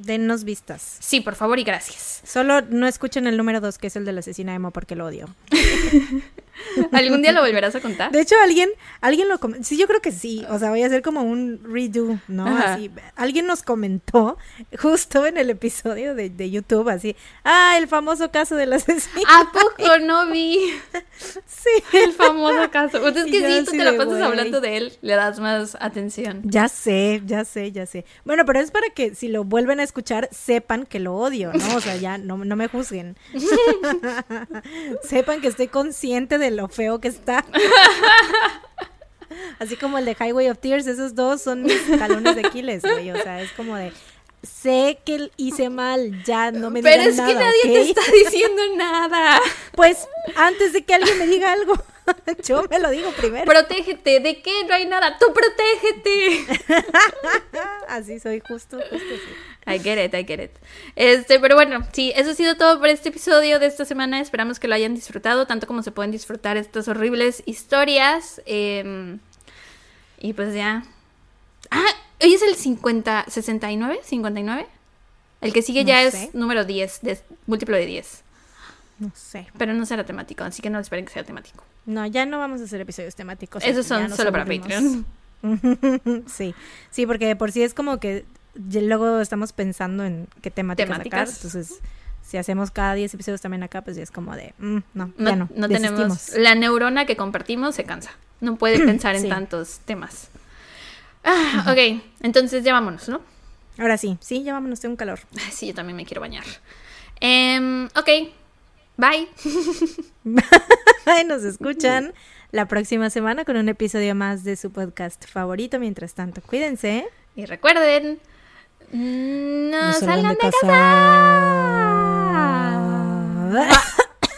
Denos vistas. Sí, por favor y gracias. Solo no escuchen el número dos, que es el de la asesina Emo, porque lo odio. [LAUGHS] [LAUGHS] ¿Algún día lo volverás a contar? De hecho, alguien, alguien lo comentó. Sí, yo creo que sí. O sea, voy a hacer como un redo, ¿no? Ajá. Así. Alguien nos comentó justo en el episodio de, de YouTube, así. Ah, el famoso caso del asesino. [LAUGHS] ¿A poco no vi [LAUGHS] Sí. el famoso caso? Pues es que si tú te la pasas hablando de él, le das más atención. Ya sé, ya sé, ya sé. Bueno, pero es para que si lo vuelven a escuchar, sepan que lo odio, ¿no? O sea, ya no, no me juzguen. sepan que estoy consciente de lo feo que está. [LAUGHS] Así como el de Highway of Tears, esos dos son mis talones de Aquiles, güey. O sea, es como de, sé que hice mal, ya no me Pero digan es que nada, nadie te está [LAUGHS] diciendo nada. Pues antes de que alguien me diga algo, [LAUGHS] yo me lo digo primero. Protégete. ¿De qué? No hay nada. Tú protégete. Así soy, justo, justo así. I get it, I get it. Este, pero bueno, sí, eso ha sido todo por este episodio de esta semana. Esperamos que lo hayan disfrutado, tanto como se pueden disfrutar estas horribles historias. Eh, y pues ya. Ah, hoy es el 50, 69, 59. El que sigue No ya sé. es número 10, de, múltiplo de 10. No sé. Pero no será temático, así que no esperen que sea temático. No, ya no vamos a hacer episodios temáticos. Esos son solo para. Patreon. [LAUGHS] sí, sí, porque de por sí es como que luego estamos pensando en qué temáticas, Temáticas. sacar. Entonces, si hacemos cada 10 episodios también acá, pues ya es como de, mm, no, No, ya no, no tenemos. La neurona que compartimos se cansa. No puede [CLEARS THROAT] pensar en tantos temas. Ah, ok, entonces ya vámonos, ¿no? Ahora sí, sí, ya vámonos, tengo un calor. Ay, Sí, yo también me quiero bañar. Em, ok, bye. [LAUGHS] Ay, nos escuchan la próxima semana con un episodio más de su podcast favorito. Mientras tanto, cuídense. Y recuerden, no, No salgan de casa. casa.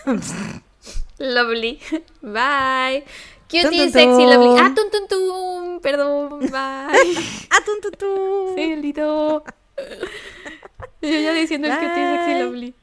[LAUGHS] Lovely. Bye. Cutie, tun, sexy, tun. lovely. Ah, tum, tum, tum. Perdón, bye. [LAUGHS] ¡Ah, tun, tun, tun! Sí, lindo. [LAUGHS] Yo ya diciendo el cutie, sexy, lovely.